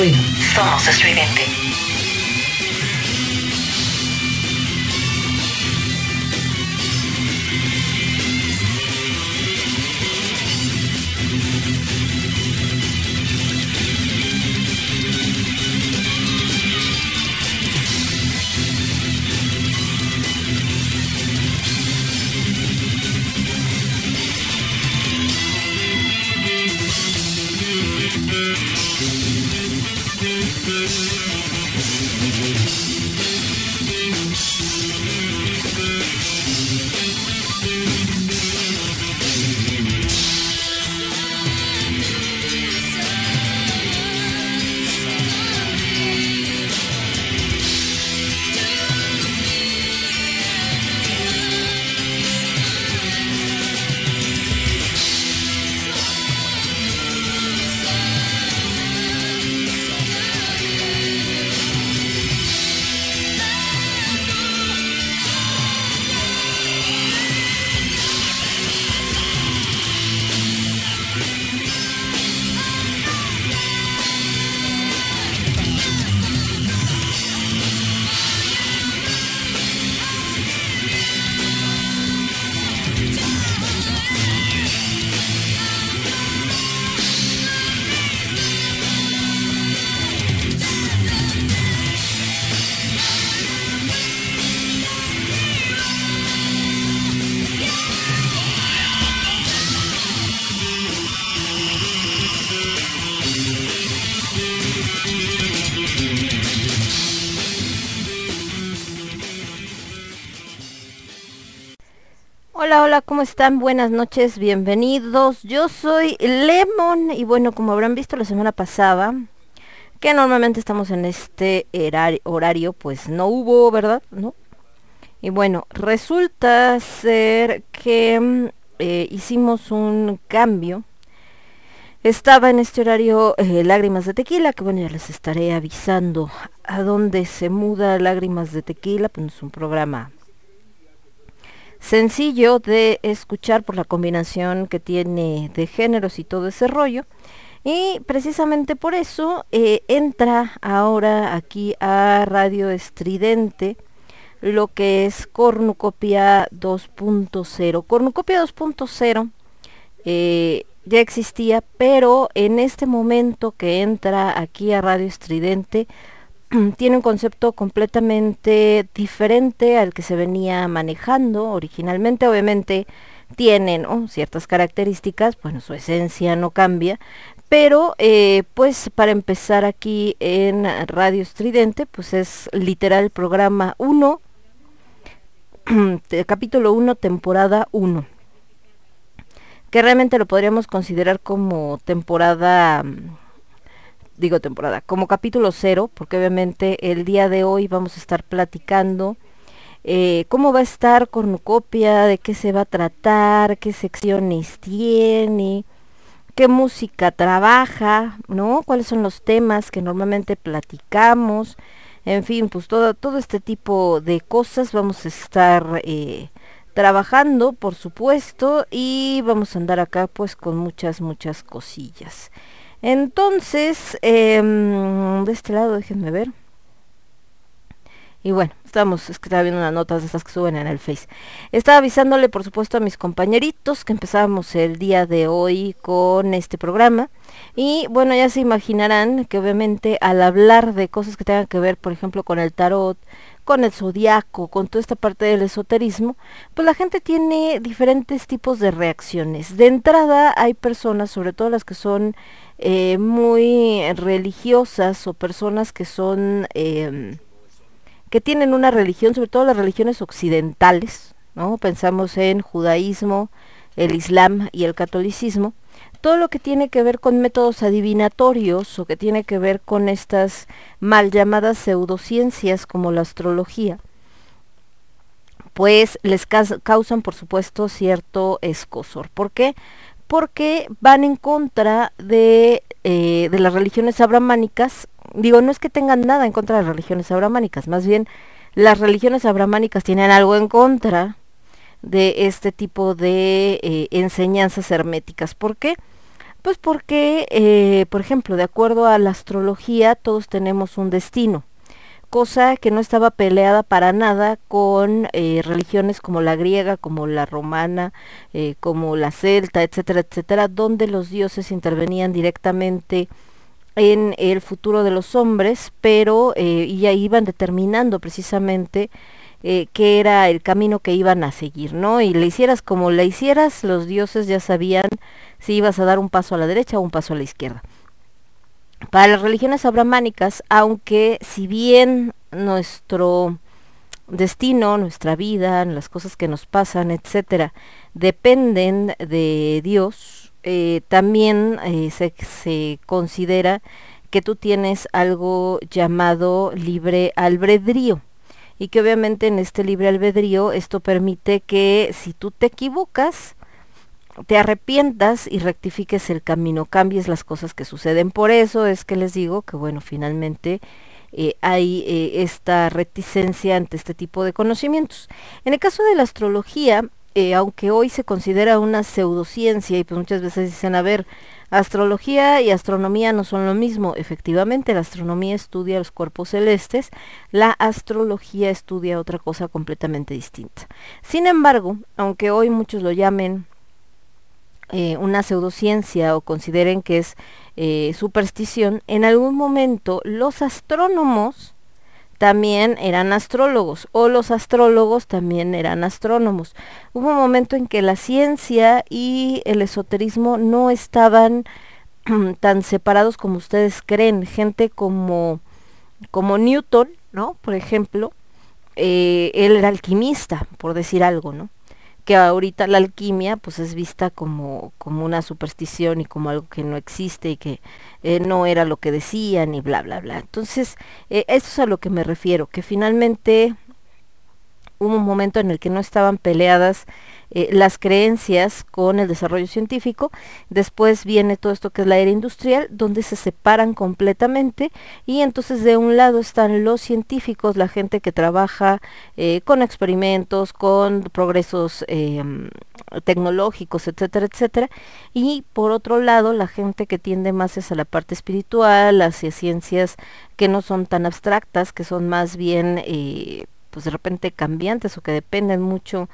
Somos estridente. ¿Cómo están? Buenas noches, bienvenidos. Yo soy Lemon y bueno, como habrán visto la semana pasada, que normalmente estamos en este horario, pues no hubo, ¿verdad? ¿No? Y bueno, resulta ser que mm, eh, hicimos un cambio. Estaba en este horario eh, Lágrimas de Tequila, que bueno, ya les estaré avisando a dónde se muda Lágrimas de Tequila, pues es un programa sencillo de escuchar por la combinación que tiene de géneros y todo ese rollo. Y precisamente por eso eh, entra ahora aquí a Radio Estridente lo que es Cornucopia 2.0. Cornucopia 2.0 eh, ya existía, pero en este momento que entra aquí a Radio Estridente, tiene un concepto completamente diferente al que se venía manejando originalmente. Obviamente tienen ciertas características, bueno, su esencia no cambia, pero eh, pues para empezar aquí en Radio Estridente, pues es literal programa 1, capítulo 1, temporada 1 que realmente lo podríamos considerar como temporada, digo temporada, como capítulo cero, porque obviamente el día de hoy vamos a estar platicando eh, cómo va a estar Cornucopia, de qué se va a tratar, qué secciones tiene, qué música trabaja, ¿no? Cuáles son los temas que normalmente platicamos, en fin, pues todo, todo este tipo de cosas vamos a estar eh, trabajando, por supuesto, y vamos a andar acá pues con muchas, muchas cosillas. Entonces, em, de este lado, déjenme ver. Y bueno, estamos, es que estaba viendo unas notas de estas que suben en el Face. Estaba avisándole, por supuesto, a mis compañeritos que empezábamos el día de hoy con este programa. Y bueno, ya se imaginarán que obviamente al hablar de cosas que tengan que ver, por ejemplo, con el tarot, con el zodiaco, con toda esta parte del esoterismo, pues la gente tiene diferentes tipos de reacciones. De entrada hay personas, sobre todo las que son eh, muy religiosas o personas que son em, que tienen una religión, sobre todo las religiones occidentales, ¿no? Pensamos en judaísmo, el islam y el catolicismo, todo lo que tiene que ver con métodos adivinatorios o que tiene que ver con estas mal llamadas pseudociencias como la astrología, pues les causan por supuesto cierto escosor. ¿Por qué? Porque van en contra de, eh, de las religiones abramánicas. Digo, no es que tengan nada en contra de las religiones abramánicas, más bien las religiones abramánicas tienen algo en contra de este tipo de eh, enseñanzas herméticas. ¿Por qué? Pues porque, eh, por ejemplo, de acuerdo a la astrología, todos tenemos un destino, cosa que no estaba peleada para nada con eh, religiones como la griega, como la romana, como la celta, etcétera, etcétera, donde los dioses intervenían directamente en el futuro de los hombres, pero y ya iban determinando precisamente eh, qué era el camino que iban a seguir, ¿no? Y le hicieras como le hicieras, los dioses ya sabían si ibas a dar un paso a la derecha o un paso a la izquierda. Para las religiones abramánicas, aunque si bien nuestro destino, nuestra vida, las cosas que nos pasan, etcétera, dependen de Dios, eh, también eh, se, se considera que tú tienes algo llamado libre albedrío y que obviamente en este libre albedrío esto permite que si tú te equivocas, te arrepientas y rectifiques el camino, cambies las cosas que suceden. Por eso es que les digo que bueno, finalmente eh, hay eh, esta reticencia ante este tipo de conocimientos. En el caso de la astrología, eh, aunque hoy se considera una pseudociencia y pues muchas veces dicen, a ver, Astrología y astronomía no son lo mismo. Efectivamente, la astronomía estudia los cuerpos celestes, la astrología estudia otra cosa completamente distinta. Sin embargo, aunque hoy muchos lo llamen eh, una pseudociencia o consideren que es eh, superstición, en algún momento los astrónomos también eran astrólogos o los astrólogos también eran astrónomos. Hubo un momento en que la ciencia y el esoterismo no estaban tan separados como ustedes creen. Gente como, como Newton, ¿no? Por ejemplo, eh, él era alquimista, por decir algo, ¿no? Que ahorita la alquimia pues es vista como, como una superstición y como algo que no existe y que eh, no era lo que decían y bla, bla, bla. Entonces, eh, eso es a lo que me refiero, que finalmente hubo un momento en el que no estaban peleadas eh, las creencias con el desarrollo científico. Después viene todo esto que es la era industrial, donde se separan completamente y entonces de un lado están los científicos, la gente que trabaja eh, con experimentos, con progresos em, tecnológicos, etcétera, etcétera. Y por otro lado, la gente que tiende más hacia la parte espiritual, hacia ciencias que no son tan abstractas, que son más bien, eh, pues de repente cambiantes o que dependen mucho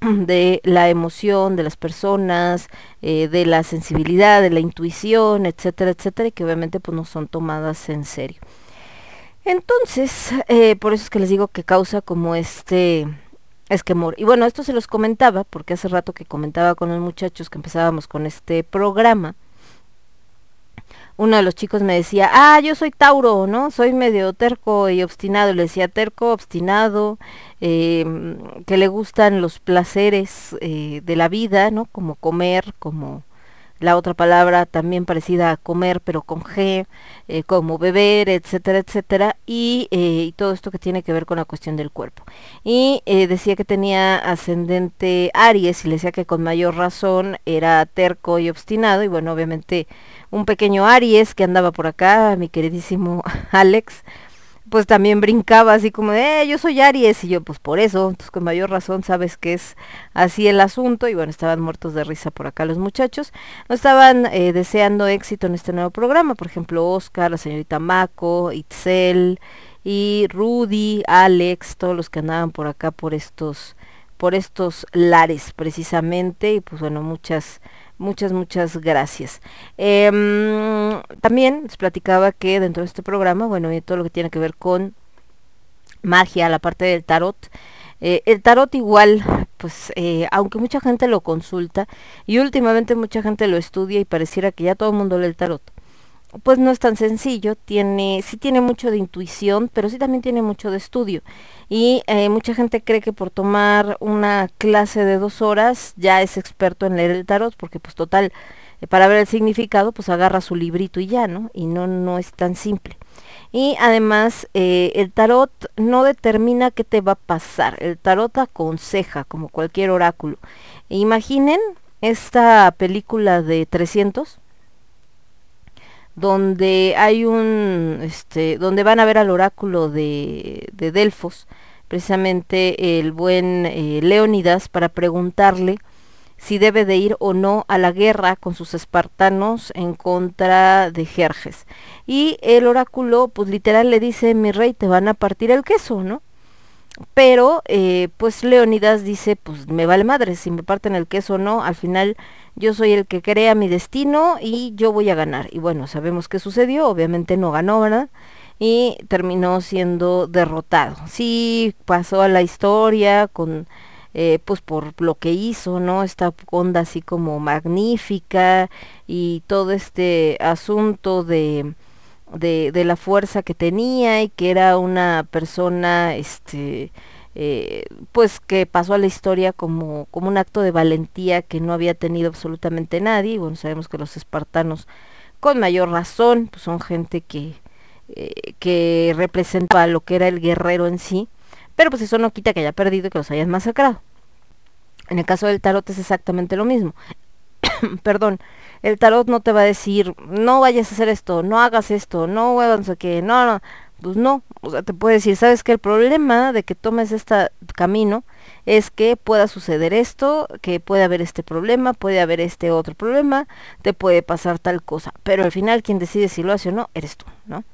de la emoción de las personas, eh, de la sensibilidad, de la intuición, etcétera, etcétera, y que obviamente pues no son tomadas en serio. Entonces, eh, por eso es que les digo que causa como este esquemor. Y bueno, esto se los comentaba, porque hace rato que comentaba con los muchachos que empezábamos con este programa, uno de los chicos me decía, ah, yo soy Tauro, ¿no? Soy medio terco y obstinado. Le decía terco, obstinado, eh, que le gustan los placeres eh, de la vida, ¿no? Como comer, como la otra palabra también parecida a comer, pero con G, eh, como beber, etcétera, etcétera, y, eh, y, todo esto que tiene que ver con la cuestión del cuerpo. Y eh, decía que tenía ascendente Aries y le decía que con mayor razón era terco y obstinado, y bueno, obviamente un pequeño Aries que andaba por acá, mi queridísimo Alex, pues también brincaba así como de, eh, yo soy Aries, y yo, pues por eso, entonces con mayor razón sabes que es así el asunto, y bueno, estaban muertos de risa por acá los muchachos, no estaban eh, deseando éxito en este nuevo programa, por ejemplo, Oscar, la señorita Mako, Itzel, y Rudy, Alex, todos los que andaban por acá por estos, por estos lares precisamente, y pues bueno, muchas Muchas, muchas gracias. Eh, también les platicaba que dentro de este programa, bueno, y todo lo que tiene que ver con magia, la parte del tarot, eh, el tarot igual, pues eh, aunque mucha gente lo consulta y últimamente mucha gente lo estudia y pareciera que ya todo el mundo lee el tarot, pues no es tan sencillo, tiene, sí tiene mucho de intuición, pero sí también tiene mucho de estudio. Y eh, mucha gente cree que por tomar una clase de dos horas ya es experto en leer el tarot, porque pues total, eh, para ver el significado, pues agarra su librito y ya, ¿no? Y no, no es tan simple. Y además, eh, el tarot no determina qué te va a pasar, el tarot aconseja, como cualquier oráculo. imaginen esta película de 300 donde hay un, este, donde van a ver al oráculo de, de Delfos, precisamente el buen eh, Leónidas, para preguntarle si debe de ir o no a la guerra con sus espartanos en contra de Jerjes. Y el oráculo, pues literal le dice, mi rey, te van a partir el queso, ¿no? Pero, eh, pues Leónidas dice, pues me vale madre, si me parten el queso o no, al final yo soy el que crea mi destino y yo voy a ganar. Y bueno, sabemos qué sucedió, obviamente no ganó, ¿verdad? Y terminó siendo derrotado. Sí, pasó a la historia con, eh, pues por lo que hizo, ¿no? Esta onda así como magnífica y todo este asunto de, de, de la fuerza que tenía y que era una persona, este, eh, pues que pasó a la historia como, como un acto de valentía que no había tenido absolutamente nadie. Bueno, sabemos que los espartanos, con mayor razón, pues son gente que, eh, que representa a lo que era el guerrero en sí, pero pues eso no quita que haya perdido y que los hayan masacrado. En el caso del tarot es exactamente lo mismo. Perdón, el tarot no te va a decir, no vayas a hacer esto, no hagas esto, no huevas que, no, no, pues no, o sea, te puede decir, sabes que el problema de que tomes este camino es que pueda suceder esto, que puede haber este problema, puede haber este otro problema, te puede pasar tal cosa, pero al final quien decide si lo hace o no, eres tú, ¿no?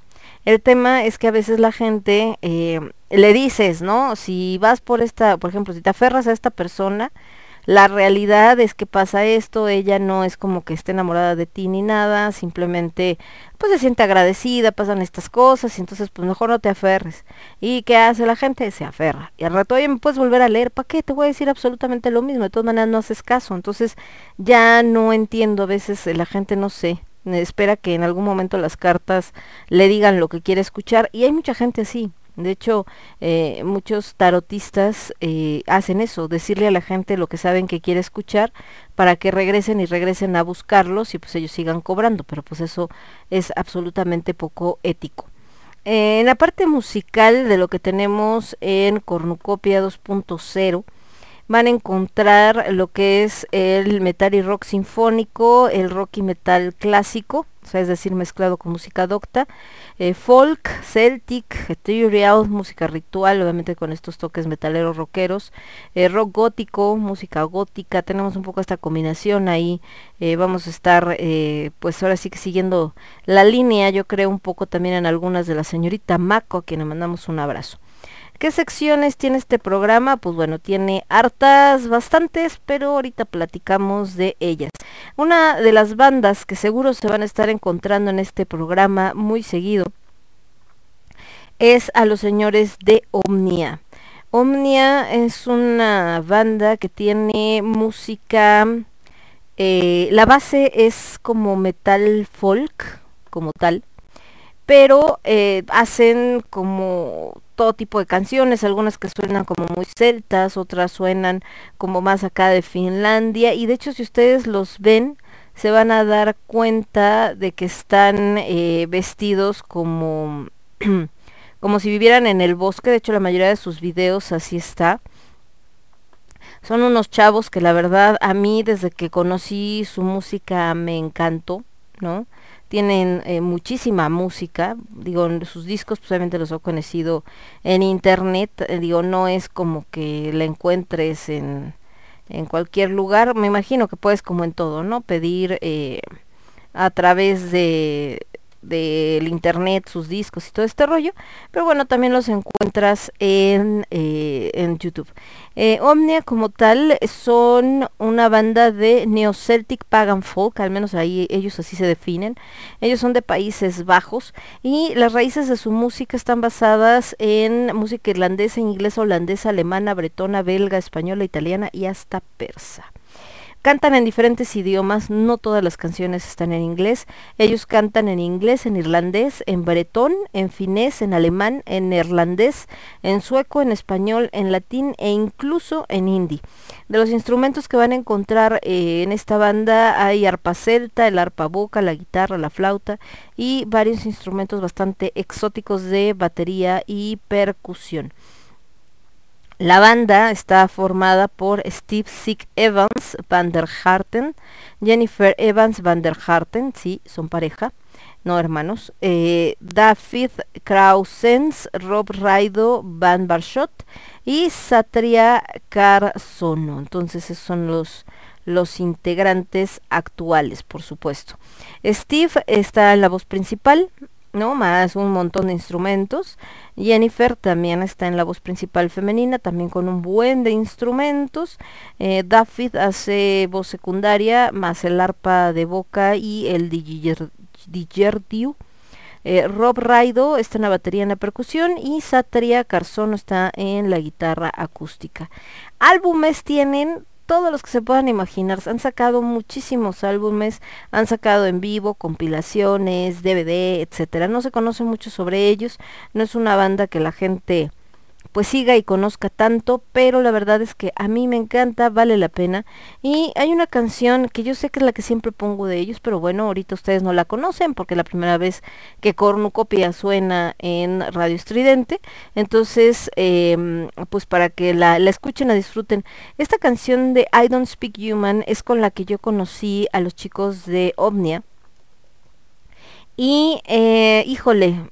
El tema es que a veces la gente eh, le dices, ¿no? Si vas por esta, por ejemplo, si te aferras a esta persona, la realidad es que pasa esto, ella no es como que esté enamorada de ti ni nada, simplemente pues se siente agradecida, pasan estas cosas y entonces pues mejor no te aferres. ¿Y qué hace la gente? Se aferra. Y al rato, oye, me puedes volver a leer, ¿para qué? Te voy a decir absolutamente lo mismo, de todas maneras no haces caso. Entonces ya no entiendo, a veces la gente no sé, espera que en algún momento las cartas le digan lo que quiere escuchar y hay mucha gente así. De hecho, eh, muchos tarotistas eh, hacen eso, decirle a la gente lo que saben que quiere escuchar para que regresen y regresen a buscarlos y pues ellos sigan cobrando, pero pues eso es absolutamente poco ético. en la parte musical de lo que tenemos en Cornucopia 2.0, van a encontrar lo que es el metal y rock sinfónico, el rock y metal clásico, o sea, es decir, mezclado con música docta, eh, folk, celtic, ethereal, música ritual, obviamente con estos toques metaleros rockeros, eh, rock gótico, música gótica, tenemos un poco esta combinación ahí, eh, vamos a estar pues ahora sí que siguiendo la línea, yo creo un poco también en algunas de la señorita Mako, a quien mandamos un abrazo. ¿Qué secciones tiene este programa? Pues bueno, tiene hartas, bastantes, pero ahorita platicamos de ellas. Una de las bandas que seguro se van a estar encontrando en este programa muy seguido es a los señores de Omnia. Omnia es una banda que tiene música, eh, la base es como metal folk, como tal, pero eh, hacen como todo tipo de canciones, algunas que suenan como muy celtas, otras suenan como más acá de Finlandia, y de hecho si ustedes los ven, se van a dar cuenta de que están eh, vestidos como, como si vivieran en el bosque, de hecho la mayoría de sus videos así está. Son unos chavos que la verdad a mí desde que conocí su música me encantó, ¿no? Tienen eh, muchísima música, digo, sus discos pues los he conocido en internet, eh, digo, no es como que la encuentres en, en cualquier lugar, me imagino que puedes como en todo, ¿no? Pedir eh, a través de, del internet, sus discos y todo este rollo, pero bueno, también los encuentras en, eh, en YouTube. Eh, Omnia como tal son una banda de Neo-Celtic Pagan Folk, al menos ahí ellos así se definen. Ellos son de Países Bajos y las raíces de su música están basadas en música irlandesa, inglesa, holandesa, alemana, bretona, belga, española, italiana y hasta persa. Cantan en diferentes idiomas, no todas las canciones están en inglés. Ellos cantan en inglés, en irlandés, en bretón, en finés, en alemán, en neerlandés, en sueco, en español, en latín e incluso en hindi. De los instrumentos que van a encontrar eh, en esta banda hay arpa celta, el arpa boca, la guitarra, la flauta y varios instrumentos bastante exóticos de batería y percusión. La banda está formada por Steve Sick Evans van der Harten, Jennifer Evans van der Harten, sí, son pareja, no hermanos, eh, David Krausens, Rob Raido van Barshot y Satria Carsono. Entonces esos son los, los integrantes actuales, por supuesto. Steve está en la voz principal, ¿no? Más un montón de instrumentos. Jennifer también está en la voz principal femenina, también con un buen de instrumentos. Eh, David hace voz secundaria, más el arpa de boca y el digertiu. Eh, Rob Raido está en la batería en la percusión y Satria Carzono está en la guitarra acústica. Álbumes tienen todos los que se puedan imaginar. Han sacado muchísimos álbumes, han sacado en vivo, compilaciones, DVD, etcétera. No se conoce mucho sobre ellos, no es una banda que la gente pues siga y conozca tanto, pero la verdad es que a mí me encanta, vale la pena. Y hay una canción que yo sé que es la que siempre pongo de ellos, pero bueno, ahorita ustedes no la conocen porque es la primera vez que Cornucopia suena en Radio Estridente. Entonces, em, pues para que la, la escuchen, la disfruten. Esta canción de I Don't Speak Human es con la que yo conocí a los chicos de Omnia. Y, eh, híjole,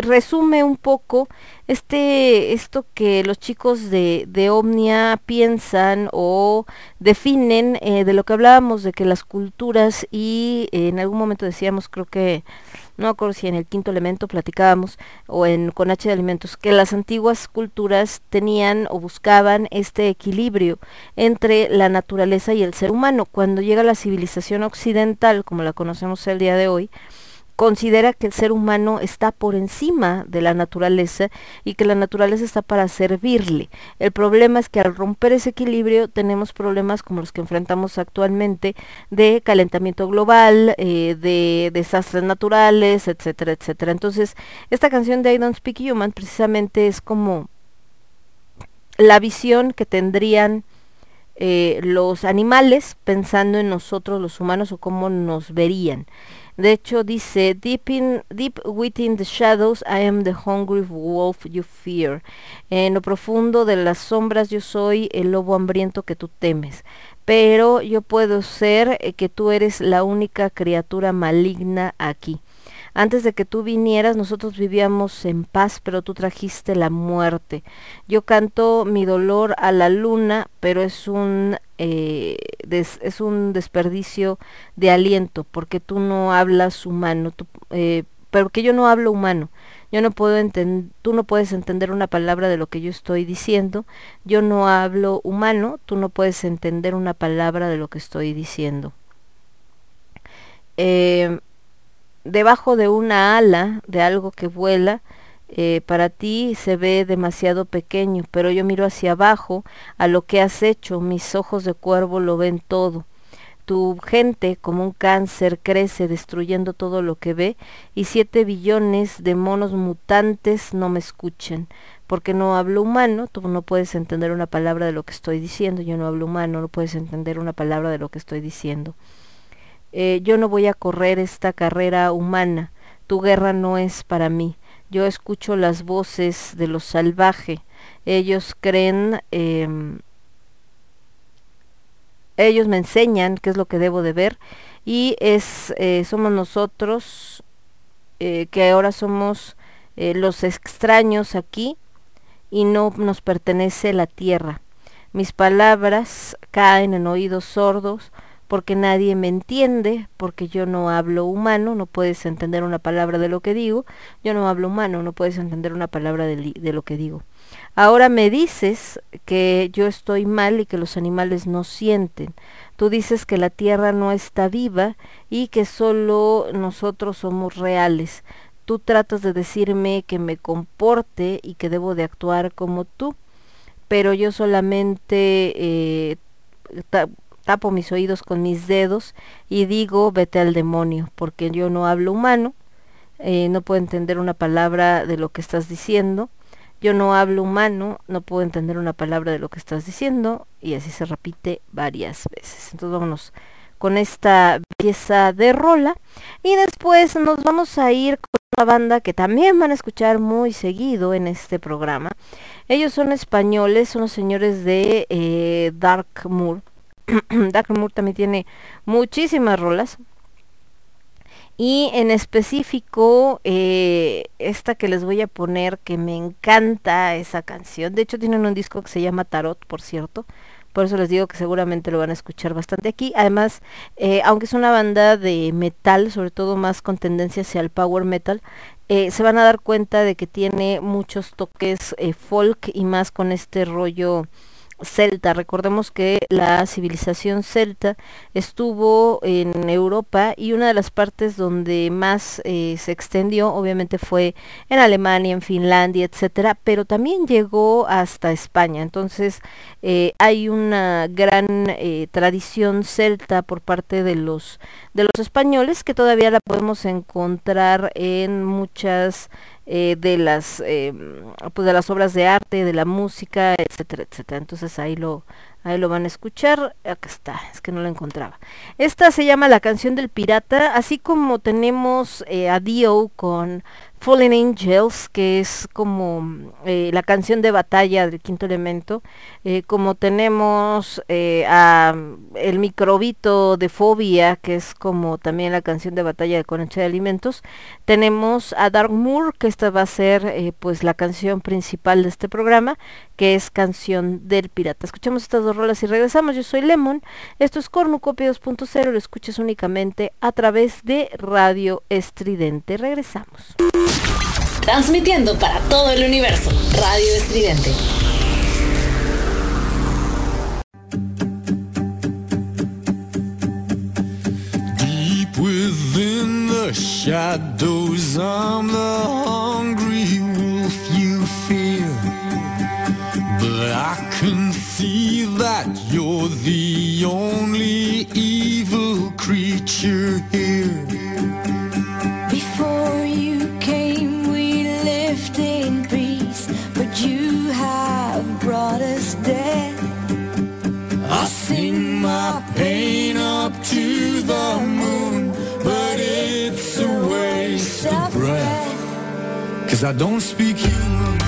resume un poco este esto que los chicos de, de Omnia piensan o definen eh, de lo que hablábamos de que las culturas y eh, en algún momento decíamos creo que no acuerdo si en el quinto elemento platicábamos o en con H de alimentos que las antiguas culturas tenían o buscaban este equilibrio entre la naturaleza y el ser humano. Cuando llega la civilización occidental como la conocemos el día de hoy considera que el ser humano está por encima de la naturaleza y que la naturaleza está para servirle. El problema es que al romper ese equilibrio tenemos problemas como los que enfrentamos actualmente de calentamiento global, eh, de desastres naturales, etcétera, etcétera. Entonces, esta canción de I Don't Speak Human precisamente es como la visión que tendrían eh, los animales pensando en nosotros los humanos o cómo nos verían. De hecho, dice, deep, in, deep within the shadows, I am the hungry wolf you fear. En lo profundo de las sombras yo soy el lobo hambriento que tú temes. Pero yo puedo ser eh, que tú eres la única criatura maligna aquí. Antes de que tú vinieras, nosotros vivíamos en paz, pero tú trajiste la muerte. Yo canto mi dolor a la luna, pero es un, eh, es un desperdicio de aliento, porque tú no hablas humano. Tú, eh, porque yo no hablo humano. Yo no puedo entender, tú no puedes entender una palabra de lo que yo estoy diciendo. Yo no hablo humano, tú no puedes entender una palabra de lo que estoy diciendo. Eh, debajo de una ala de algo que vuela, eh, para ti se ve demasiado pequeño, pero yo miro hacia abajo a lo que has hecho, mis ojos de cuervo lo ven todo. Tu gente como un cáncer crece destruyendo todo lo que ve y siete billones de monos mutantes no me escuchen, porque no hablo humano, tú no puedes entender una palabra de lo que estoy diciendo, yo no hablo humano, no puedes entender una palabra de lo que estoy diciendo. Eh, yo no voy a correr esta carrera humana, tu guerra no es para mí. Yo escucho las voces de lo salvaje. Ellos creen, em, ellos me enseñan qué es lo que debo de ver y es, eh, somos nosotros eh, que ahora somos los extraños aquí y no nos pertenece la tierra. Mis palabras caen en oídos sordos, porque nadie me entiende, porque yo no hablo humano, no puedes entender una palabra de lo que digo, yo no hablo humano, no puedes entender una palabra de, lo que digo. Ahora me dices que yo estoy mal y que los animales no sienten. Tú dices que la tierra no está viva y que solo nosotros somos reales. Tú tratas de decirme que me comporte y que debo de actuar como tú, pero yo solamente eh, tapo mis oídos con mis dedos y digo vete al demonio, porque yo no hablo humano, eh, no puedo entender una palabra de lo que estás diciendo, yo no hablo humano, no puedo entender una palabra de lo que estás diciendo, y así se repite varias veces. Entonces vámonos con esta pieza de rola y después nos vamos a ir con una banda que también van a escuchar muy seguido en este programa. Ellos son españoles, son los señores de eh, Dark Moor Dark Moor también tiene muchísimas rolas. Y en específico, eh, esta que les voy a poner, que me encanta esa canción. De hecho, tienen un disco que se llama Tarot, por cierto. Por eso les digo que seguramente lo van a escuchar bastante aquí. Además, eh, aunque es una banda de metal, sobre todo más con tendencia hacia el power metal, eh, se van a dar cuenta de que tiene muchos toques folk y más con este rollo celta. Recordemos que la civilización celta estuvo en Europa y una de las partes donde más eh, se extendió obviamente fue en Alemania, en Finlandia, etcétera, pero también llegó hasta España. Entonces eh, hay una gran eh, tradición celta por parte de los de los españoles que todavía la podemos encontrar en muchas eh, de las eh, pues de las obras de arte, de la música, etcétera, etcétera. Entonces ahí lo ahí lo van a escuchar. Acá está, es que no lo encontraba. Esta se llama La canción del pirata, así como tenemos eh, a Dio con Fallen Angels, que es como eh, la canción de batalla del quinto elemento, eh, como tenemos eh, a el microbito de fobia, que es como también la canción de batalla de Concha de Alimentos, tenemos a Dark Moor, que esta va a ser pues la canción principal de este programa, que es canción del pirata. Escuchamos estas dos rolas y regresamos. Yo soy Lemon, esto es Cornucopia 2.0, lo escuchas únicamente a través de Radio Estridente. Regresamos. Transmitiendo para todo el universo. Radio Estridente. Deep within the shadows, I'm the hungry I can see that you're the only evil creature here. Before you came, we lived in peace, but you have brought us death. I sing my pain up to the moon, but it's a waste of breath. Cause I don't speak human.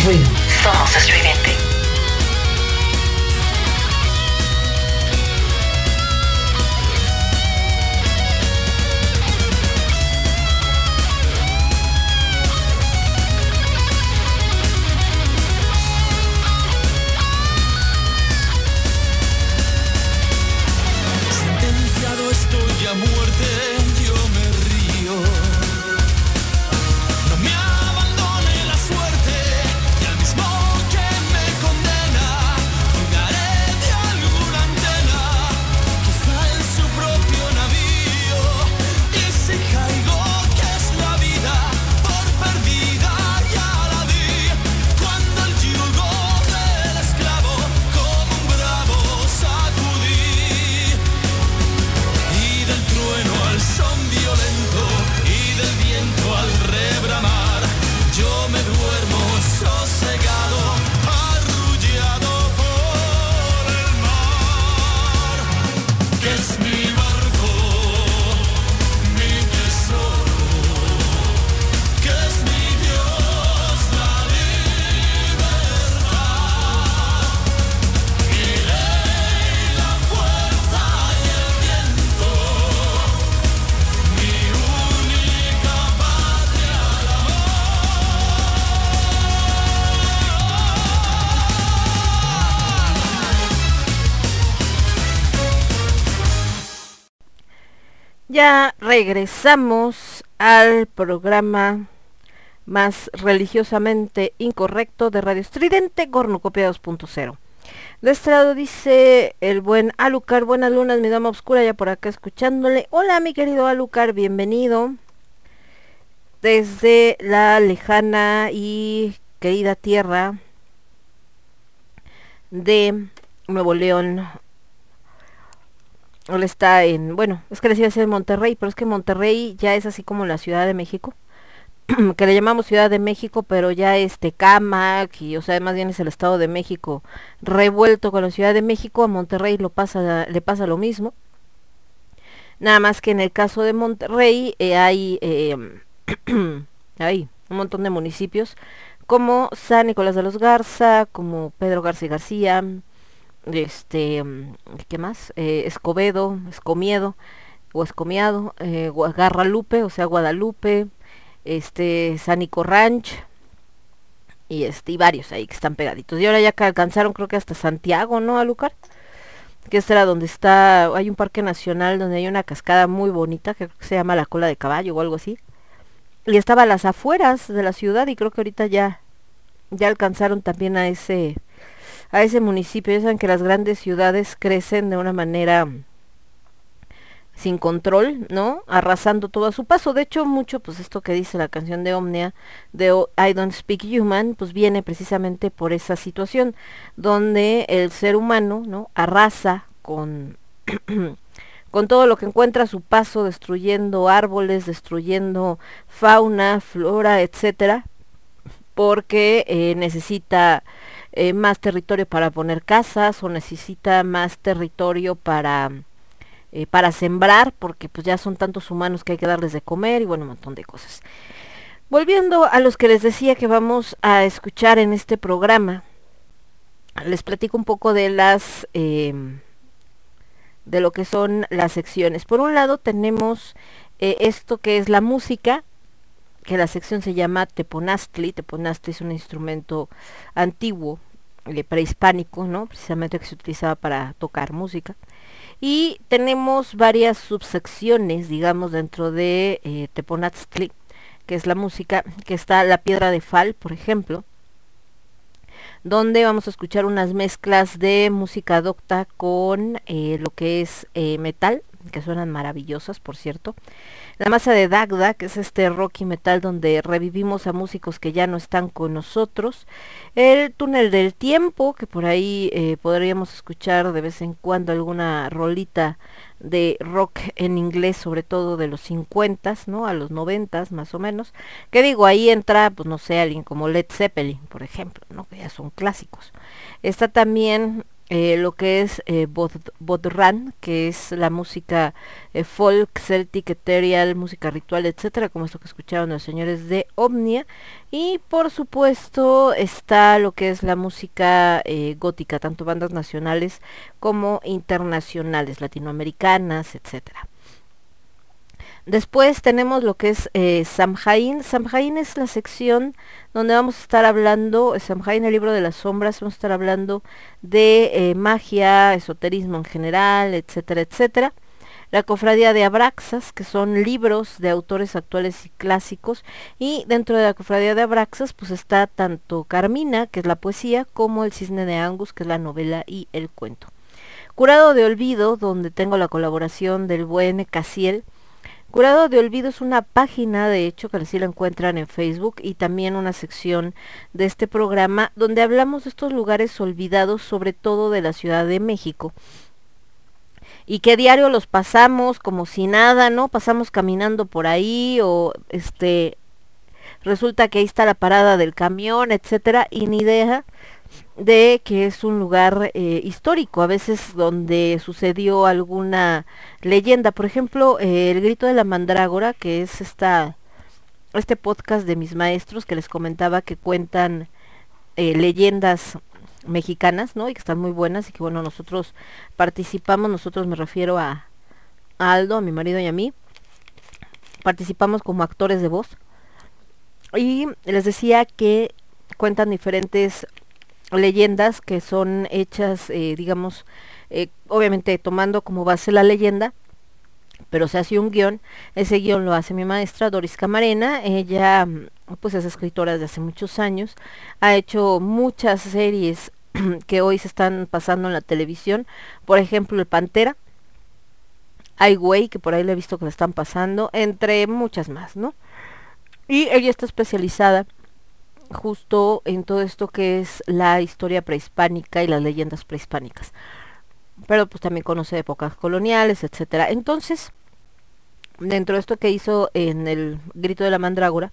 Somos ruido. Somos regresamos al programa más religiosamente incorrecto de Radio Estridente, Cornucopia 2.0. De este lado dice el buen Alucar, buenas lunas, mi dama oscura, ya por acá escuchándole. Hola mi querido Alucar, bienvenido. Desde la lejana y querida tierra de Nuevo León, él está en, bueno, es que les iba a decir en Monterrey, pero es que Monterrey ya es así como la Ciudad de México, que le llamamos Ciudad de México, pero ya es Tecamac, y o sea, más bien es el Estado de México revuelto con la Ciudad de México, a Monterrey pasa, le pasa lo mismo. Nada más que en el caso de Monterrey eh, hay, eh, hay un montón de municipios como San Nicolás de los Garza, como Pedro García García, este, ¿qué más? Eh, Escobedo, Escomiedo, o Escomiado, eh, o sea, Guadalupe, este, Sanico Ranch, y este, y varios ahí que están pegaditos. Y ahora ya que alcanzaron, creo que hasta Santiago, ¿no, Alucar? Que este era donde está, hay un parque nacional donde hay una cascada muy bonita, que se llama la cola de caballo o algo así. Y estaba a las afueras de la ciudad y creo que ahorita ya, ya alcanzaron también a ese, a ese municipio. Ya saben que las grandes ciudades crecen de una manera sin control, ¿no? Arrasando todo a su paso. De hecho, mucho, pues esto que dice la canción de Omnia, de I Don't Speak Human, pues viene precisamente por esa situación, donde el ser humano, ¿no? Arrasa con, con todo lo que encuentra a su paso, destruyendo árboles, destruyendo fauna, flora, etcétera, porque eh, necesita eh, más territorio para poner casas o necesita más territorio para eh, para sembrar, porque pues ya son tantos humanos que hay que darles de comer y bueno, un montón de cosas. Volviendo a los que les decía que vamos a escuchar en este programa, les platico un poco de las em, de lo que son las secciones. Por un lado tenemos eh, esto que es la música, que la sección se llama Teponastli. Teponastli es un instrumento antiguo, eh, prehispánico, ¿no? Precisamente que se utilizaba para tocar música. Y tenemos varias subsecciones, digamos, dentro de eh, Teponaztli, que es la música, que está la piedra de Fal, por ejemplo, donde vamos a escuchar unas mezclas de música docta con eh, lo que es eh, metal, que suenan maravillosas, por cierto. La masa de Dagda, que es este rock y metal donde revivimos a músicos que ya no están con nosotros. El túnel del tiempo, que por ahí eh, podríamos escuchar de vez en cuando alguna rolita de rock en inglés, sobre todo de los 50, ¿no? A los 90 más o menos. Que digo, ahí entra, pues no sé, alguien como Led Zeppelin, por ejemplo, ¿no? Que ya son clásicos. Está también eh, lo que es eh, bod- Bodhran, que es la música eh, folk, celtic, ethereal, música ritual, etcétera, como esto que escucharon los señores de Omnia. Y por supuesto está lo que es la música eh, gótica, tanto bandas nacionales como internacionales, latinoamericanas, etcétera. Después tenemos lo que es eh, Samhain. Samhain es la sección donde vamos a estar hablando, Samhain, el libro de las sombras, vamos a estar hablando de eh, magia, esoterismo en general, etcétera, etcétera. La cofradía de Abraxas, que son libros de autores actuales y clásicos. Y dentro de la cofradía de Abraxas, pues está tanto Carmina, que es la poesía, como el cisne de Angus, que es la novela y el cuento. Curado de Olvido, donde tengo la colaboración del buen Casiel. Curado de Olvido es una página, de hecho, que así la encuentran en Facebook y también una sección de este programa donde hablamos de estos lugares olvidados, sobre todo de la Ciudad de México. Y que diario los pasamos como si nada, ¿no? Pasamos caminando por ahí o este resulta que ahí está la parada del camión, etcétera, y ni idea de que es un lugar eh, histórico, a veces donde sucedió alguna leyenda. Por ejemplo, eh, el grito de la mandrágora, que es esta, este podcast de mis maestros que les comentaba que cuentan eh, leyendas mexicanas, ¿no? Y que están muy buenas y que bueno, nosotros participamos, nosotros me refiero a, a Aldo, a mi marido y a mí, participamos como actores de voz. Y les decía que cuentan diferentes leyendas que son hechas, eh, digamos, eh, obviamente tomando como base la leyenda, pero se hace un guion. Ese guion lo hace mi maestra Doris Camarena. Ella mm, pues es escritora desde hace muchos años. Ha hecho muchas series que hoy se están pasando en la televisión. Por ejemplo, El Pantera. Ai Weiwei, que por ahí le he visto que la están pasando, entre muchas más, ¿no? Y ella está especializada justo en todo esto que es la historia prehispánica y las leyendas prehispánicas. Pero pues también conoce épocas coloniales, etcétera. Entonces, dentro de esto que hizo en el Grito de la Mandrágora,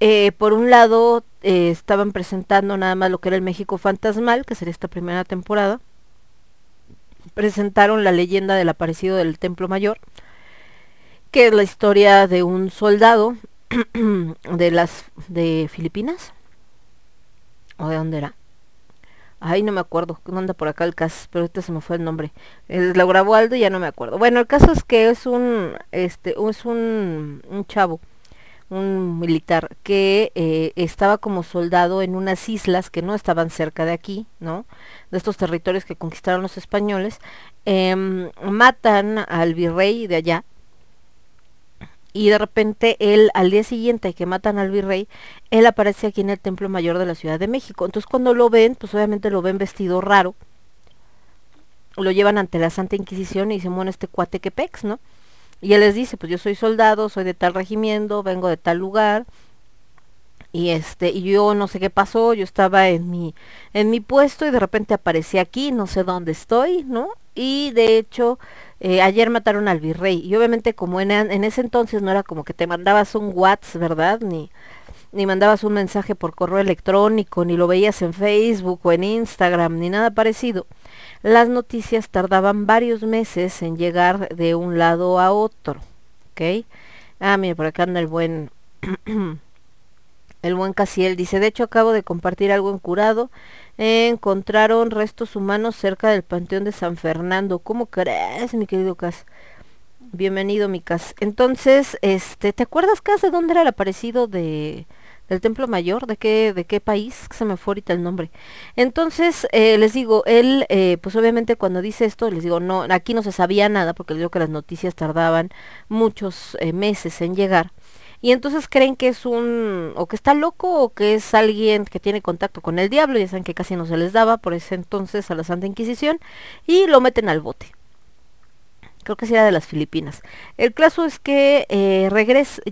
eh, por un lado eh, estaban presentando nada más lo que era el México fantasmal, que sería esta primera temporada. Presentaron la leyenda del aparecido del Templo Mayor, que es la historia de un soldado de las de Filipinas o de dónde era ay no me acuerdo. No anda por acá el caso pero este se me fue el nombre. Eh, lo grabó ya no me acuerdo. Bueno el caso es que es un este es un, un chavo un militar que eh, estaba como soldado en unas islas que no estaban cerca de aquí, ¿no? De estos territorios que conquistaron los españoles, em, matan al virrey de allá, y de repente él al día siguiente que matan al virrey, él aparece aquí en el Templo Mayor de la Ciudad de México. Entonces cuando lo ven, pues obviamente lo ven vestido raro, lo llevan ante la Santa Inquisición y dicen, bueno, este cuate que pex, ¿no? Y él les dice, pues yo soy soldado, soy de tal regimiento, vengo de tal lugar, y este, y yo no sé qué pasó, yo estaba en mi, en mi puesto y de repente aparecí aquí, no sé dónde estoy, ¿no? Y de hecho, eh, ayer mataron al virrey. Y obviamente como en, en ese entonces no era como que te mandabas un WhatsApp, ¿verdad? Ni, ni mandabas un mensaje por correo electrónico, ni lo veías en Facebook o en Instagram, ni nada parecido. Las noticias tardaban varios meses en llegar de un lado a otro, ¿ok? Ah, mira, por acá anda el buen... el buen Casiel dice, de hecho acabo de compartir algo en curado. Encontraron restos humanos cerca del Panteón de San Fernando. ¿Cómo crees, mi querido Cas? Bienvenido, mi Cas. Entonces, este, ¿te acuerdas, Cas, de dónde era el aparecido de del Templo Mayor? ¿De qué, de qué país? Que se me fue ahorita el nombre. Entonces, eh, les digo, él, eh, pues obviamente cuando dice esto, les digo, no, aquí no se sabía nada, porque les digo que las noticias tardaban muchos eh, meses en llegar y entonces creen que es un o que está loco o que es alguien que tiene contacto con el diablo, ya saben que casi no se les daba por ese entonces a la Santa Inquisición y lo meten al bote. Creo que era de las Filipinas. El caso es que eh,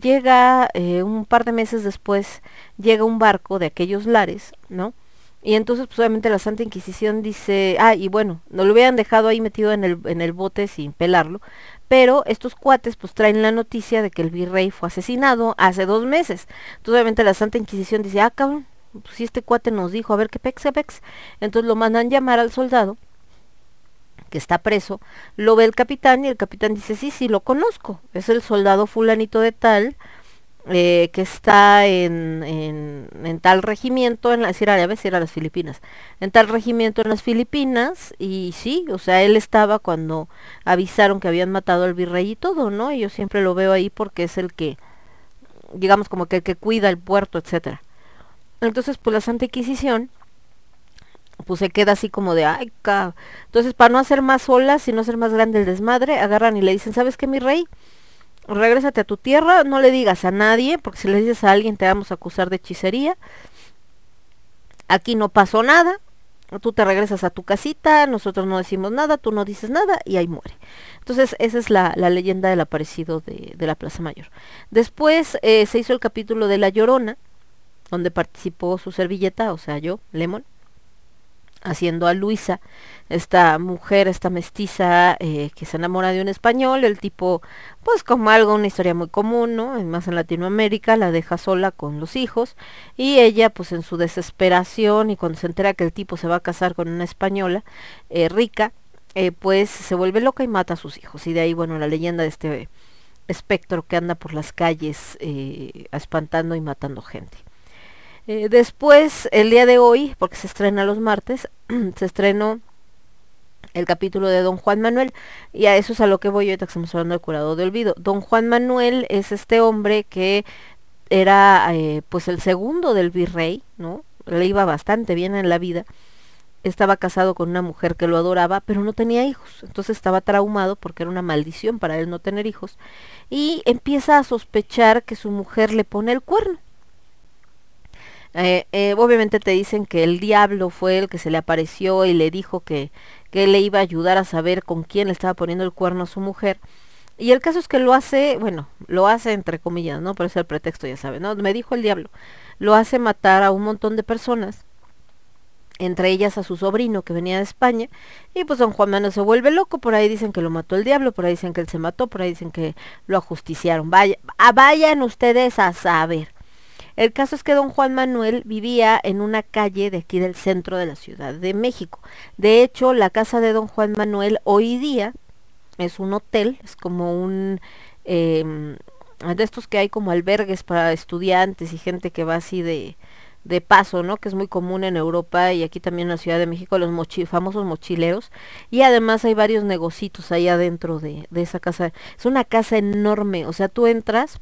llega eh, un par de meses después, llega un barco de aquellos lares, ¿no? Y entonces, pues obviamente la Santa Inquisición dice, ah, y bueno, no lo hubieran dejado ahí metido en el, en el bote sin pelarlo, pero estos cuates pues traen la noticia de que el virrey fue asesinado hace dos meses. Entonces obviamente la Santa Inquisición dice, ah cabrón, pues si este cuate nos dijo, a ver qué pex, pex. Entonces lo mandan llamar al soldado que está preso, lo ve el capitán y el capitán dice, sí, sí, lo conozco, es el soldado fulanito de tal, eh, que está en, en, en, tal regimiento, en la, si era, a veces era las Filipinas, en tal regimiento en las Filipinas, y sí, o sea, él estaba cuando avisaron que habían matado al virrey y todo, ¿no? Y yo siempre lo veo ahí porque es el que, digamos como que el que cuida el puerto, etcétera. Entonces, pues la Santa Inquisición, pues se queda así como de, ay, ca... entonces para no hacer más olas y no hacer más grande el desmadre, agarran y le dicen, ¿sabes qué, mi rey? Regrésate a tu tierra, no le digas a nadie, porque si le dices a alguien te vamos a acusar de hechicería. Aquí no pasó nada, tú te regresas a tu casita, nosotros no decimos nada, tú no dices nada y ahí muere. Entonces esa es la, la leyenda del aparecido de, la Plaza Mayor. Después eh, se hizo el capítulo de La Llorona, donde participó su servilleta, o sea yo, Lemon haciendo a Luisa, esta mujer, esta mestiza eh, que se enamora de un español, el tipo, pues como algo, una historia muy común, ¿no? Más en Latinoamérica, la deja sola con los hijos y ella, pues en su desesperación y cuando se entera que el tipo se va a casar con una española eh, rica, eh, pues se vuelve loca y mata a sus hijos. Y de ahí, bueno, la leyenda de este espectro que anda por las calles espantando y matando gente. Eh, después, el día de hoy, porque se estrena los martes, se estrenó el capítulo de Don Juan Manuel, y a eso es a lo que voy ahorita que estamos hablando del curado de olvido. Don Juan Manuel es este hombre que era eh, pues el segundo del virrey, ¿no? Le iba bastante bien en la vida. Estaba casado con una mujer que lo adoraba, pero no tenía hijos. Entonces estaba traumado porque era una maldición para él no tener hijos. Y empieza a sospechar que su mujer le pone el cuerno. Eh, eh, obviamente te dicen que el diablo fue el que se le apareció y le dijo que, que le iba a ayudar a saber con quién le estaba poniendo el cuerno a su mujer. Y el caso es que lo hace, bueno, lo hace entre comillas, ¿no? Pero es el pretexto, ya saben, ¿no? Me dijo el diablo. Lo hace matar a un montón de personas, entre ellas a su sobrino que venía de España. Y pues don Juan Manuel se vuelve loco, por ahí dicen que lo mató el diablo, por ahí dicen que él se mató, por ahí dicen que lo ajusticiaron. Vaya, ah, vayan ustedes a saber. El caso es que don Juan Manuel vivía en una calle de aquí del centro de la Ciudad de México. De hecho, la casa de don Juan Manuel hoy día es un hotel, es como un... Eh, de estos que hay como albergues para estudiantes y gente que va así de, de paso, ¿no? Que es muy común en Europa y aquí también en la Ciudad de México, los famosos mochileros. Y además hay varios negocitos ahí adentro de, de esa casa. Es una casa enorme, o sea, tú entras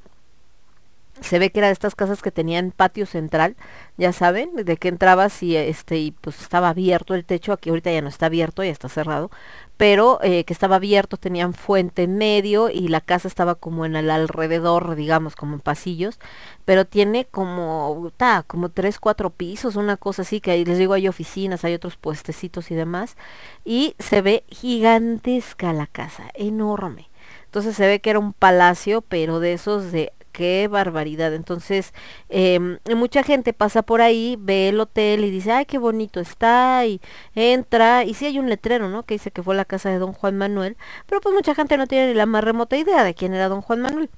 se ve que era de estas casas que tenían patio central, ya saben, de que entrabas y este y pues estaba abierto el techo, aquí ahorita ya no está abierto, ya está cerrado, pero eh, que estaba abierto, tenían fuente en medio y la casa estaba como en el alrededor, digamos, como en pasillos, pero tiene como, ta, como tres, cuatro pisos, una cosa así, que ahí les digo, hay oficinas, hay otros puestecitos y demás, y se ve gigantesca la casa, enorme. Entonces se ve que era un palacio, pero de esos de qué barbaridad. Entonces, eh, mucha gente pasa por ahí, ve el hotel y dice, ay, qué bonito está, y entra, y sí hay un letrero, ¿no? Que dice que fue la casa de don Juan Manuel, pero pues mucha gente no tiene ni la más remota idea de quién era don Juan Manuel.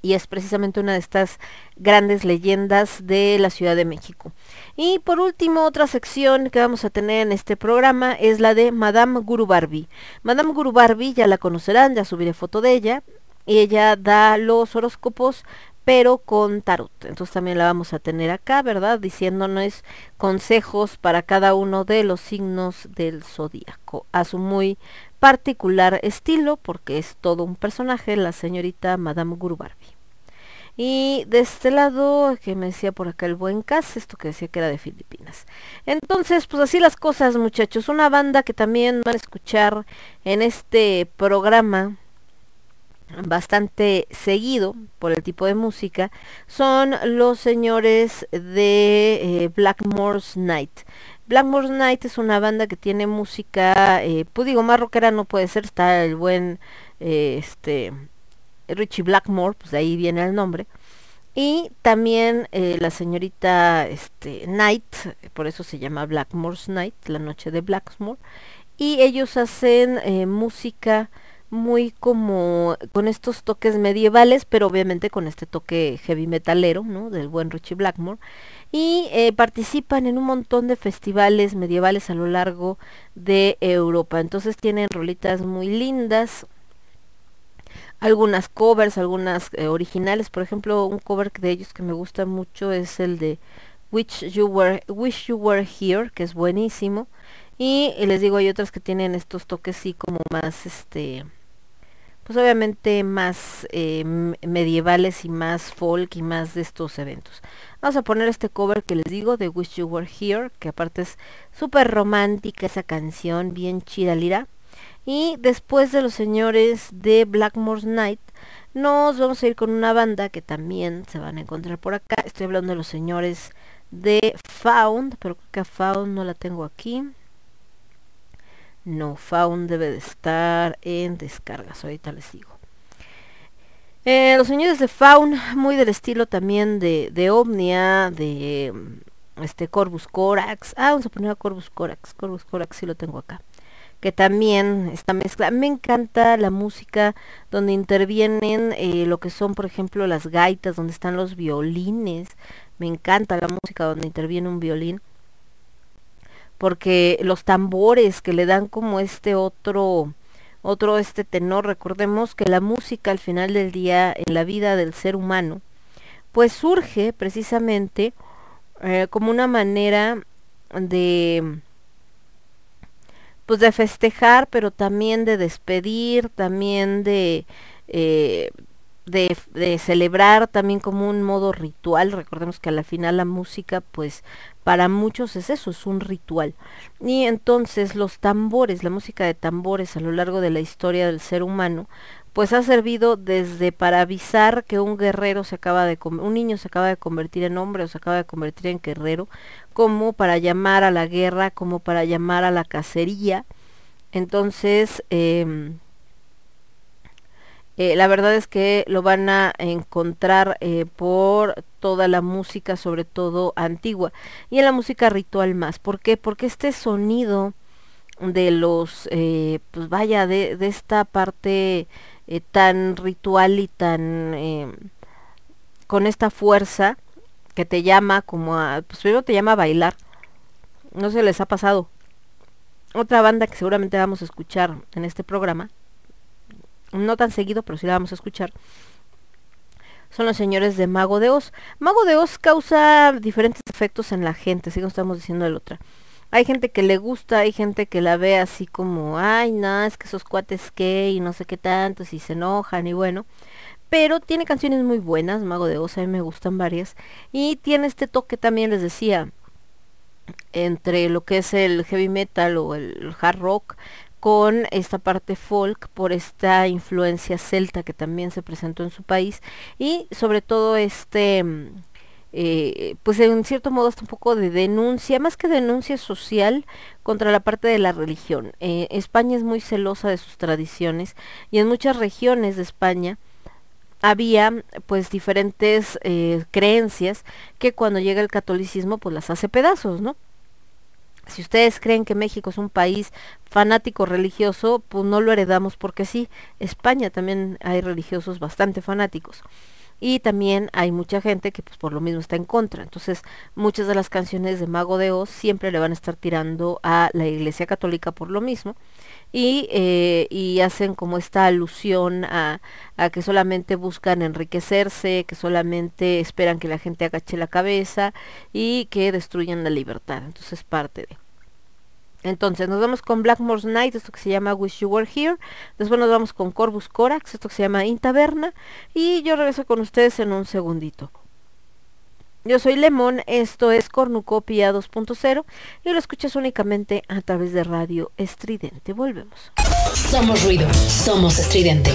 Y es precisamente una de estas grandes leyendas de la Ciudad de México. Y por último, otra sección que vamos a tener en este programa es la de Madame Guru Barbie. Madame Guru Barbie ya la conocerán, ya subiré foto de ella ella da los horóscopos pero con tarot. Entonces también la vamos a tener acá, ¿verdad? Diciéndonos consejos para cada uno de los signos del zodíaco, a su muy particular estilo, porque es todo un personaje, la señorita Madame Guru Barbie. Y de este lado, que me decía por acá el buen Cas, esto que decía que era de Filipinas. Entonces, pues así las cosas, muchachos. Una banda que también van a escuchar en este programa bastante seguido por el tipo de música son los señores de eh, Blackmore's Night. Blackmore's Night es una banda que tiene música, eh, pues digo, más rockera no puede ser, está el buen eh, este Richie Blackmore, pues de ahí viene el nombre. Y también eh, la señorita este, Night, por eso se llama Blackmore's Night, la noche de Blackmore. Y ellos hacen música muy como con estos toques medievales, pero obviamente con este toque heavy metalero, ¿no? Del buen Richie Blackmore. Y eh, participan en un montón de festivales medievales a lo largo de Europa. Entonces tienen rolitas muy lindas, algunas covers, algunas eh, originales. Por ejemplo, un cover de ellos que me gusta mucho es el de Wish You Were, You Were Here, que es buenísimo. Y, y les digo, hay otras que tienen estos toques sí como más, este, pues obviamente más eh, medievales y más folk y más de estos eventos. Vamos a poner este cover que les digo de Wish You Were Here, que aparte es súper romántica esa canción, bien chida lira. Y después de los señores de Blackmore's Night, nos vamos a ir con una banda que también se van a encontrar por acá. Estoy hablando de los señores de Found, pero creo que a Found no la tengo aquí. No, Found debe de estar en descargas, ahorita les digo. Eh, los señores de Faun, muy del estilo también de, de Omnia, de mm, este Corvus Corax. Ah, vamos a poner a Corvus Corax. Corvus Corax sí lo tengo acá. Que también está mezcla. Me encanta la música donde intervienen eh, lo que son, por ejemplo, las gaitas, donde están los violines. Me encanta la música donde interviene un violín. Porque los tambores que le dan como este otro otro este tenor. Recordemos que la música al final del día en la vida del ser humano, pues surge precisamente eh, como una manera de pues de festejar, pero también de despedir, también de, eh, de, de celebrar, también como un modo ritual. Recordemos que a la final la música, pues para muchos es eso, es un ritual. Y entonces los tambores, la música de tambores a lo largo de la historia del ser humano, pues ha servido desde para avisar que un guerrero se acaba de un niño se acaba de convertir en hombre o se acaba de convertir en guerrero, como para llamar a la guerra, como para llamar a la cacería. Entonces, eh, eh, la verdad es que lo van a encontrar eh, por toda la música, sobre todo antigua, y en la música ritual más. ¿Por qué? Porque este sonido de los, eh, pues vaya, de, de esta parte tan ritual y tan con esta fuerza que te llama como a, pues primero te llama a bailar. No se les ha pasado. Otra banda que seguramente vamos a escuchar en este programa, no tan seguido, pero sí la vamos a escuchar, son los señores de Mago de Oz. Mago de Oz causa diferentes efectos en la gente, así como estamos diciendo el otra. Hay gente que le gusta, hay gente que la ve así como, ay, no, es que esos cuates que y no sé qué tanto, y se enojan y bueno. Pero tiene canciones muy buenas, Mago de Oz, a mí me gustan varias. Y tiene este toque también, les decía, entre lo que es el heavy metal o el hard rock con esta parte folk por esta influencia celta que también se presentó en su país y sobre todo este eh, pues en cierto modo hasta un poco de denuncia, más que denuncia social contra la parte de la religión. Eh, España es muy celosa de sus tradiciones y en muchas regiones de España había pues diferentes eh, creencias que cuando llega el catolicismo pues las hace pedazos, ¿no? Si ustedes creen que México es un país fanático religioso, pues no lo heredamos porque sí. España también hay religiosos bastante fanáticos. Y también hay mucha gente que pues por lo mismo está en contra. Entonces muchas de las canciones de Mago de Oz siempre le van a estar tirando a la Iglesia Católica por lo mismo. Y, eh, y hacen como esta alusión a, a, que solamente buscan enriquecerse, que solamente esperan que la gente agache la cabeza y que destruyan la libertad. Entonces parte de... Entonces nos vamos con Blackmore's Night, esto que se llama Wish You Were Here. Después nos vamos con Corvus Corax, esto que se llama Intaverna. Y yo regreso con ustedes en un segundito. Yo soy Lemón, esto es Cornucopia 2.0 y lo escuchas únicamente a través de Radio Estridente. Volvemos. Somos ruido, somos estridente.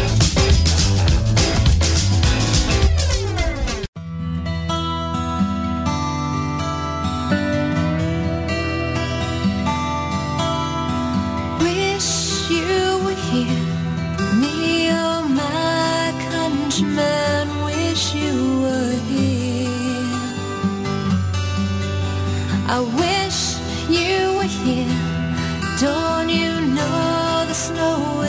Wish you were here, me or my countrymen. I wish you were here. Don't you know the snow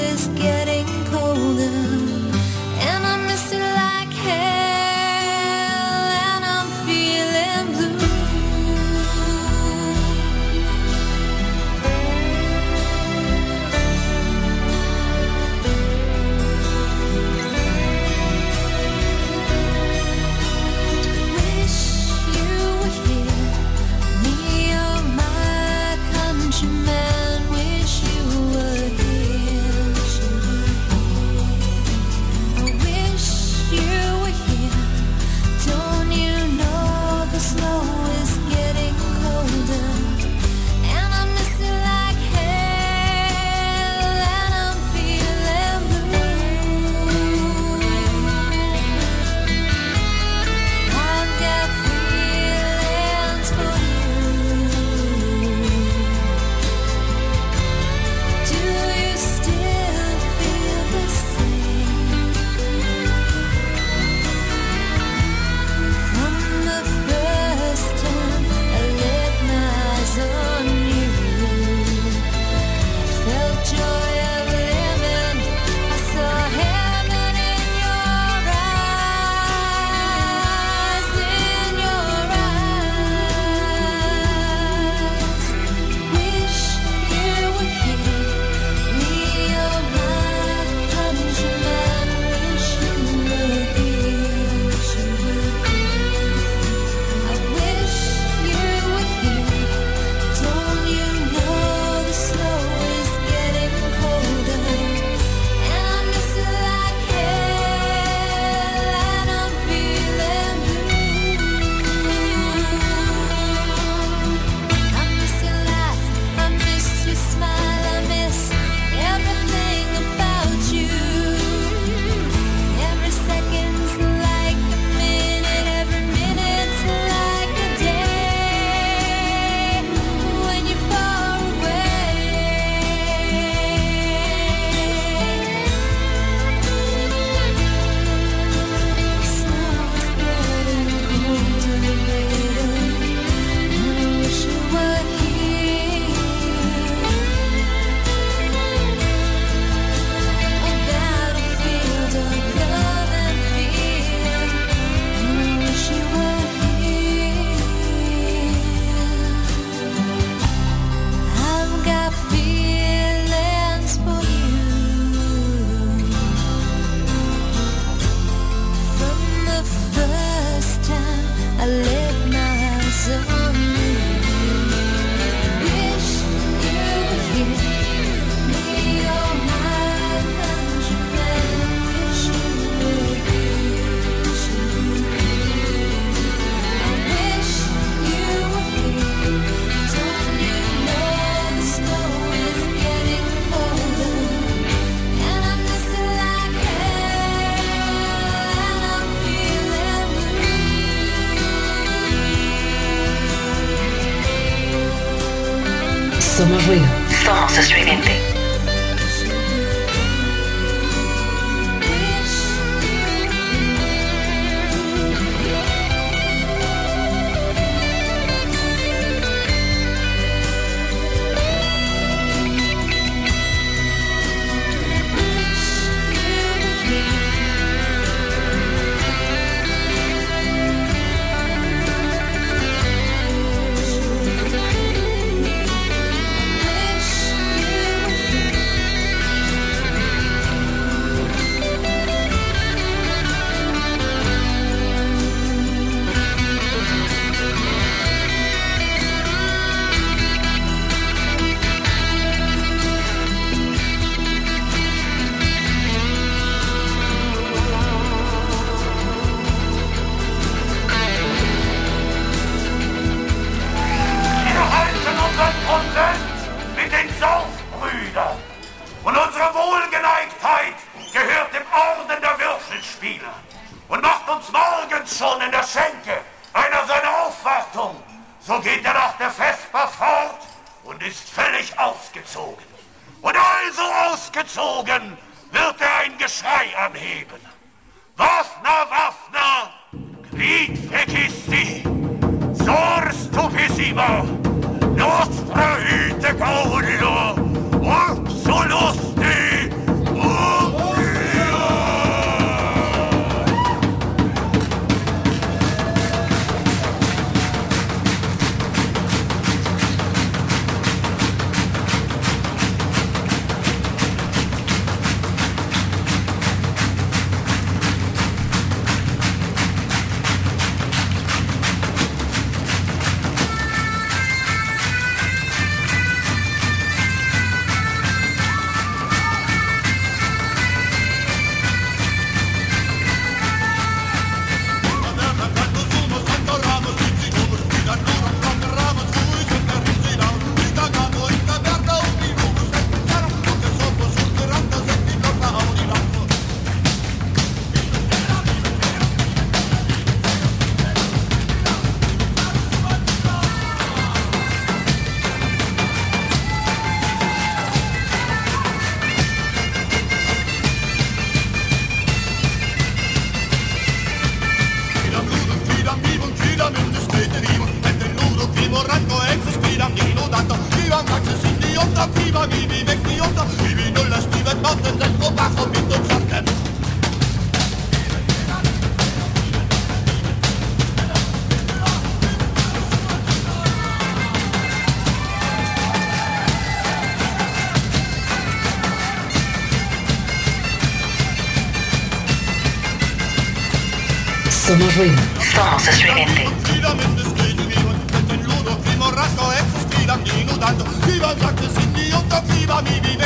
scriva inudando, viva sagte sin idiota, viva mi vive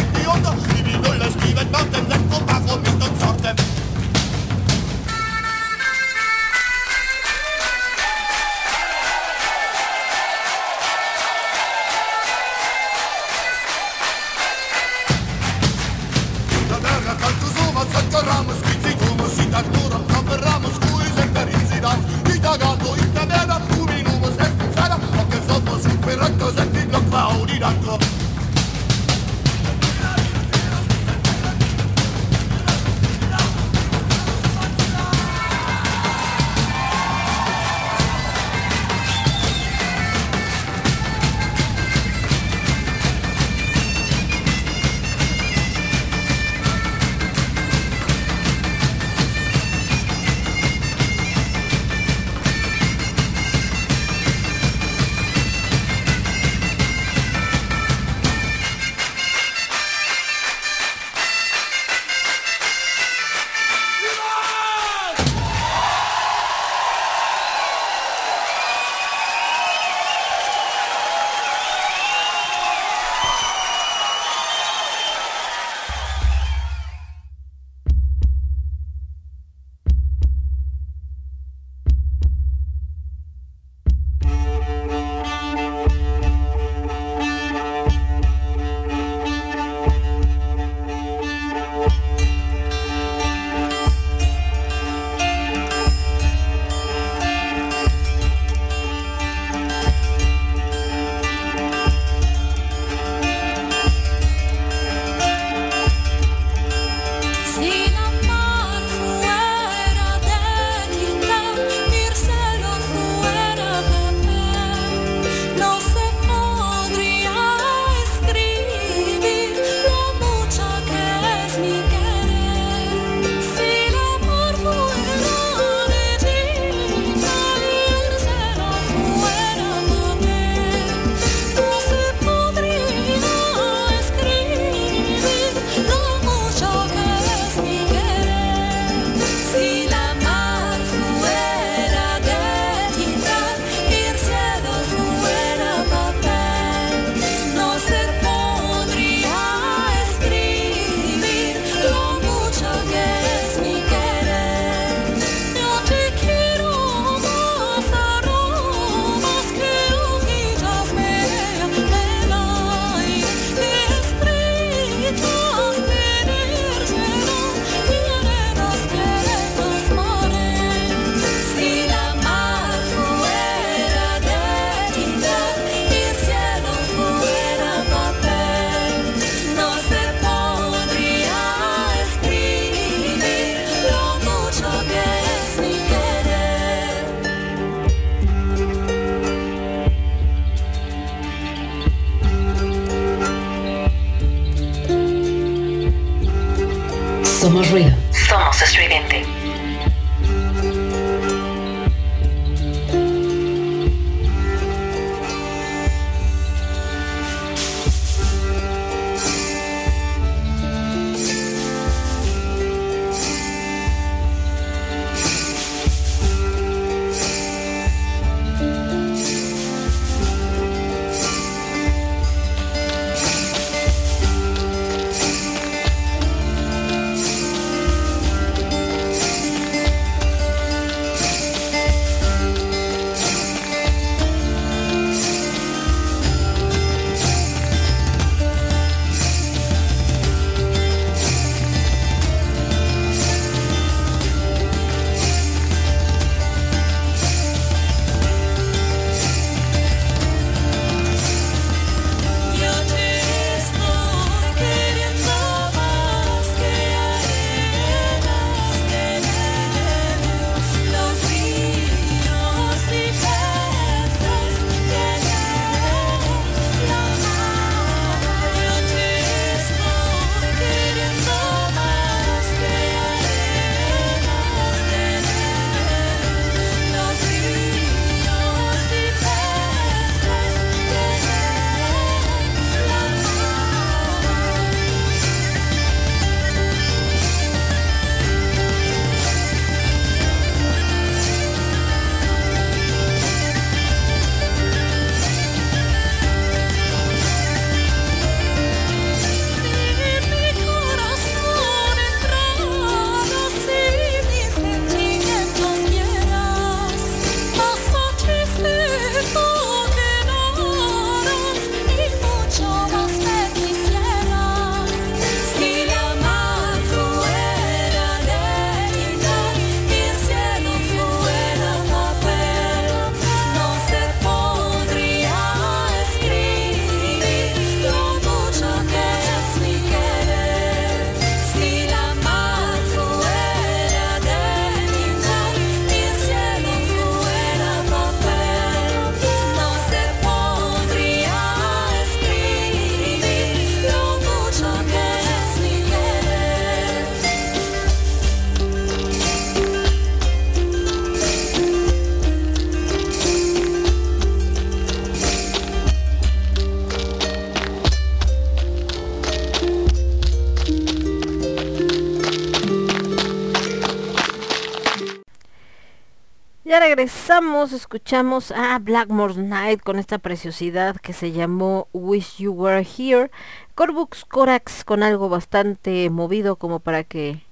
escuchamos a Blackmore's Night con esta preciosidad que se llamó Wish You Were Here. Corbux Corax con algo bastante movido como para que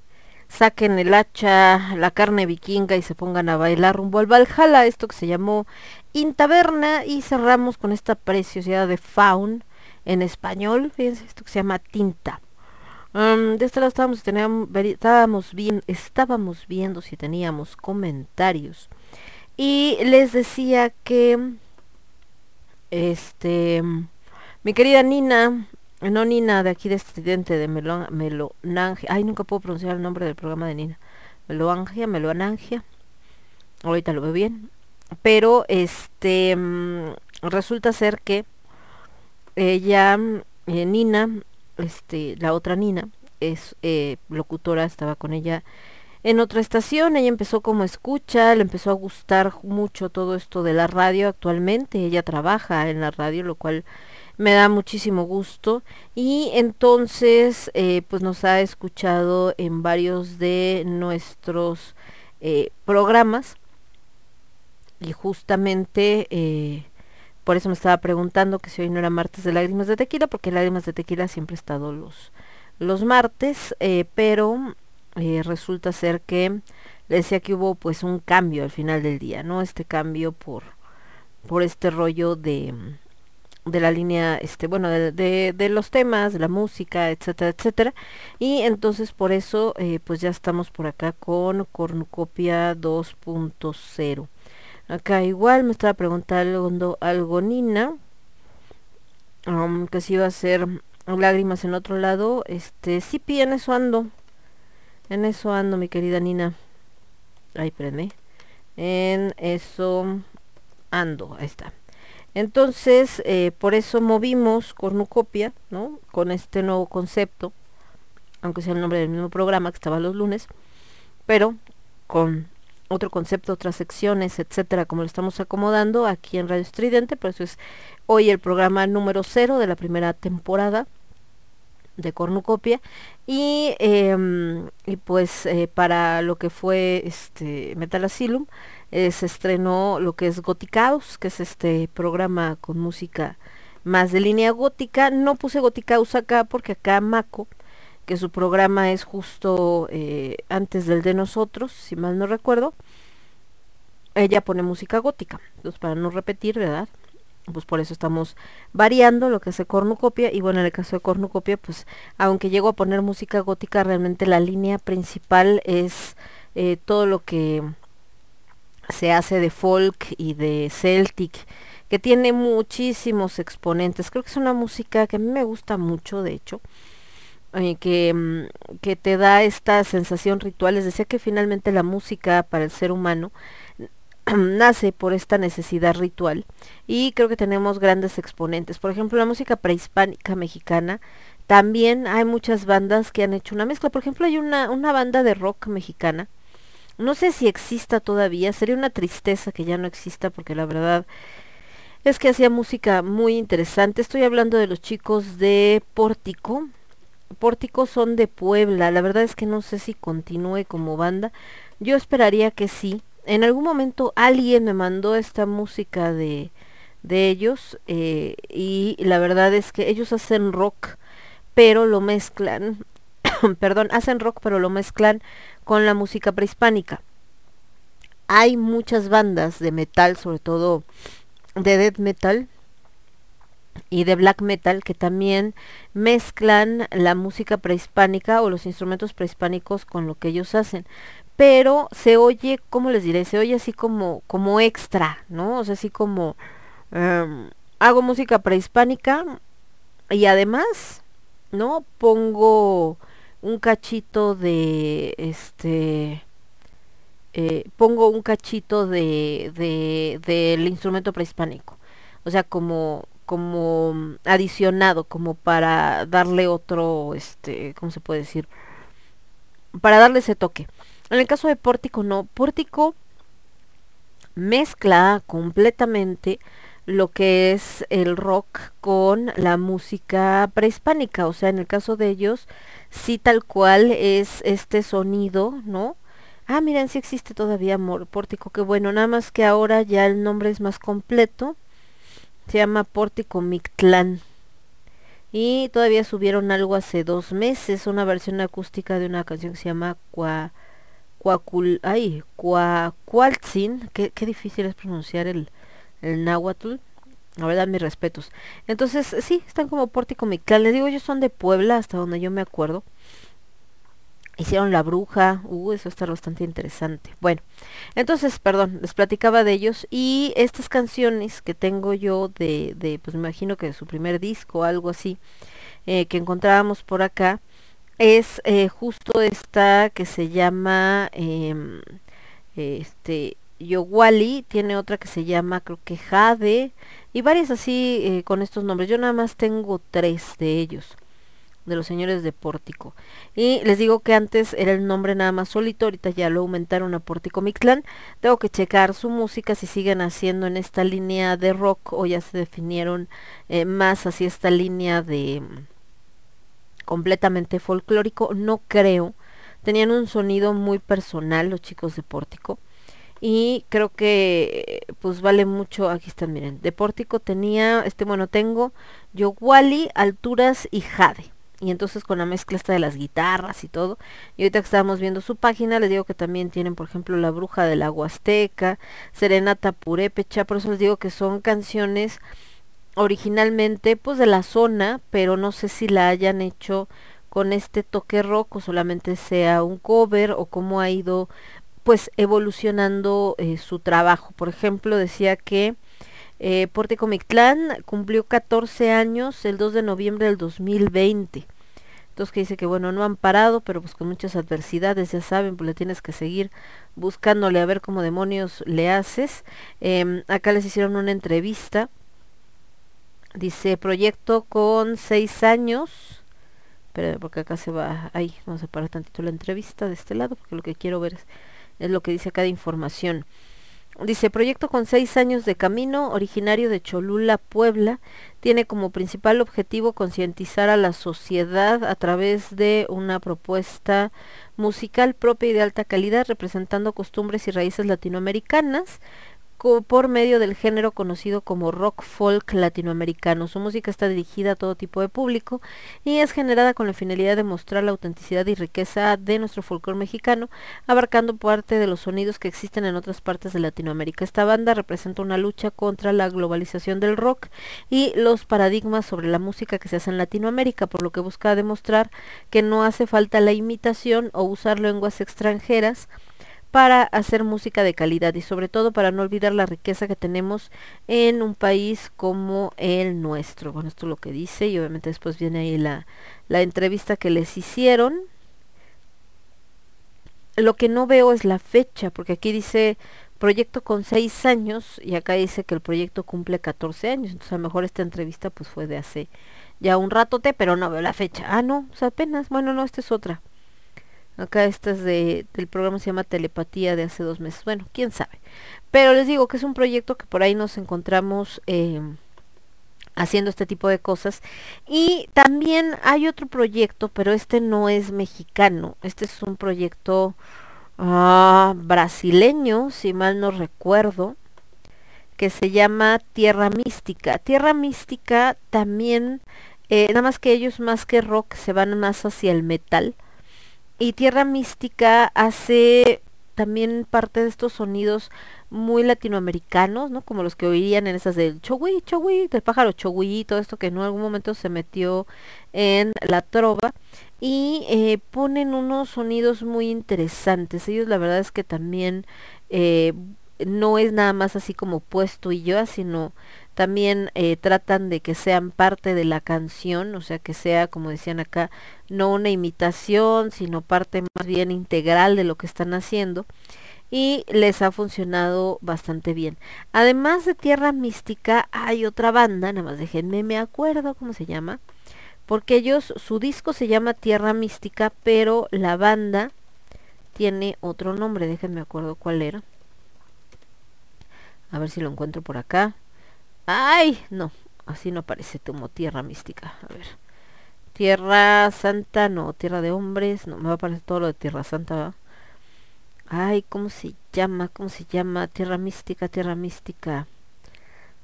saquen el hacha, la carne vikinga y se pongan a bailar rumbo al Valhalla, esto que se llamó Intaberna y cerramos con esta preciosidad de Faun en español, fíjense esto que se llama Tinta. Um, de este lado estábamos, teníamos, estábamos, bien, estábamos viendo si teníamos comentarios y les decía que este mi querida Nina no Nina de aquí de estudiante de Melo, Melonangia ay nunca puedo pronunciar el nombre del programa de Nina Meloangia Meloanangia ahorita lo veo bien pero este mm, resulta ser que ella eh, Nina este la otra Nina es eh, locutora estaba con ella en otra estación ella empezó como escucha le empezó a gustar mucho todo esto de la radio actualmente ella trabaja en la radio lo cual me da muchísimo gusto y entonces eh, pues nos ha escuchado en varios de nuestros eh, programas y justamente eh, por eso me estaba preguntando que si hoy no era martes de lágrimas de tequila porque lágrimas de tequila siempre ha estado los los martes eh, pero eh, resulta ser que le decía que hubo pues un cambio al final del día no este cambio por por este rollo de de la línea este bueno de, de, los temas de la música etcétera etcétera. Y entonces por eso eh, pues ya estamos por acá con cornucopia 2.0 acá igual me estaba preguntando algo Nina um, que si iba a ser lágrimas en otro lado este sí en eso ando en eso ando mi querida Nina. Ahí prende. En eso ando ahí está. Entonces eh, por eso movimos cornucopia no con este nuevo concepto aunque sea el nombre del mismo programa que estaba los lunes pero con otro concepto, otras secciones, etcétera, como lo estamos acomodando aquí en Radio Estridente, por eso es hoy el programa número cero de la primera temporada de Cornucopia y, eh, y pues eh, para lo que fue este Metal Asylum eh, se estrenó lo que es Goticaus, que es este programa con música más de línea gótica. No puse Goticaus acá porque acá Mako que su programa es justo eh, antes del de nosotros, si mal no recuerdo, ella pone música gótica. Entonces, para no repetir, ¿verdad? Pues por eso estamos variando lo que hace Cornucopia. Y bueno, en el caso de Cornucopia, pues aunque llego a poner música gótica, realmente la línea principal es eh, todo lo que se hace de folk y de celtic que tiene muchísimos exponentes. Creo que es una música que a mí me gusta mucho, de hecho eh, que, mm, que te da esta sensación ritual. Les decía que finalmente la música para el ser humano nace por esta necesidad ritual y creo que tenemos grandes exponentes. Por ejemplo, la música prehispánica mexicana, también hay muchas bandas que han hecho una mezcla. Por ejemplo, hay una, una banda de rock mexicana. No sé si exista todavía, sería una tristeza que ya no exista porque la verdad es que hacía música muy interesante. Estoy hablando de los chicos de Pórtico, Pórtico son de Puebla. La verdad es que no sé si continúe como banda. Yo esperaría que sí. En algún momento alguien me mandó esta música de, de ellos eh, y la verdad es que ellos hacen rock, pero lo mezclan, perdón, hacen rock, pero lo mezclan con la música prehispánica. Hay muchas bandas de metal, sobre todo de death metal, y de black metal que también mezclan la música prehispánica o los instrumentos prehispánicos con lo que ellos hacen pero se oye como les diré se oye así como como extra no o sea así como um, hago música prehispánica y además no pongo un cachito de este eh, pongo un cachito de del de, de instrumento prehispánico. O sea como como adicionado como para darle otro este cómo se puede decir para darle ese toque en el caso de Pórtico no Pórtico mezcla completamente lo que es el rock con la música prehispánica o sea en el caso de ellos sí tal cual es este sonido no Ah, miren, sí existe todavía Pórtico, qué bueno, nada más que ahora ya el nombre es más completo. Se llama Pórtico Mictlán. Y todavía subieron algo hace dos meses, una versión acústica de una canción que se llama Cua, Cuacul, ay, Cuacualtzin, qué, difícil es pronunciar el, el náhuatl. La verdad, mis respetos. Entonces, sí, están como Pórtico Mictlán. Les digo, ellos son de Puebla, hasta donde yo me acuerdo. Hicieron La Bruja, uh, eso está bastante interesante. Bueno, entonces, perdón, les platicaba de ellos y estas canciones que tengo yo de, de pues me imagino que de su primer disco algo así, eh, que encontrábamos por acá, es eh, justo esta que se llama, em, este, Yowali, tiene otra que se llama, creo que Jade, y varias así eh, con estos nombres. Yo nada más tengo tres de ellos de los señores de Pórtico. Y les digo que antes era el nombre nada más solito, ahorita ya lo aumentaron a Pórtico Mictlán. Tengo que checar su música si siguen haciendo en esta línea de rock o ya se definieron eh, más hacia esta línea de completamente folclórico. No creo. Tenían un sonido muy personal los chicos de Pórtico. Y creo que pues vale mucho, aquí están, miren, de Pórtico tenía, este bueno, tengo Yowali, Alturas y Jade y entonces con la mezcla esta de las guitarras y todo. Y ahorita que estábamos viendo su página, les digo que también tienen, por ejemplo, La Bruja de la Huasteca, Serenata Purépecha, por eso les digo que son canciones originalmente pues de la zona, pero no sé si la hayan hecho con este toque rock o solamente sea un cover o cómo ha ido pues evolucionando eh, su trabajo. Por ejemplo, decía que eh, Mictlán cumplió 14 años el 2 de noviembre del 2020. Entonces que dice que bueno, no han parado, pero pues con muchas adversidades, ya saben, pues le tienes que seguir buscándole a ver cómo demonios le haces. Em, acá les hicieron una entrevista. Dice, proyecto con seis años. Pero porque acá se va, ahí, vamos a parar tantito la entrevista de este lado, porque lo que quiero ver es, es lo que dice acá de información. Dice, proyecto con seis años de camino, originario de Cholula, Puebla, tiene como principal objetivo concientizar a la sociedad a través de una propuesta musical propia y de alta calidad, representando costumbres y raíces latinoamericanas por medio del género conocido como rock folk latinoamericano. Su música está dirigida a todo tipo de público y es generada con la finalidad de mostrar la autenticidad y riqueza de nuestro folclore mexicano, abarcando parte de los sonidos que existen en otras partes de Latinoamérica. Esta banda representa una lucha contra la globalización del rock y los paradigmas sobre la música que se hace en Latinoamérica, por lo que busca demostrar que no hace falta la imitación o usar lenguas extranjeras para hacer música de calidad y sobre todo para no olvidar la riqueza que tenemos en un país como el nuestro. Bueno, esto es lo que dice y obviamente después viene ahí la, la entrevista que les hicieron. Lo que no veo es la fecha, porque aquí dice proyecto con seis años y acá dice que el proyecto cumple 14 años. Entonces a lo mejor esta entrevista pues fue de hace ya un ratote, pero no veo la fecha. Ah, no, o apenas. Bueno, no, esta es otra. Acá esta es de, del programa se llama Telepatía de hace dos meses. Bueno, quién sabe. Pero les digo que es un proyecto que por ahí nos encontramos eh, haciendo este tipo de cosas. Y también hay otro proyecto, pero este no es mexicano. Este es un proyecto ah, brasileño, si mal no recuerdo, que se llama Tierra Mística. Tierra Mística también, eh, nada más que ellos más que rock se van más hacia el metal. Y Tierra Mística hace también parte de estos sonidos muy latinoamericanos, ¿no? Como los que oirían en esas del chogui, chogui, del pájaro chogui, todo esto que en algún momento se metió en la trova. Y eh, ponen unos sonidos muy interesantes. Ellos la verdad es que también eh, no es nada más así como puesto y yo, sino también eh, tratan de que sean parte de la canción, o sea, que sea, como decían acá, no una imitación, sino parte más bien integral de lo que están haciendo. Y les ha funcionado bastante bien. Además de Tierra Mística, hay otra banda, nada más déjenme, me acuerdo cómo se llama. Porque ellos, su disco se llama Tierra Mística, pero la banda tiene otro nombre, déjenme acuerdo cuál era. A ver si lo encuentro por acá. ¡Ay! No, así no aparece como Tierra Mística. A ver. Tierra Santa, no, Tierra de Hombres, no, me va a aparecer todo lo de Tierra Santa. Ay, ¿cómo se llama? ¿Cómo se llama? Tierra Mística, Tierra Mística.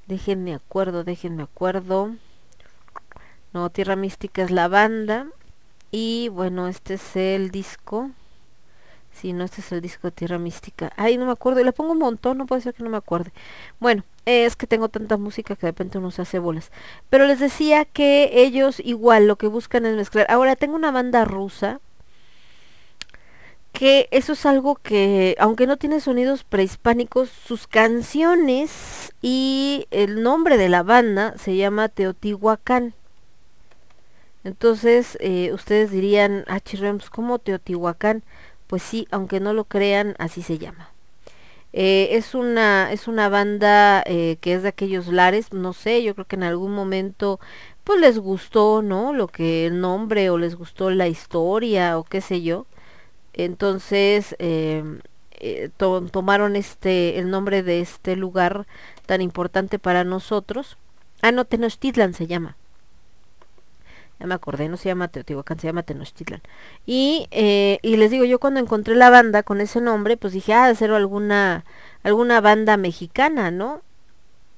Déjenme acuerdo, déjenme acuerdo. No, Tierra Mística es la banda. Y bueno, este es el disco. Sí, no, este es el disco de Tierra Mística. Ay, no me acuerdo. Y le pongo un montón, no puede ser que no me acuerde. Bueno, es que tengo tanta música que de repente uno se hace bolas. Pero les decía que ellos igual lo que buscan es mezclar. Ahora, tengo una banda rusa que eso es algo que, aunque no tiene sonidos prehispánicos, sus canciones y el nombre de la banda se llama Teotihuacán. Entonces, eh, ustedes dirían, ah, chirrems, ¿cómo Teotihuacán? Pues sí, aunque no lo crean, así se llama. Eh, es una es una banda eh, que es de aquellos lares, no sé, yo creo que en algún momento pues les gustó, ¿no? Lo que el nombre o les gustó la historia o qué sé yo. Entonces eh, to- tomaron este el nombre de este lugar tan importante para nosotros. Ah, no, Tenochtitlan se llama. Ya me acordé, no se llama Teotihuacán, se llama Tenochtitlan. Y, eh, y les digo, yo cuando encontré la banda con ese nombre, pues dije, ah, de ser alguna, alguna banda mexicana, ¿no?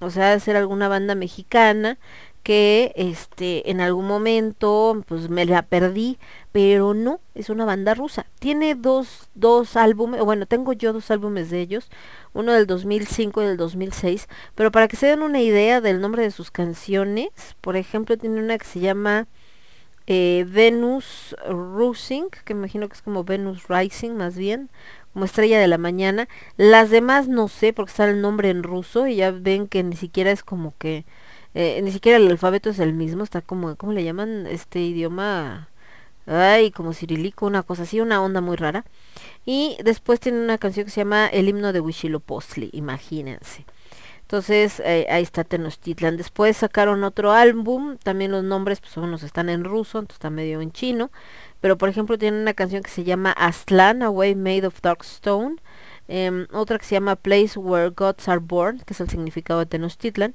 O sea, de ser alguna banda mexicana que este en algún momento pues me la perdí, pero no, es una banda rusa. Tiene dos, dos álbumes, bueno, tengo yo dos álbumes de ellos, uno del 2005 y del 2006, pero para que se den una idea del nombre de sus canciones, por ejemplo, tiene una que se llama eh, Venus Rising, que imagino que es como Venus Rising más bien, como estrella de la mañana. Las demás no sé porque está el nombre en ruso y ya ven que ni siquiera es como que, eh, ni siquiera el alfabeto es el mismo, está como, ¿cómo le llaman? Este idioma, ay, como cirílico, una cosa así, una onda muy rara. Y después tiene una canción que se llama El himno de Huitzilopochtli, imagínense. Entonces eh, ahí está Tenochtitlan. Después sacaron otro álbum, también los nombres pues unos están en ruso, entonces está medio en chino. Pero por ejemplo tienen una canción que se llama Aztlán, A Way Made of Dark Stone. em, otra que se llama Place Where Gods Are Born, que es el significado de Tenochtitlan.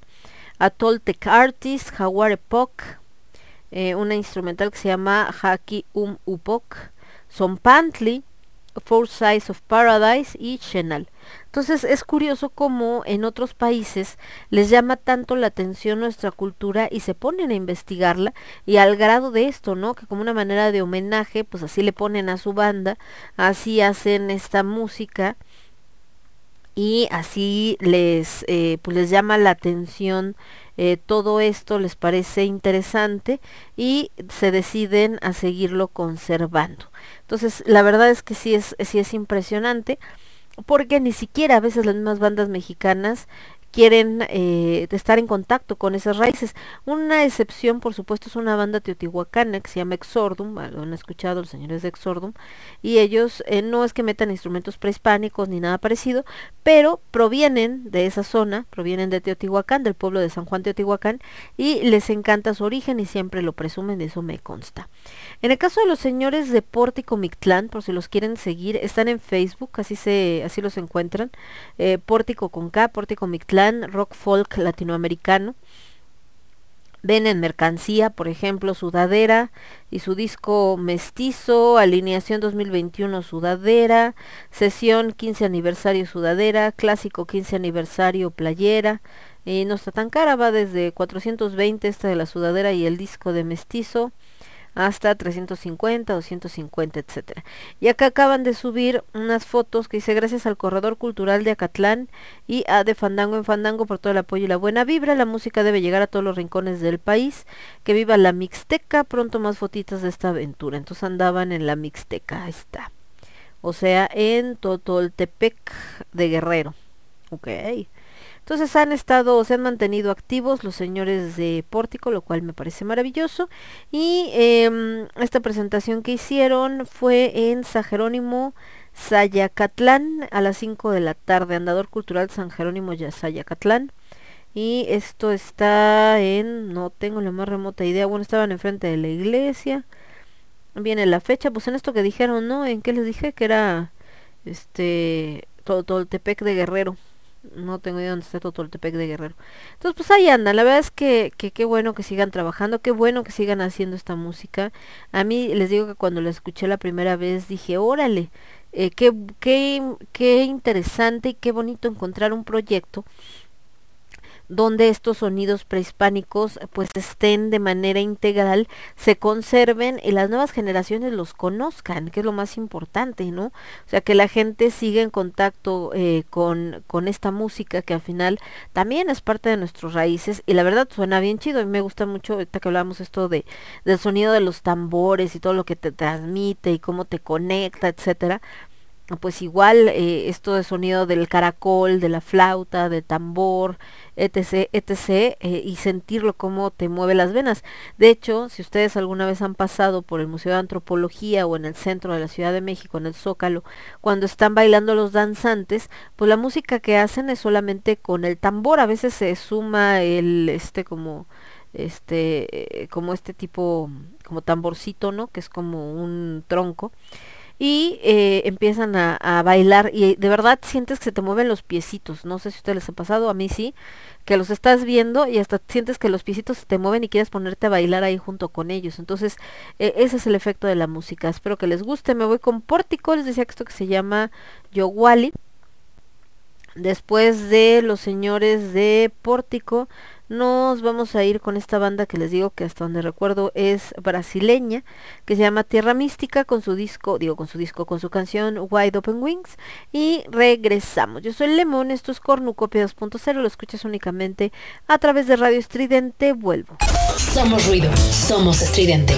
A Toltec Artist, Jaguar Epoch. eh, una instrumental que se llama Haki Um Upok. Zompantli, Four Sides of Paradise y Chenal. Entonces es curioso cómo en otros países les llama tanto la atención nuestra cultura y se ponen a investigarla y al grado de esto, ¿no? Que como una manera de homenaje, pues así le ponen a su banda, así hacen esta música y así les eh, pues les llama la atención eh, todo esto les parece interesante y se deciden a seguirlo conservando entonces la verdad es que sí es sí es impresionante porque ni siquiera a veces las mismas bandas mexicanas quieren eh, estar en contacto con esas raíces. Una excepción, por supuesto, es una banda teotihuacana que se llama Exordum, lo han escuchado los señores de Exordum, y ellos eh, no es que metan instrumentos prehispánicos ni nada parecido, pero provienen de esa zona, provienen de Teotihuacán, del pueblo de San Juan Teotihuacán, y les encanta su origen y siempre lo presumen, de eso me consta. En el caso de los señores de Pórtico Mictlán, por si los quieren seguir, están en Facebook, así se, así los encuentran. Eh, Pórtico con K, Pórtico Mictlán, rock folk latinoamericano. Ven en mercancía, por ejemplo, Sudadera y su disco Mestizo, Alineación 2021 Sudadera, Sesión 15 aniversario Sudadera, Clásico 15 aniversario Playera. Y no está tan cara, va desde 420 esta de la Sudadera y el disco de Mestizo hasta 350, 250, etcétera. Y acá acaban de subir unas fotos que dice gracias al Corredor Cultural de Acatlán y a de Fandango en Fandango por todo el apoyo y la buena vibra. La música debe llegar a todos los rincones del país. Que viva la Mixteca. Pronto más fotitas de esta aventura. Entonces andaban en la Mixteca. Ahí está. O sea, en Totoltepec de Guerrero. Ok. Entonces han estado, se han mantenido activos los señores de Pórtico, lo cual me parece maravilloso. Y eh, esta presentación que hicieron fue en San Jerónimo, Sayacatlán, a las 5 de la tarde, Andador Cultural San Jerónimo, Sayacatlán. Y esto está en, no tengo la más remota idea, bueno, estaban enfrente de la iglesia. Viene la fecha, pues en esto que dijeron, ¿no? ¿En qué les dije? Que era, este, Toltepec de Guerrero. No tengo idea dónde está Totoltepec de Guerrero. Entonces, pues ahí andan. La verdad es que que qué bueno que sigan trabajando, qué bueno que sigan haciendo esta música. A mí les digo que cuando la escuché la primera vez dije, órale, eh, qué, qué, qué interesante y qué bonito encontrar un proyecto donde estos sonidos prehispánicos pues estén de manera integral, se conserven y las nuevas generaciones los conozcan, que es lo más importante, ¿no? O sea, que la gente siga en contacto eh, con, con esta música que al final también es parte de nuestros raíces y la verdad suena bien chido, mí me gusta mucho, ahorita que hablamos esto de, del sonido de los tambores y todo lo que te transmite y cómo te conecta, etcétera pues igual eh, esto de sonido del caracol, de la flauta, del tambor, etc, etc, eh, y sentirlo como te mueve las venas. De hecho, si ustedes alguna vez han pasado por el Museo de Antropología o en el centro de la Ciudad de México, en el Zócalo, cuando están bailando los danzantes, pues la música que hacen es solamente con el tambor. A veces se suma el, este como, este, eh, como este tipo, como tamborcito, ¿no? Que es como un tronco y eh, empiezan a, a, bailar y de verdad sientes que se te mueven los piecitos. No sé si a ustedes les ha pasado, a mí sí, que los estás viendo y hasta sientes que los piecitos se te mueven y quieres ponerte a bailar ahí junto con ellos. Entonces, eh, ese es el efecto de la música. Espero que les guste. Me voy con Pórtico, les decía que esto que se llama Yowali. Después de los señores de Pórtico, nos vamos a ir con esta banda que les digo que hasta donde recuerdo es brasileña, que se llama Tierra Mística con su disco, digo con su disco, con su canción Wide Open Wings y regresamos. Yo soy Lemón, esto es Cornucopia 2.0, lo escuchas únicamente a través de Radio Estridente, vuelvo. Somos ruido, somos estridente.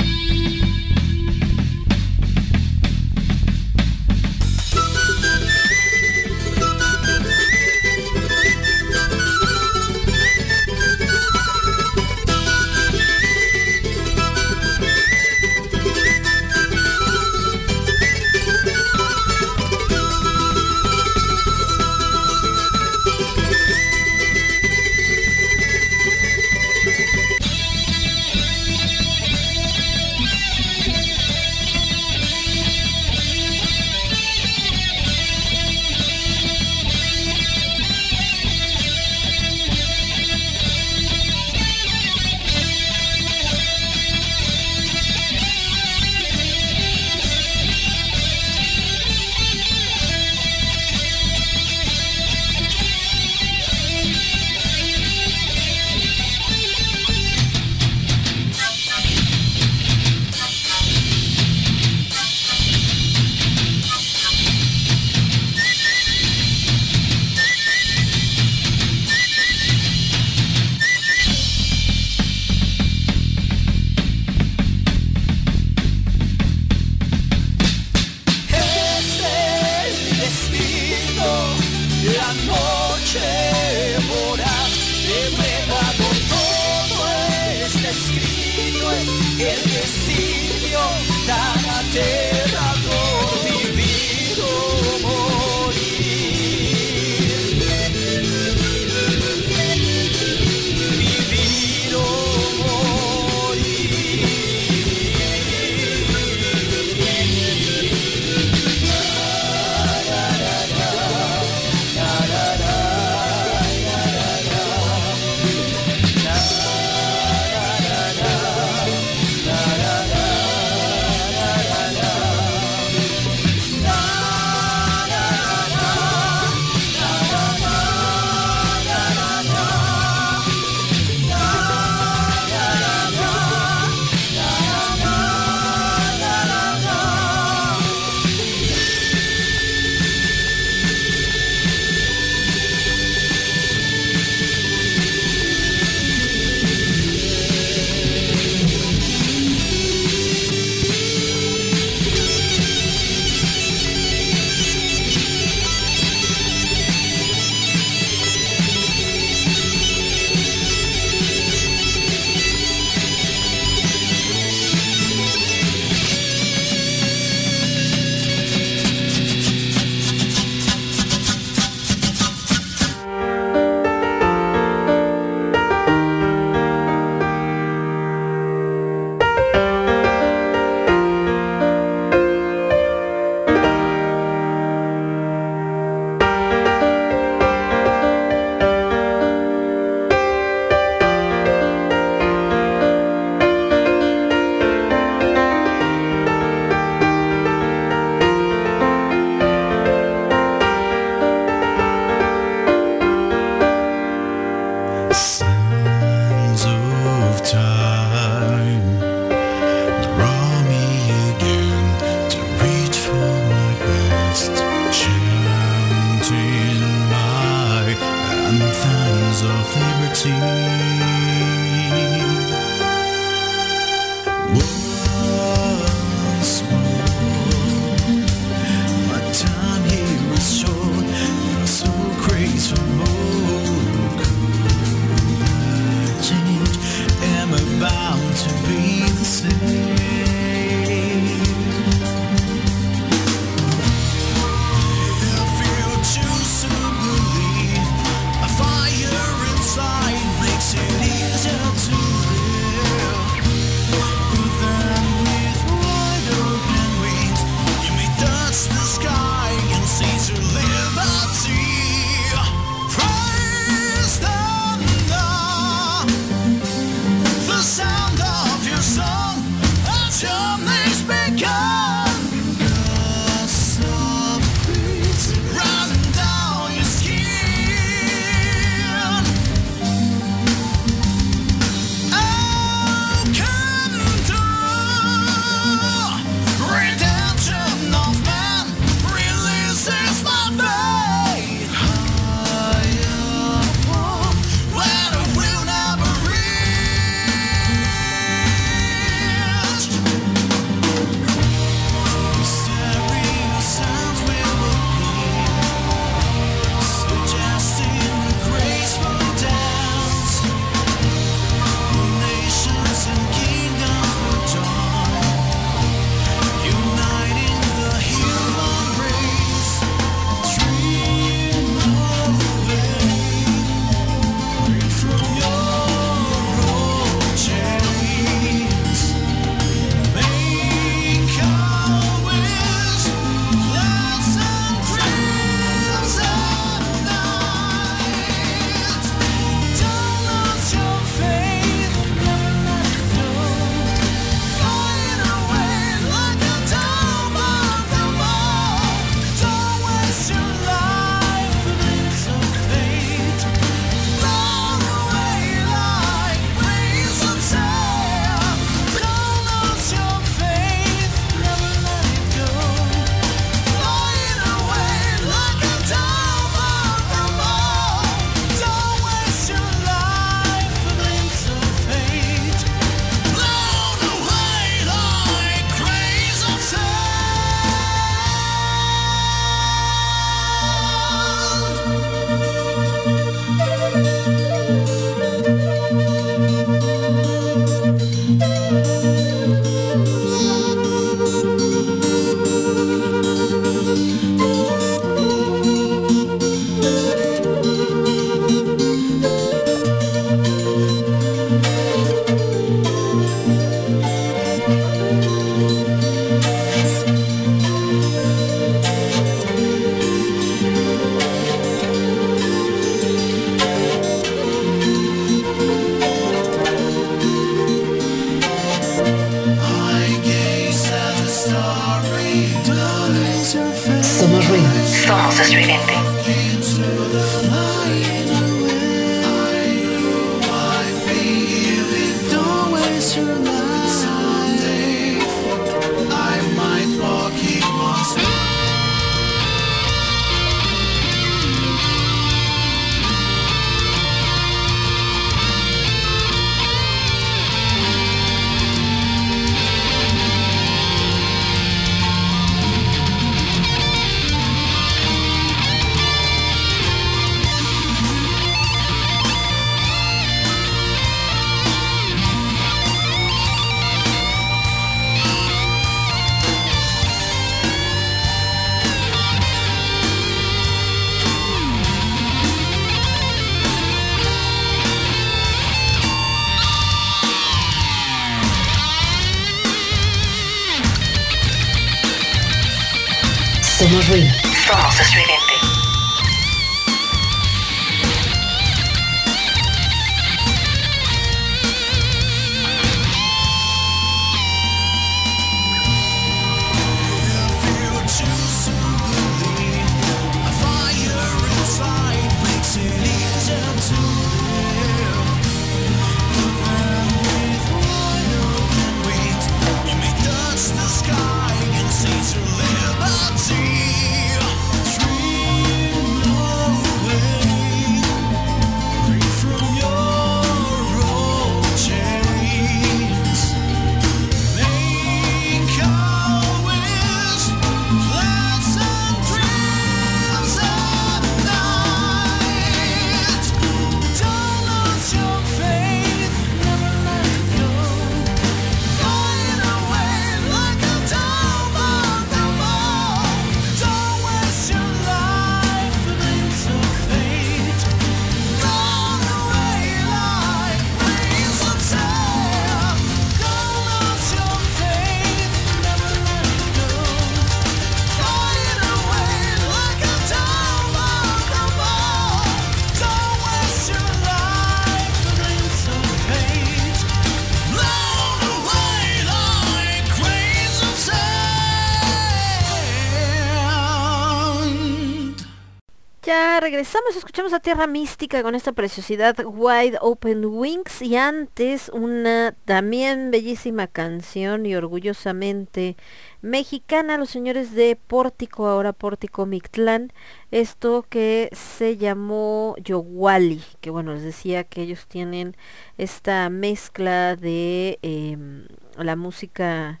Escuchamos a Tierra Mística con esta preciosidad Wide Open Wings y antes una también bellísima canción y orgullosamente mexicana, los señores de Pórtico, ahora Pórtico Mictlán, esto que se llamó Yowali, que bueno, les decía que ellos tienen esta mezcla de em, la música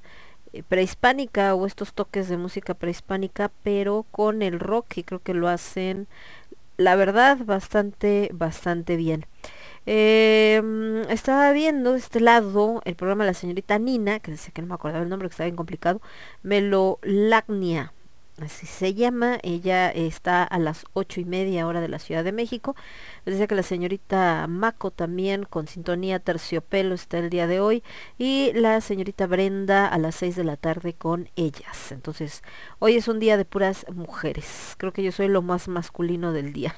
eh, prehispánica o estos toques de música prehispánica, pero con el rock y creo que lo hacen, la verdad, bastante, bastante bien. Mm, estaba viendo de este lado el programa de la señorita Nina, que decía que no me acordaba el nombre, que estaba bien complicado, Melolagnia así se llama, ella está a las ocho y media hora de la Ciudad de México. Les que la señorita Maco también con sintonía terciopelo está el día de hoy y la señorita Brenda a las seis de la tarde con ellas. Entonces, hoy es un día de puras mujeres. Creo que yo soy lo más masculino del día.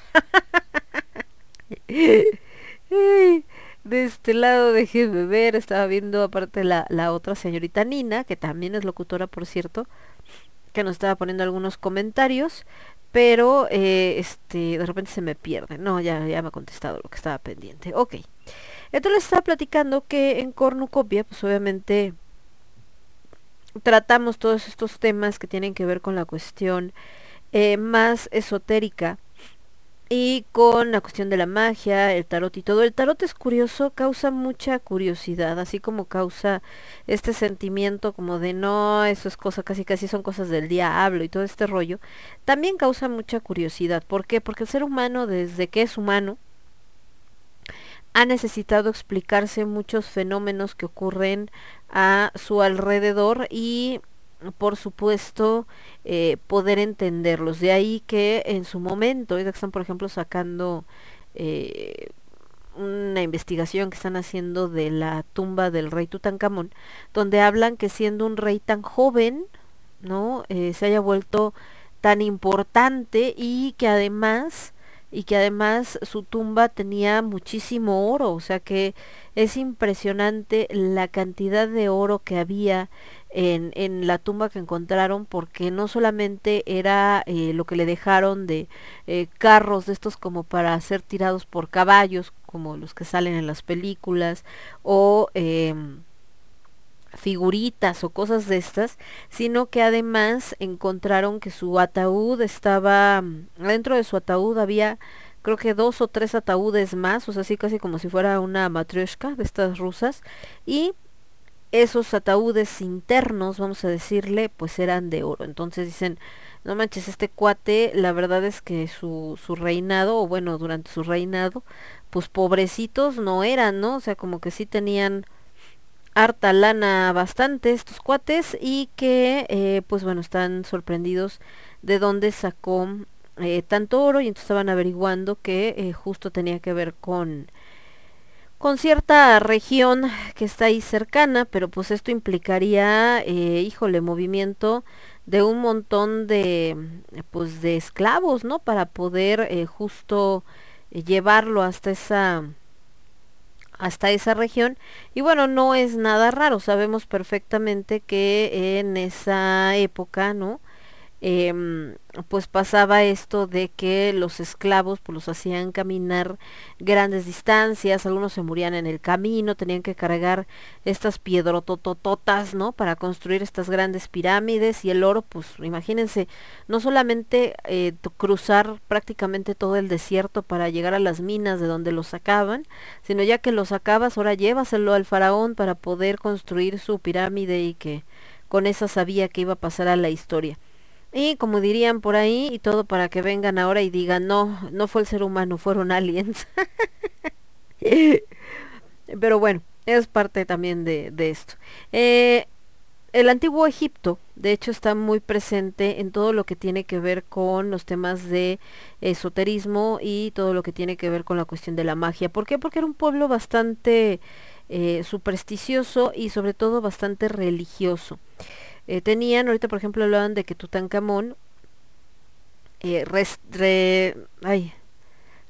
De este lado déjenme ver, estaba viendo aparte la otra señorita Nina, que también es locutora por cierto, que nos estaba poniendo algunos comentarios, pero eh, este de repente se me pierde. No, ya, ya me ha contestado lo que estaba pendiente. Ok. Entonces estaba platicando que en Cornucopia, pues obviamente tratamos todos estos temas que tienen que ver con la cuestión eh, más esotérica y con la cuestión de la magia, el tarot y todo. El tarot es curioso, causa mucha curiosidad, así como causa este sentimiento como de no, eso es cosa, casi casi son cosas del diablo y todo este rollo. También causa mucha curiosidad. ¿Por qué? Porque el ser humano, desde que es humano, ha necesitado explicarse muchos fenómenos que ocurren a su alrededor y por supuesto eh, poder entenderlos. De ahí que en su momento, están por ejemplo sacando eh, una investigación que están haciendo de la tumba del rey Tutankamón, donde hablan que siendo un rey tan joven, ¿no? Eh, se haya vuelto tan importante y que además y que además su tumba tenía muchísimo oro, o sea que es impresionante la cantidad de oro que había en, en la tumba que encontraron porque no solamente era eh, lo que le dejaron de eh, carros de estos como para ser tirados por caballos como los que salen en las películas o eh, figuritas o cosas de estas, sino que además encontraron que su ataúd estaba, dentro de su ataúd había creo que dos o tres ataúdes más, o sea, así casi como si fuera una matrioshka de estas rusas, y esos ataúdes internos, vamos a decirle, pues eran de oro. Entonces dicen, no manches, este cuate, la verdad es que su, su reinado, o bueno, durante su reinado, pues pobrecitos no eran, ¿no? O sea, como que sí tenían harta lana bastante estos cuates y que, eh, pues bueno, están sorprendidos de dónde sacó eh, tanto oro y entonces estaban averiguando que eh, justo tenía que ver con con cierta región que está ahí cercana, pero pues esto implicaría, eh, híjole, movimiento de un montón de, pues de esclavos, ¿no? Para poder eh, justo eh, llevarlo hasta esa, hasta esa región. Y bueno, no es nada raro, sabemos perfectamente que en esa época, ¿no? Em, pues pasaba esto de que los esclavos pues los hacían caminar grandes distancias, algunos se morían en el camino, tenían que cargar estas piedrototototas, ¿no? Para construir estas grandes pirámides y el oro, pues imagínense, no solamente eh, cruzar prácticamente todo el desierto para llegar a las minas de donde lo sacaban, sino ya que lo sacabas, ahora llévaselo al faraón para poder construir su pirámide y que con esa sabía que iba a pasar a la historia. Y como dirían por ahí, y todo para que vengan ahora y digan, no, no fue el ser humano, fueron aliens. Pero bueno, es parte también de, de esto. Eh, el antiguo Egipto, de hecho, está muy presente en todo lo que tiene que ver con los temas de esoterismo y todo lo que tiene que ver con la cuestión de la magia. ¿Por qué? Porque era un pueblo bastante eh, supersticioso y sobre todo bastante religioso. Eh, tenían, ahorita por ejemplo hablaban de que Tutankamón eh,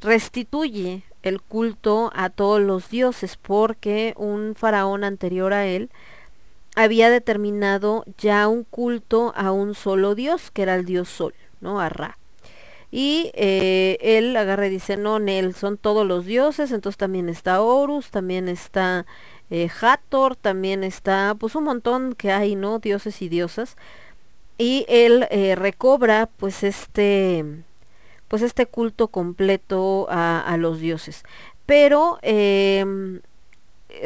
restituye el culto a todos los dioses porque un faraón anterior a él había determinado ya un culto a un solo dios, que era el dios Sol, ¿no? A Ra. Y eh, él agarra y dice, no, Nel, son todos los dioses, entonces también está Horus, también está eh, Hathor, también está, pues un montón que hay, ¿no? Dioses y diosas. Y él eh, recobra, pues este, pues este culto completo a, a los dioses. Pero em,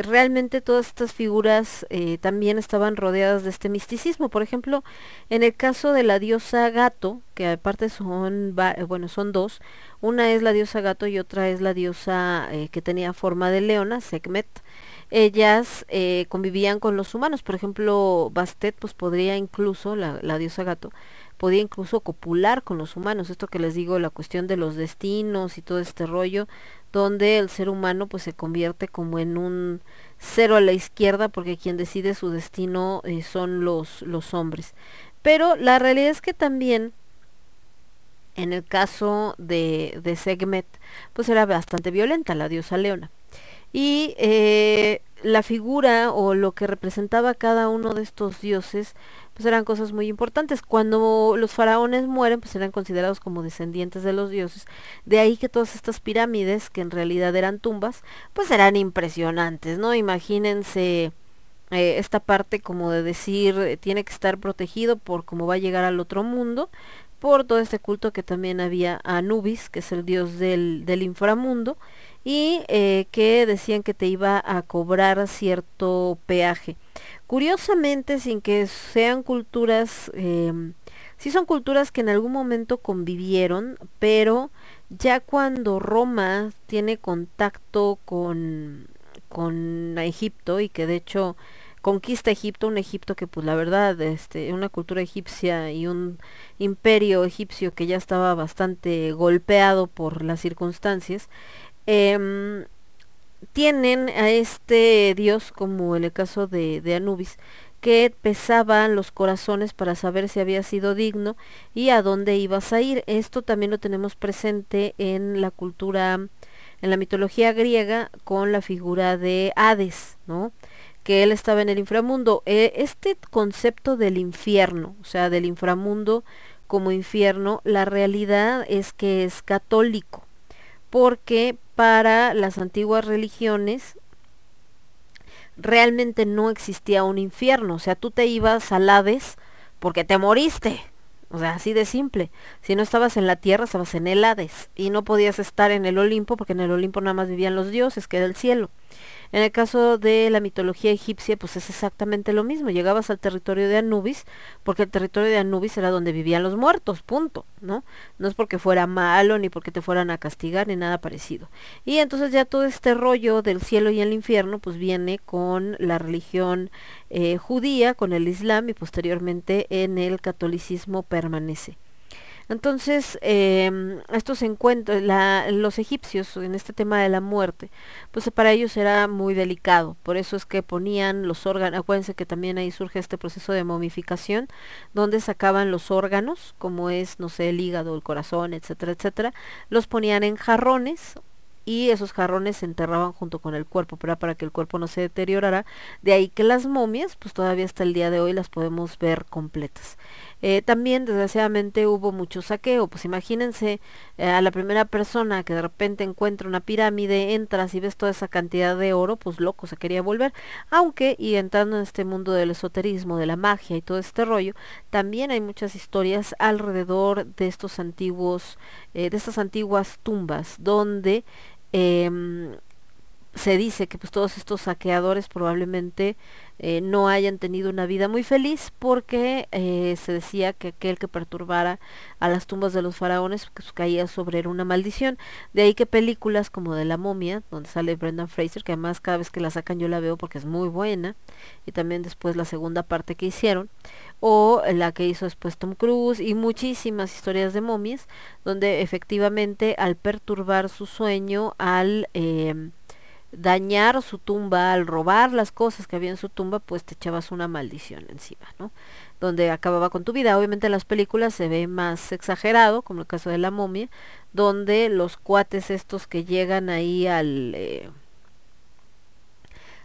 realmente todas estas figuras eh, también estaban rodeadas de este misticismo. Por ejemplo, en el caso de la diosa gato, que aparte son, eh, bueno, son dos, una es la diosa gato y otra es la diosa eh, que tenía forma de leona, Sekhmet. Ellas eh, convivían con los humanos. Por ejemplo, Bastet, pues podría incluso, la, la diosa gato, podía incluso copular con los humanos. Esto que les digo, la cuestión de los destinos y todo este rollo, donde el ser humano pues se convierte como en un cero a la izquierda porque quien decide su destino eh, son los, los hombres. Pero la realidad es que también en el caso de, de Sekhmet pues era bastante violenta la diosa leona. Y eh, la figura o lo que representaba cada uno de estos dioses pues eran cosas muy importantes. Cuando los faraones mueren, pues eran considerados como descendientes de los dioses. De ahí que todas estas pirámides, que en realidad eran tumbas, pues eran impresionantes, ¿no? Imagínense eh, esta parte como de decir, eh, tiene que estar protegido por cómo va a llegar al otro mundo, por todo este culto que también había a Anubis, que es el dios del, del inframundo, y eh, que decían que te iba a cobrar cierto peaje. Curiosamente, sin que sean culturas, eh, sí son culturas que en algún momento convivieron, pero ya cuando Roma tiene contacto con, con Egipto y que de hecho conquista Egipto, un Egipto que pues la verdad, este, una cultura egipcia y un imperio egipcio que ya estaba bastante golpeado por las circunstancias, em, tienen a este dios, como en el caso de, de Anubis, que pesaban los corazones para saber si había sido digno y a dónde ibas a ir. Esto también lo tenemos presente en la cultura, en la mitología griega, con la figura de Hades, ¿no? que él estaba en el inframundo. Eh, este concepto del infierno, o sea, del inframundo como infierno, la realidad es que es católico, porque para las antiguas religiones realmente no existía un infierno, o sea, tú te ibas al Hades porque te moriste, o sea, así de simple. Si no estabas en la tierra, estabas en el Hades y no podías estar en el Olimpo porque en el Olimpo nada más vivían los dioses, que era el cielo. En el caso de la mitología egipcia, pues es exactamente lo mismo. Llegabas al territorio de Anubis, porque el territorio de Anubis era donde vivían los muertos, punto, ¿no? No es porque fuera malo, ni porque te fueran a castigar, ni nada parecido. Y entonces ya todo este rollo del cielo y el infierno, pues viene con la religión eh, judía, con el Islam y posteriormente en el catolicismo permanece. Entonces, eh, estos encuentros, los egipcios en este tema de la muerte, pues para ellos era muy delicado. Por eso es que ponían los órganos, acuérdense que también ahí surge este proceso de momificación, donde sacaban los órganos, como es, no sé, el hígado, el corazón, etcétera, etcétera, los ponían en jarrones y esos jarrones se enterraban junto con el cuerpo, era para que el cuerpo no se deteriorara. De ahí que las momias, pues todavía hasta el día de hoy las podemos ver completas. Eh, también desgraciadamente hubo mucho saqueo, pues imagínense eh, a la primera persona que de repente encuentra una pirámide, entras y ves toda esa cantidad de oro, pues loco, se quería volver. Aunque, y entrando en este mundo del esoterismo, de la magia y todo este rollo, también hay muchas historias alrededor de estos antiguos, eh, de estas antiguas tumbas, donde em, se dice que pues todos estos saqueadores probablemente eh, no hayan tenido una vida muy feliz porque eh, se decía que aquel que perturbara a las tumbas de los faraones pues, caía sobre una maldición. De ahí que películas como de la momia, donde sale Brendan Fraser, que además cada vez que la sacan yo la veo porque es muy buena, y también después la segunda parte que hicieron, o la que hizo después Tom Cruise y muchísimas historias de momias, donde efectivamente al perturbar su sueño, al... Eh, dañar su tumba, al robar las cosas que había en su tumba, pues te echabas una maldición encima, ¿no? Donde acababa con tu vida. Obviamente en las películas se ve más exagerado, como el caso de la momia, donde los cuates estos que llegan ahí al... Eh,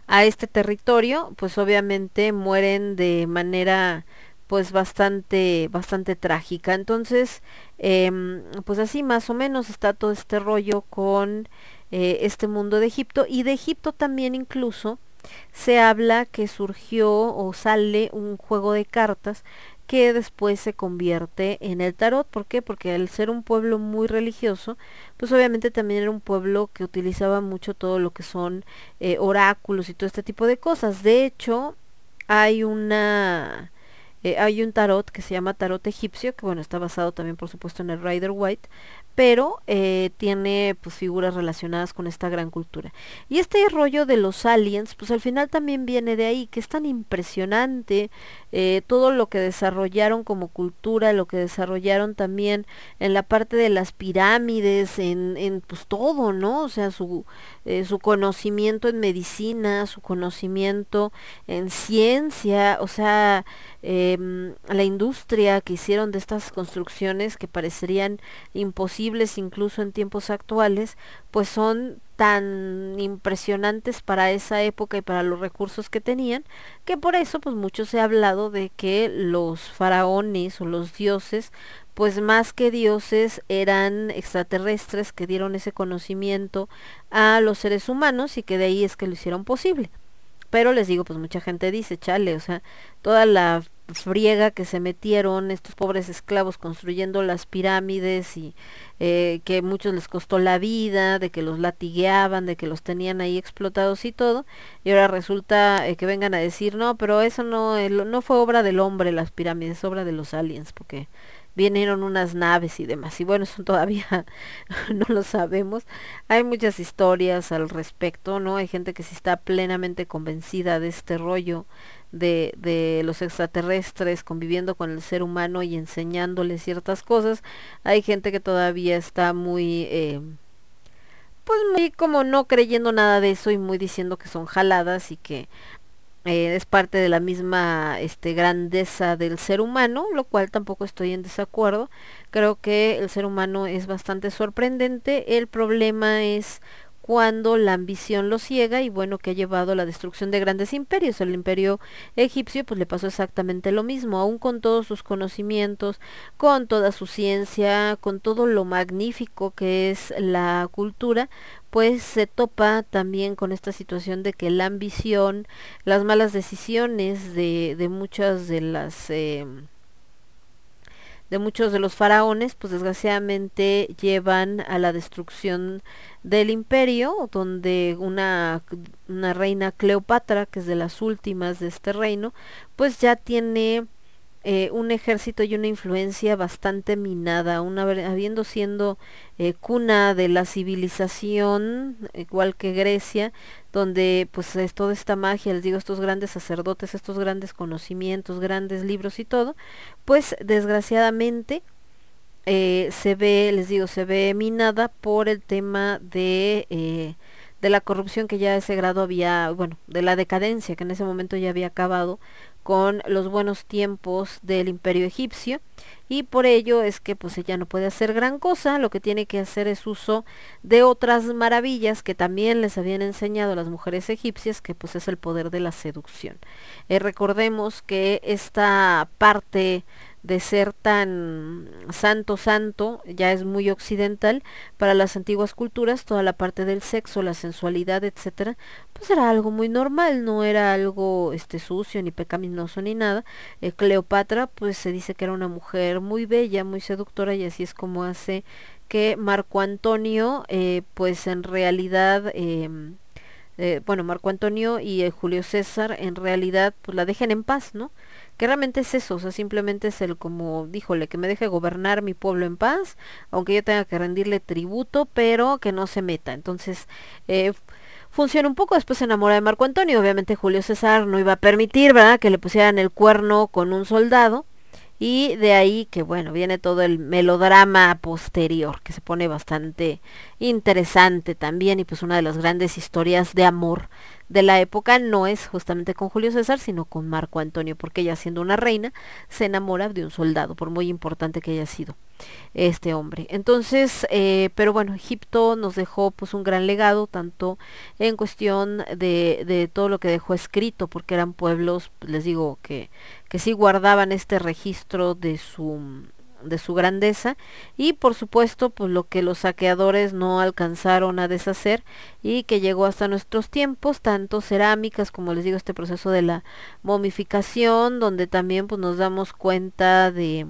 a este territorio, pues obviamente mueren de manera pues bastante, bastante trágica. Entonces, em, pues así más o menos está todo este rollo con eh, este mundo de Egipto y de Egipto también incluso se habla que surgió o sale un juego de cartas que después se convierte en el tarot. ¿Por qué? Porque al ser un pueblo muy religioso, pues obviamente también era un pueblo que utilizaba mucho todo lo que son eh, oráculos y todo este tipo de cosas. De hecho, hay una... eh, hay un tarot que se llama tarot egipcio, que bueno, está basado también por supuesto en el Rider White, pero eh, tiene pues figuras relacionadas con esta gran cultura. Y este rollo de los aliens, pues al final también viene de ahí, que es tan impresionante eh, todo lo que desarrollaron como cultura, lo que desarrollaron también en la parte de las pirámides, en, en pues todo, ¿no? O sea, su, eh, su conocimiento en medicina, su conocimiento en ciencia, o sea, em, la industria que hicieron de estas construcciones que parecerían imposibles incluso en tiempos actuales, pues son tan impresionantes para esa época y para los recursos que tenían, que por eso pues mucho se ha hablado de que los faraones o los dioses, pues más que dioses eran extraterrestres que dieron ese conocimiento a los seres humanos y que de ahí es que lo hicieron posible. Pero les digo, pues mucha gente dice, chale, o sea, toda la friega que se metieron estos pobres esclavos construyendo las pirámides y eh, que muchos les costó la vida, de que los latigueaban, de que los tenían ahí explotados y todo, y ahora resulta eh, que vengan a decir, no, pero eso no, no fue obra del hombre las pirámides, es obra de los aliens, porque vinieron unas naves y demás. Y bueno, eso todavía no lo sabemos. Hay muchas historias al respecto, ¿no? Hay gente que sí está plenamente convencida de este rollo de, de los extraterrestres conviviendo con el ser humano y enseñándole ciertas cosas. Hay gente que todavía está muy... eh, pues muy como no creyendo nada de eso y muy diciendo que son jaladas y que eh, es parte de la misma este, grandeza del ser humano, lo cual tampoco estoy en desacuerdo. Creo que el ser humano es bastante sorprendente. El problema es cuando la ambición lo ciega y bueno que ha llevado a la destrucción de grandes imperios. El imperio egipcio pues le pasó exactamente lo mismo, aún con todos sus conocimientos, con toda su ciencia, con todo lo magnífico que es la cultura, pues se topa también con esta situación de que la ambición, las malas decisiones de, de muchas de las em, de muchos de los faraones, pues desgraciadamente llevan a la destrucción del imperio, donde una, una reina Cleopatra, que es de las últimas de este reino, pues ya tiene eh, un ejército y una influencia bastante minada, habiendo siendo eh, cuna de la civilización, igual que Grecia, donde pues es toda esta magia, les digo, estos grandes sacerdotes, estos grandes conocimientos, grandes libros y todo, pues desgraciadamente eh, se ve, les digo, se ve minada por el tema de, de la corrupción que ya a ese grado había, bueno, de la decadencia que en ese momento ya había acabado con los buenos tiempos del imperio egipcio y por ello es que pues ella no puede hacer gran cosa, lo que tiene que hacer es uso de otras maravillas que también les habían enseñado las mujeres egipcias, que pues es el poder de la seducción. Eh, recordemos que esta parte de ser tan santo santo ya es muy occidental para las antiguas culturas toda la parte del sexo la sensualidad etcétera pues era algo muy normal no era algo este sucio ni pecaminoso ni nada Eh, Cleopatra pues se dice que era una mujer muy bella muy seductora y así es como hace que Marco Antonio eh, pues en realidad em, eh, bueno, Marco Antonio y Julio César en realidad pues la dejen en paz, ¿no? Que realmente es eso, o sea, simplemente es el como, díjole, que me deje gobernar mi pueblo en paz, aunque yo tenga que rendirle tributo, pero que no se meta. Entonces, eh, funciona un poco, después se enamora de Marco Antonio, obviamente Julio César no iba a permitir, ¿verdad? Que le pusieran el cuerno con un soldado. Y de ahí que bueno, viene todo el melodrama posterior, que se pone bastante interesante también, y pues una de las grandes historias de amor de la época no es justamente con Julio César, sino con Marco Antonio, porque ella siendo una reina se enamora de un soldado, por muy importante que haya sido. este hombre. Entonces, eh, pero bueno, Egipto nos dejó pues un gran legado, tanto en cuestión de, de todo lo que dejó escrito, porque eran pueblos, pues, les digo, que, que sí guardaban este registro de su de su grandeza y por supuesto pues lo que los saqueadores no alcanzaron a deshacer y que llegó hasta nuestros tiempos tanto cerámicas como les digo este proceso de la momificación donde también pues nos damos cuenta de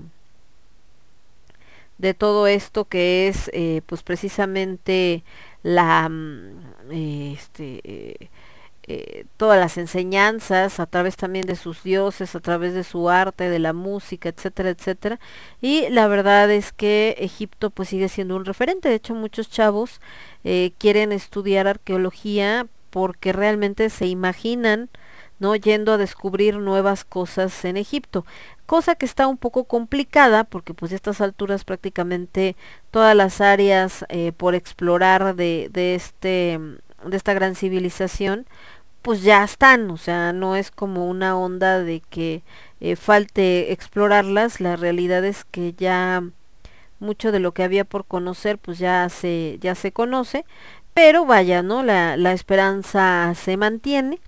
de todo esto que es eh, pues precisamente la mm, este eh, eh, todas las enseñanzas a través también de sus dioses, a través de su arte, de la música, etcétera, etcétera. Y la verdad es que Egipto pues sigue siendo un referente. De hecho, muchos chavos eh, quieren estudiar arqueología porque realmente se imaginan no yendo a descubrir nuevas cosas en Egipto cosa que está un poco complicada porque pues a estas alturas prácticamente todas las áreas eh, por explorar de, de este de esta gran civilización pues ya están, o sea, no es como una onda de que eh, falte explorarlas, la realidad es que ya mucho de lo que había por conocer pues ya se, ya se conoce, pero vaya, ¿no? La, la esperanza se mantiene,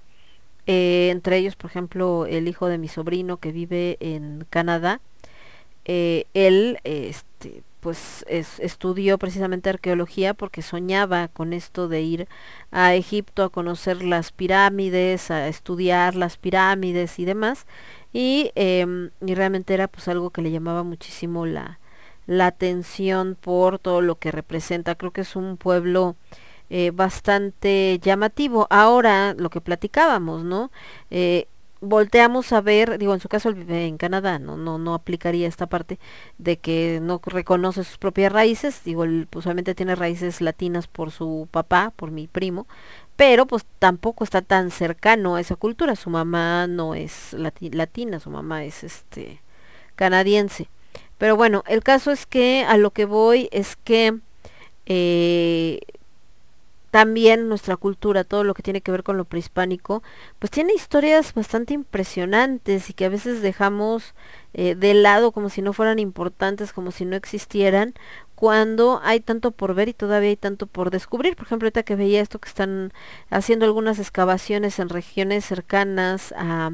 eh, entre ellos, por ejemplo, el hijo de mi sobrino que vive en Canadá, eh, él, este, pues es, estudió precisamente arqueología porque soñaba con esto de ir a Egipto a conocer las pirámides, a estudiar las pirámides y demás. Y, em, y realmente era pues algo que le llamaba muchísimo la, la atención por todo lo que representa. Creo que es un pueblo eh, bastante llamativo. Ahora, lo que platicábamos, ¿no? Eh, volteamos a ver, digo, en su caso en Canadá, no, no, no aplicaría esta parte de que no reconoce sus propias raíces, digo, él pues tiene raíces latinas por su papá, por mi primo, pero pues tampoco está tan cercano a esa cultura, su mamá no es lati- latina, su mamá es este canadiense. Pero bueno, el caso es que a lo que voy es que eh, también nuestra cultura, todo lo que tiene que ver con lo prehispánico, pues tiene historias bastante impresionantes y que a veces dejamos eh, de lado como si no fueran importantes, como si no existieran, cuando hay tanto por ver y todavía hay tanto por descubrir. Por ejemplo, ahorita que veía esto que están haciendo algunas excavaciones en regiones cercanas a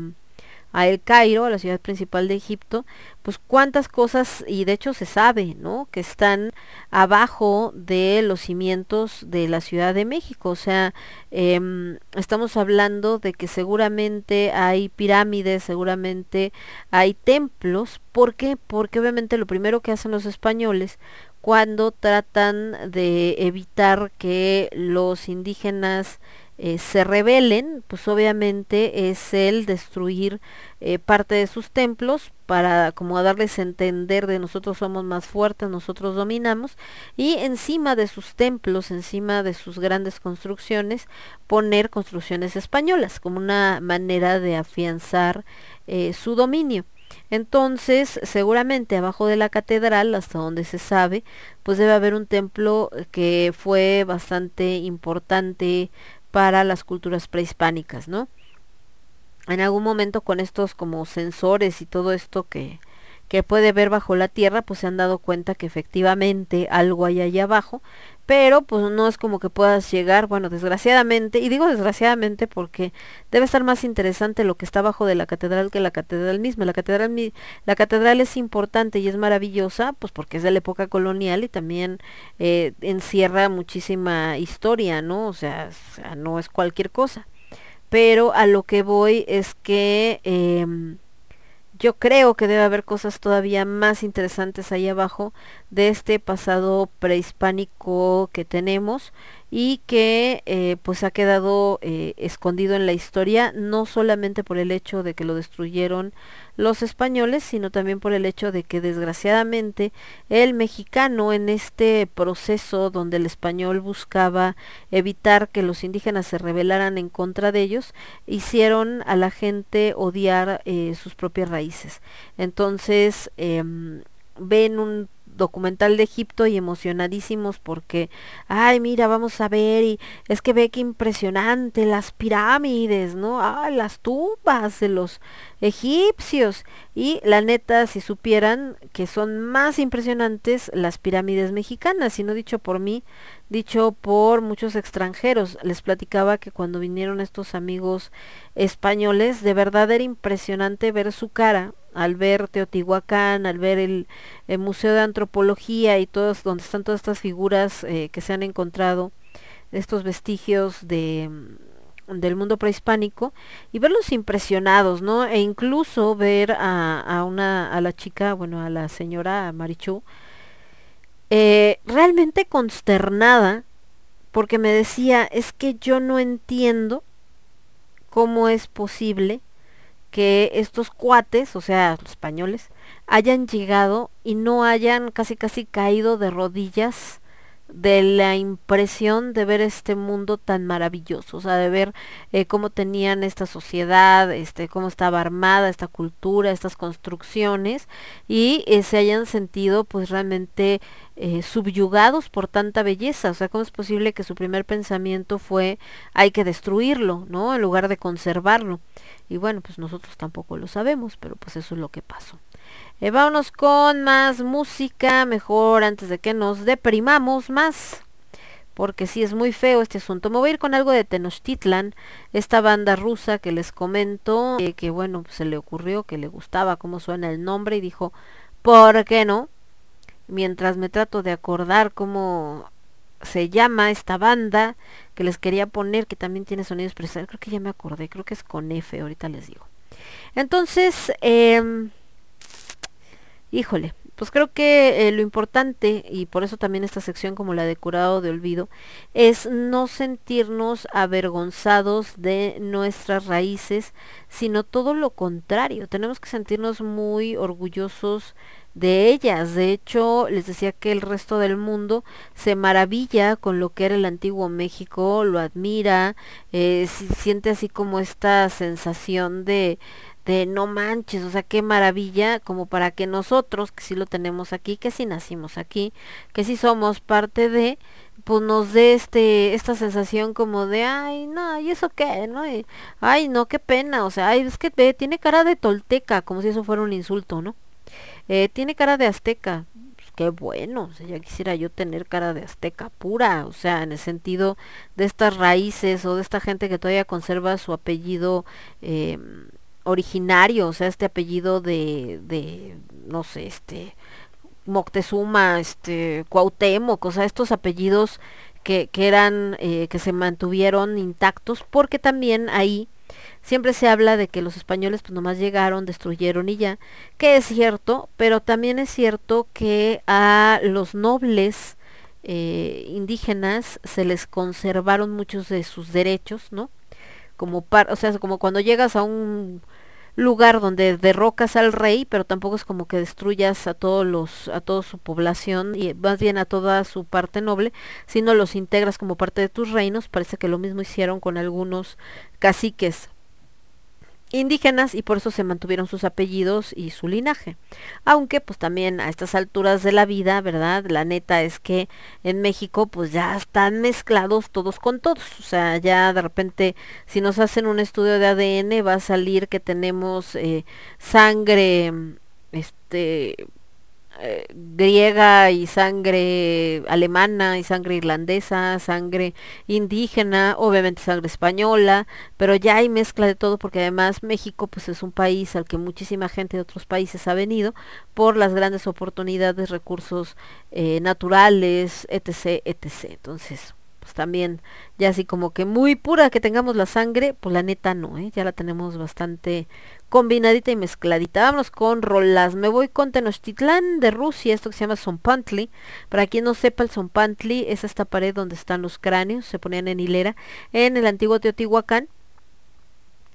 a El Cairo, a la ciudad principal de Egipto, pues cuántas cosas, y de hecho se sabe, ¿no? Que están abajo de los cimientos de la Ciudad de México. O sea, em, estamos hablando de que seguramente hay pirámides, seguramente hay templos. ¿Por qué? Porque obviamente lo primero que hacen los españoles cuando tratan de evitar que los indígenas eh, se rebelen, pues obviamente es el destruir eh, parte de sus templos para como darles a entender de nosotros somos más fuertes, nosotros dominamos y encima de sus templos, encima de sus grandes construcciones, poner construcciones españolas como una manera de afianzar eh, su dominio. Entonces, seguramente abajo de la catedral, hasta donde se sabe, pues debe haber un templo que fue bastante importante para las culturas prehispánicas, ¿no? En algún momento con estos como sensores y todo esto que, que puede ver bajo la tierra, pues se han dado cuenta que efectivamente algo hay allá abajo, pero pues no es como que puedas llegar, bueno, desgraciadamente, y digo desgraciadamente porque debe estar más interesante lo que está abajo de la catedral que la catedral misma. La catedral, la catedral es importante y es maravillosa, pues porque es de la época colonial y también eh, encierra muchísima historia, ¿no? O sea, o sea, no es cualquier cosa. Pero a lo que voy es que em, yo creo que debe haber cosas todavía más interesantes ahí abajo de este pasado prehispánico que tenemos y que eh, pues ha quedado eh, escondido en la historia no solamente por el hecho de que lo destruyeron los españoles sino también por el hecho de que desgraciadamente el mexicano en este proceso donde el español buscaba evitar que los indígenas se rebelaran en contra de ellos hicieron a la gente odiar eh, sus propias raíces entonces em, ven un documental de Egipto y emocionadísimos porque, ay, mira, vamos a ver y es que ve que impresionante las pirámides, ¿no? Ah, las tumbas de los egipcios. Y la neta, si supieran que son más impresionantes las pirámides mexicanas, y no dicho por mí, dicho por muchos extranjeros. Les platicaba que cuando vinieron estos amigos españoles, de verdad era impresionante ver su cara al ver Teotihuacán, al ver el, Museo de Antropología y todos, donde están todas estas figuras eh, que se han encontrado, estos vestigios de del mundo prehispánico y verlos impresionados, ¿no? E incluso ver a, una, a la chica, bueno, a la señora Marichu, eh, realmente consternada porque me decía, es que yo no entiendo cómo es posible que estos cuates, o sea, los españoles, hayan llegado y no hayan casi casi caído de rodillas de la impresión de ver este mundo tan maravilloso, o sea, de ver eh, cómo tenían esta sociedad, este, cómo estaba armada esta cultura, estas construcciones, y eh, se hayan sentido pues realmente eh, subyugados por tanta belleza, o sea, cómo es posible que su primer pensamiento fue hay que destruirlo, ¿no? En lugar de conservarlo. Y bueno, pues nosotros tampoco lo sabemos, pero pues eso es lo que pasó. Eh, vámonos con más música, mejor antes de que nos deprimamos más. Porque sí es muy feo este asunto. Me voy a ir con algo de Tenochtitlan, esta banda rusa que les comento, eh, que bueno, se le ocurrió, que le gustaba cómo suena el nombre y dijo, ¿por qué no? Mientras me trato de acordar cómo se llama esta banda que les quería poner, que también tiene sonidos precisos. Creo que ya me acordé, creo que es con F, ahorita les digo. Entonces, eh, híjole, pues creo que eh, lo importante, y por eso también esta sección como la de curado de olvido, es no sentirnos avergonzados de nuestras raíces, sino todo lo contrario. Tenemos que sentirnos muy orgullosos de ellas. De hecho, les decía que el resto del mundo se maravilla con lo que era el antiguo México, lo admira, eh, si- siente así como esta sensación de de no manches, o sea, qué maravilla, como para que nosotros, que sí lo tenemos aquí, que sí nacimos aquí, que sí somos parte de, pues nos dé este, esta sensación como de, ay, no, ¿y eso qué? ¿No? Ay, no, qué pena, o sea, ay, es que tiene cara de tolteca, como si eso fuera un insulto, ¿no? Eh, tiene cara de azteca, pues, qué bueno, o sea, ya quisiera yo tener cara de azteca pura, o sea, en el sentido de estas raíces o de esta gente que todavía conserva su apellido eh, originario, o sea, este apellido de, de, no sé, este, Moctezuma, este, Cuauhtémoc, o sea, estos apellidos que, que eran, eh, que se mantuvieron intactos, porque también ahí siempre se habla de que los españoles pues nomás llegaron, destruyeron y ya, que es cierto, pero también es cierto que a los nobles eh, indígenas se les conservaron muchos de sus derechos, ¿no? Como par, o sea, como cuando llegas a un lugar donde derrocas al rey, pero tampoco es como que destruyas a todos los, a toda su población y más bien a toda su parte noble, sino los integras como parte de tus reinos. Parece que lo mismo hicieron con algunos caciques indígenas y por eso se mantuvieron sus apellidos y su linaje. Aunque pues también a estas alturas de la vida, ¿verdad? La neta es que en México pues ya están mezclados todos con todos. O sea, ya de repente si nos hacen un estudio de ADN va a salir que tenemos eh, sangre, este eh, griega y sangre alemana y sangre irlandesa, sangre indígena, obviamente sangre española, pero ya hay mezcla de todo porque además México pues es un país al que muchísima gente de otros países ha venido por las grandes oportunidades, recursos eh, naturales, etc, etc. Entonces, pues también ya así como que muy pura que tengamos la sangre, pues la neta no, ¿eh? ya la tenemos bastante combinadita y mezcladita. Vámonos con rolas. Me voy con Tenochtitlán de Rusia, esto que se llama Zompantli. Para quien no sepa, el Zompantli es esta pared donde están los cráneos, se ponían en hilera en el antiguo Teotihuacán.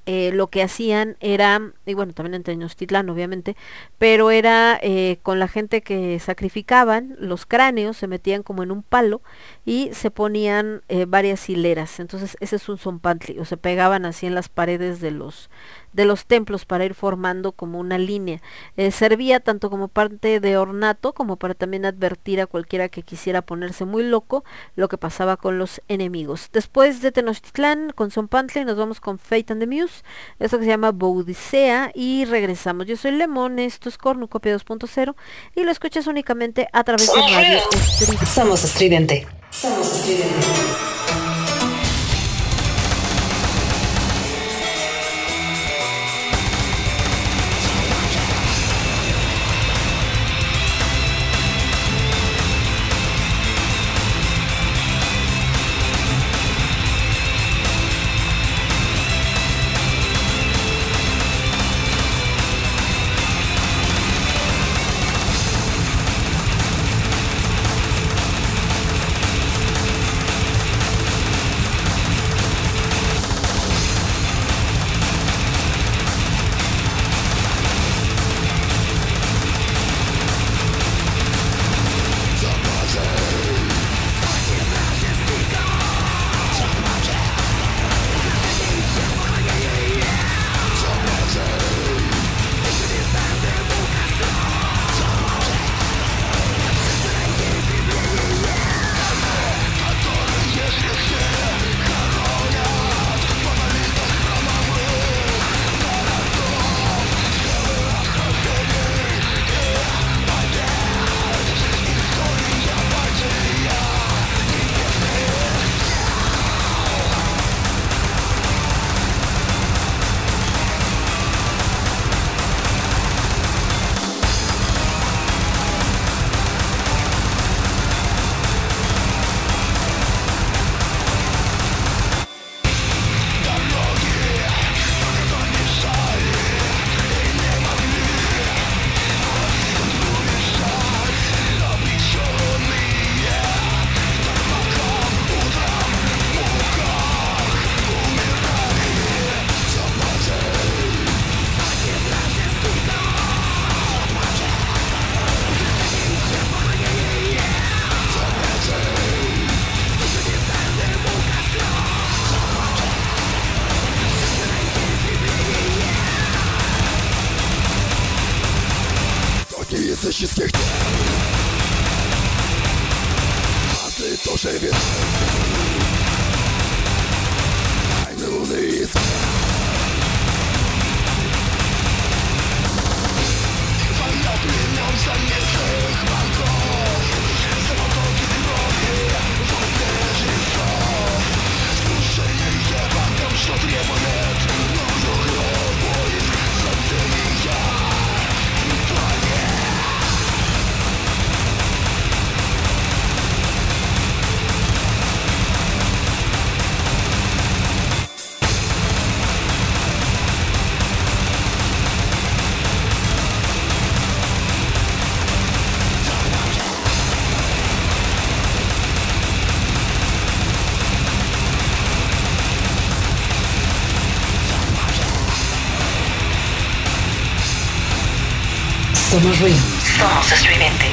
Eh, lo que hacían era, y bueno, también en Tenochtitlán obviamente, pero era eh, con la gente que sacrificaban, los cráneos se metían como en un palo y se ponían eh, varias hileras. Entonces ese es un zompantli, o se pegaban así en las paredes de los de los templos para ir formando como una línea. Eh, servía tanto como parte de ornato como para también advertir a cualquiera que quisiera ponerse muy loco lo que pasaba con los enemigos. Después de Tenochtitlán con Zompantli nos vamos con Fate and the Muse esto que se llama Boudicea y regresamos. Yo soy Lemón, esto es Cornucopia 2.0 y lo escuchas únicamente a través de Somos Radio. Somos estridente. Somos estridente. Somos ruido. Somos estridente.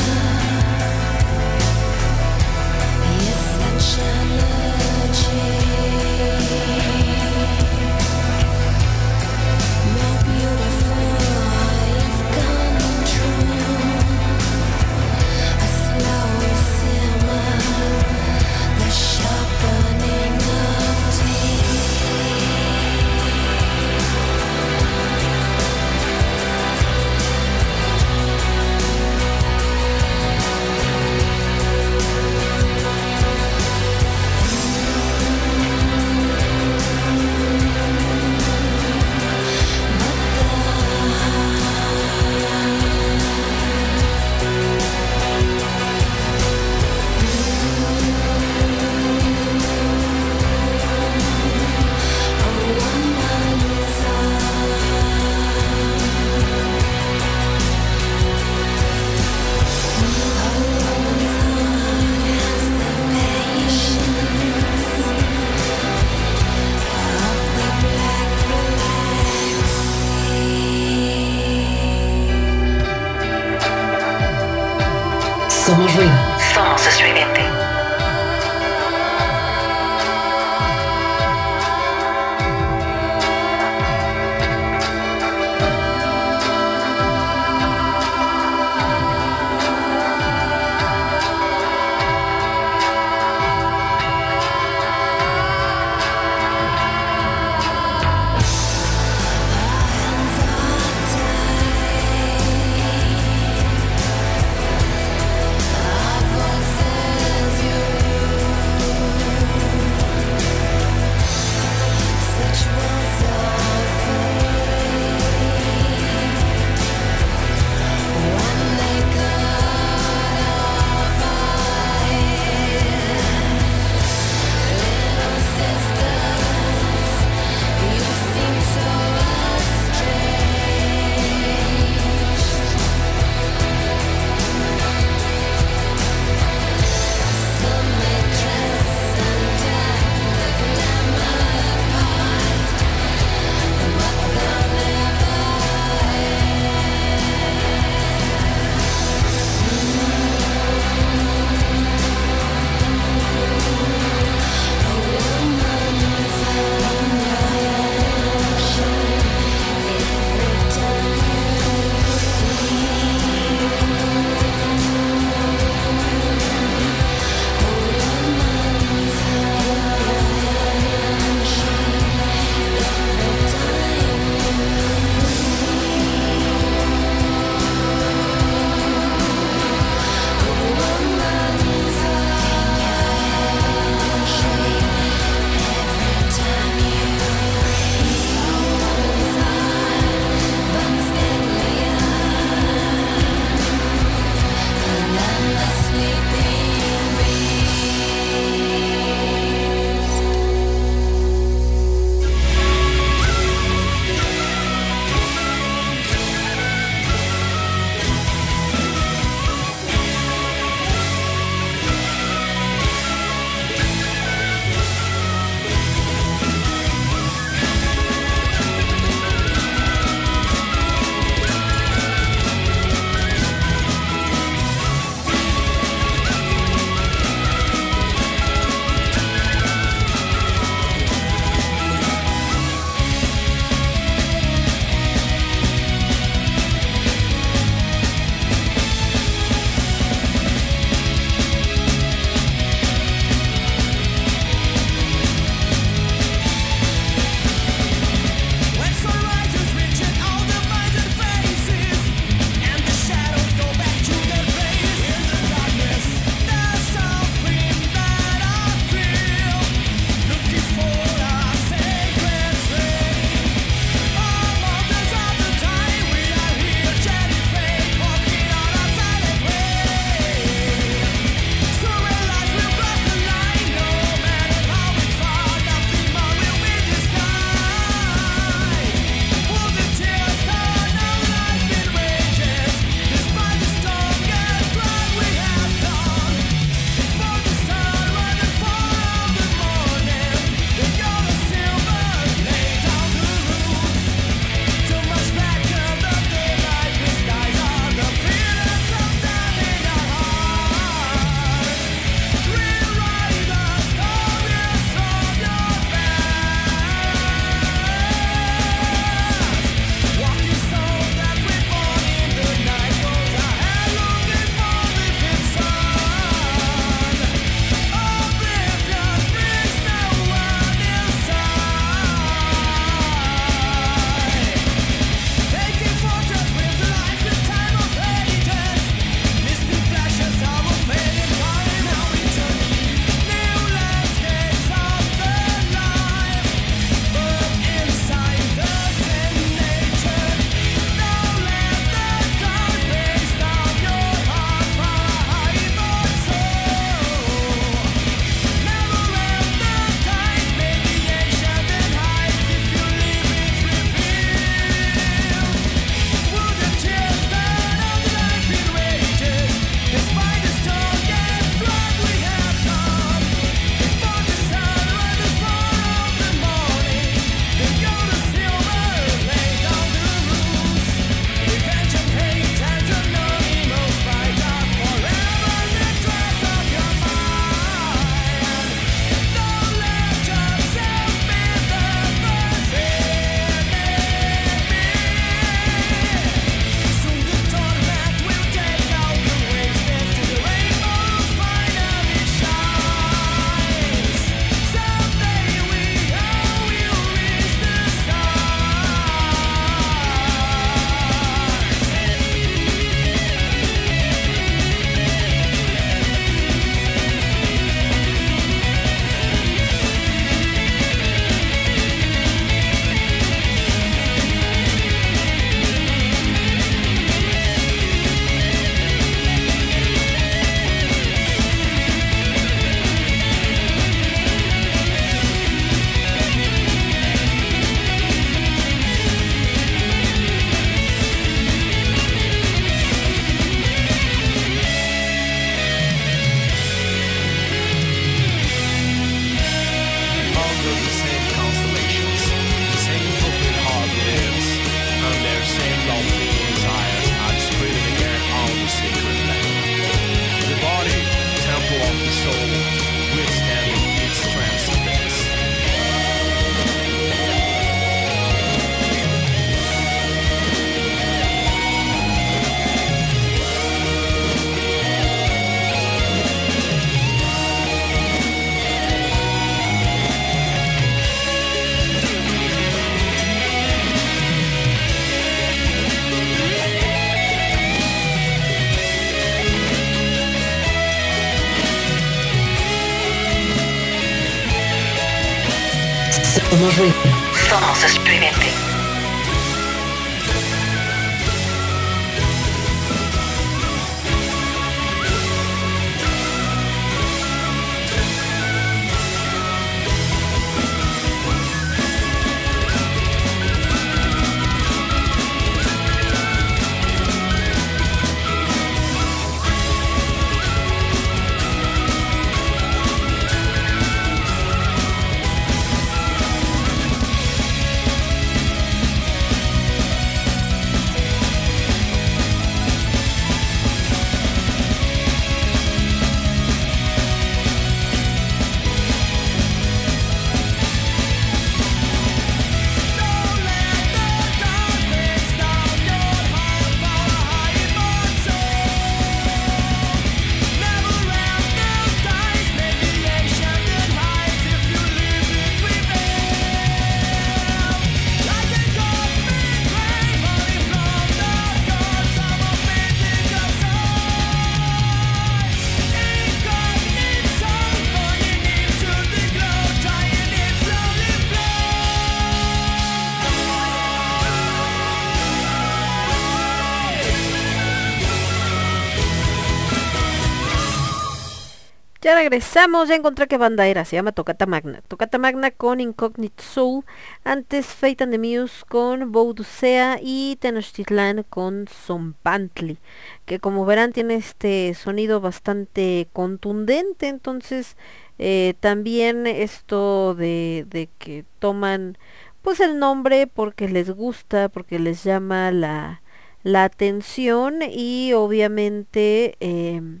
Regresamos, ya encontré qué banda era, se llama Tocata Magna. Tocata Magna con Incognito Soul, antes Fate and the Muse con Boudusea y Tenochtitlan con Zompantli, que como verán tiene este sonido bastante contundente, entonces eh, también esto de, de que toman pues el nombre porque les gusta, porque les llama la, la atención y obviamente... em,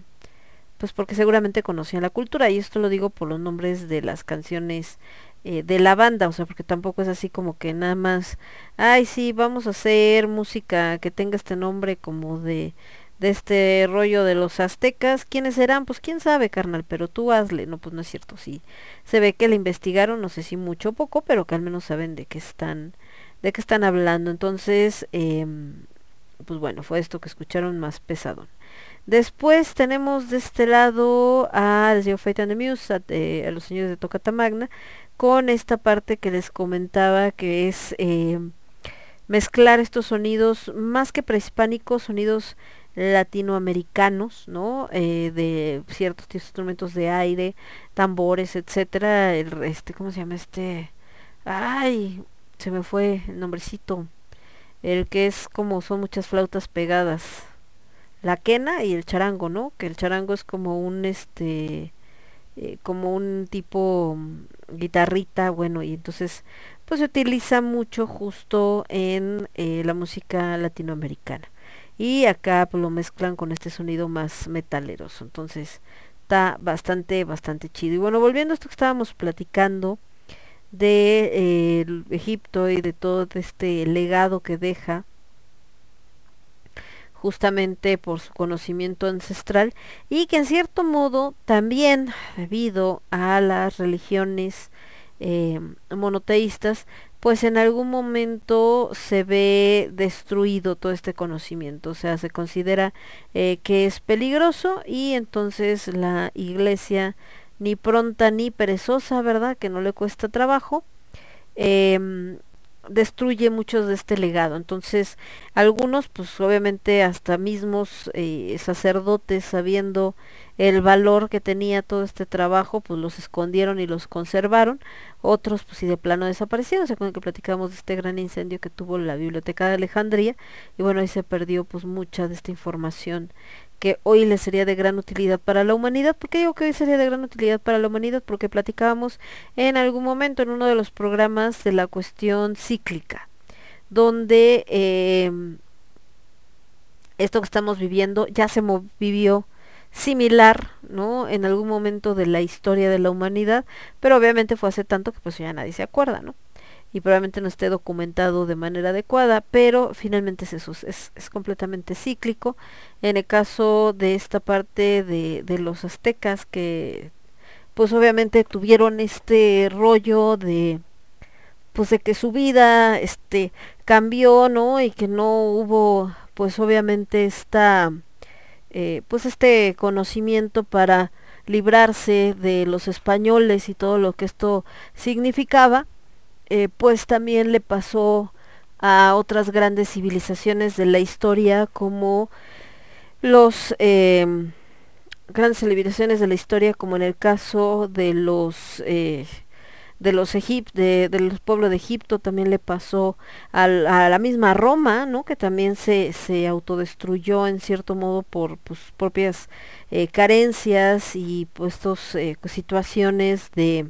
pues porque seguramente conocían la cultura y esto lo digo por los nombres de las canciones eh, de la banda, o sea, porque tampoco es así como que nada más, ay sí, vamos a hacer música que tenga este nombre como de, de este rollo de los aztecas, ¿quiénes serán? Pues quién sabe, carnal, pero tú hazle, no, pues no es cierto, sí, se ve que la investigaron, no sé si mucho o poco, pero que al menos saben de qué están, de qué están hablando, entonces, em, pues bueno, fue esto que escucharon más pesadón. Después tenemos de este lado a The Fate and the Muse, a, eh, a los señores de Tocata Magna, con esta parte que les comentaba que es eh, mezclar estos sonidos más que prehispánicos, sonidos latinoamericanos, ¿no? Eh, de ciertos instrumentos de aire, tambores, etcétera. El, este, ¿cómo se llama este? Ay, se me fue el nombrecito. El que es como son muchas flautas pegadas la quena y el charango, ¿no? Que el charango es como un este eh, como un tipo mm, guitarrita, bueno, y entonces pues se utiliza mucho justo en eh, la música latinoamericana. Y acá pues lo mezclan con este sonido más metaleroso. Entonces está bastante, bastante chido. Y bueno, volviendo a esto que estábamos platicando de eh, Egipto y de todo este legado que deja justamente por su conocimiento ancestral y que en cierto modo también debido a las religiones eh, monoteístas pues en algún momento se ve destruido todo este conocimiento, o sea, se considera eh, que es peligroso y entonces la iglesia ni pronta ni perezosa, ¿verdad? Que no le cuesta trabajo, em, destruye muchos de este legado. Entonces, algunos, pues obviamente hasta mismos eh, sacerdotes, sabiendo el valor que tenía todo este trabajo, pues los escondieron y los conservaron. Otros, pues sí, de plano desaparecieron. Se acuerdan que platicamos de este gran incendio que tuvo la Biblioteca de Alejandría. Y bueno, ahí se perdió pues mucha de esta información que hoy le sería de gran utilidad para la humanidad. ¿Por qué digo que hoy sería de gran utilidad para la humanidad? Porque platicábamos en algún momento en uno de los programas de la cuestión cíclica, donde eh, esto que estamos viviendo ya se vivió similar, ¿no? En algún momento de la historia de la humanidad, pero obviamente fue hace tanto que pues ya nadie se acuerda, ¿no? Y probablemente no esté documentado de manera adecuada, pero finalmente es eso, es, es completamente cíclico. En el caso de esta parte de, de los aztecas que pues obviamente tuvieron este rollo de pues de que su vida este cambió no y que no hubo pues obviamente esta eh, pues este conocimiento para librarse de los españoles y todo lo que esto significaba eh, pues también le pasó a otras grandes civilizaciones de la historia como los em, grandes civilizaciones de la historia como en el caso de los eh, de los egip de, de los pueblos de Egipto también le pasó a la misma Roma no que también se, se autodestruyó en cierto modo por sus propias eh, carencias y pues estos, situaciones de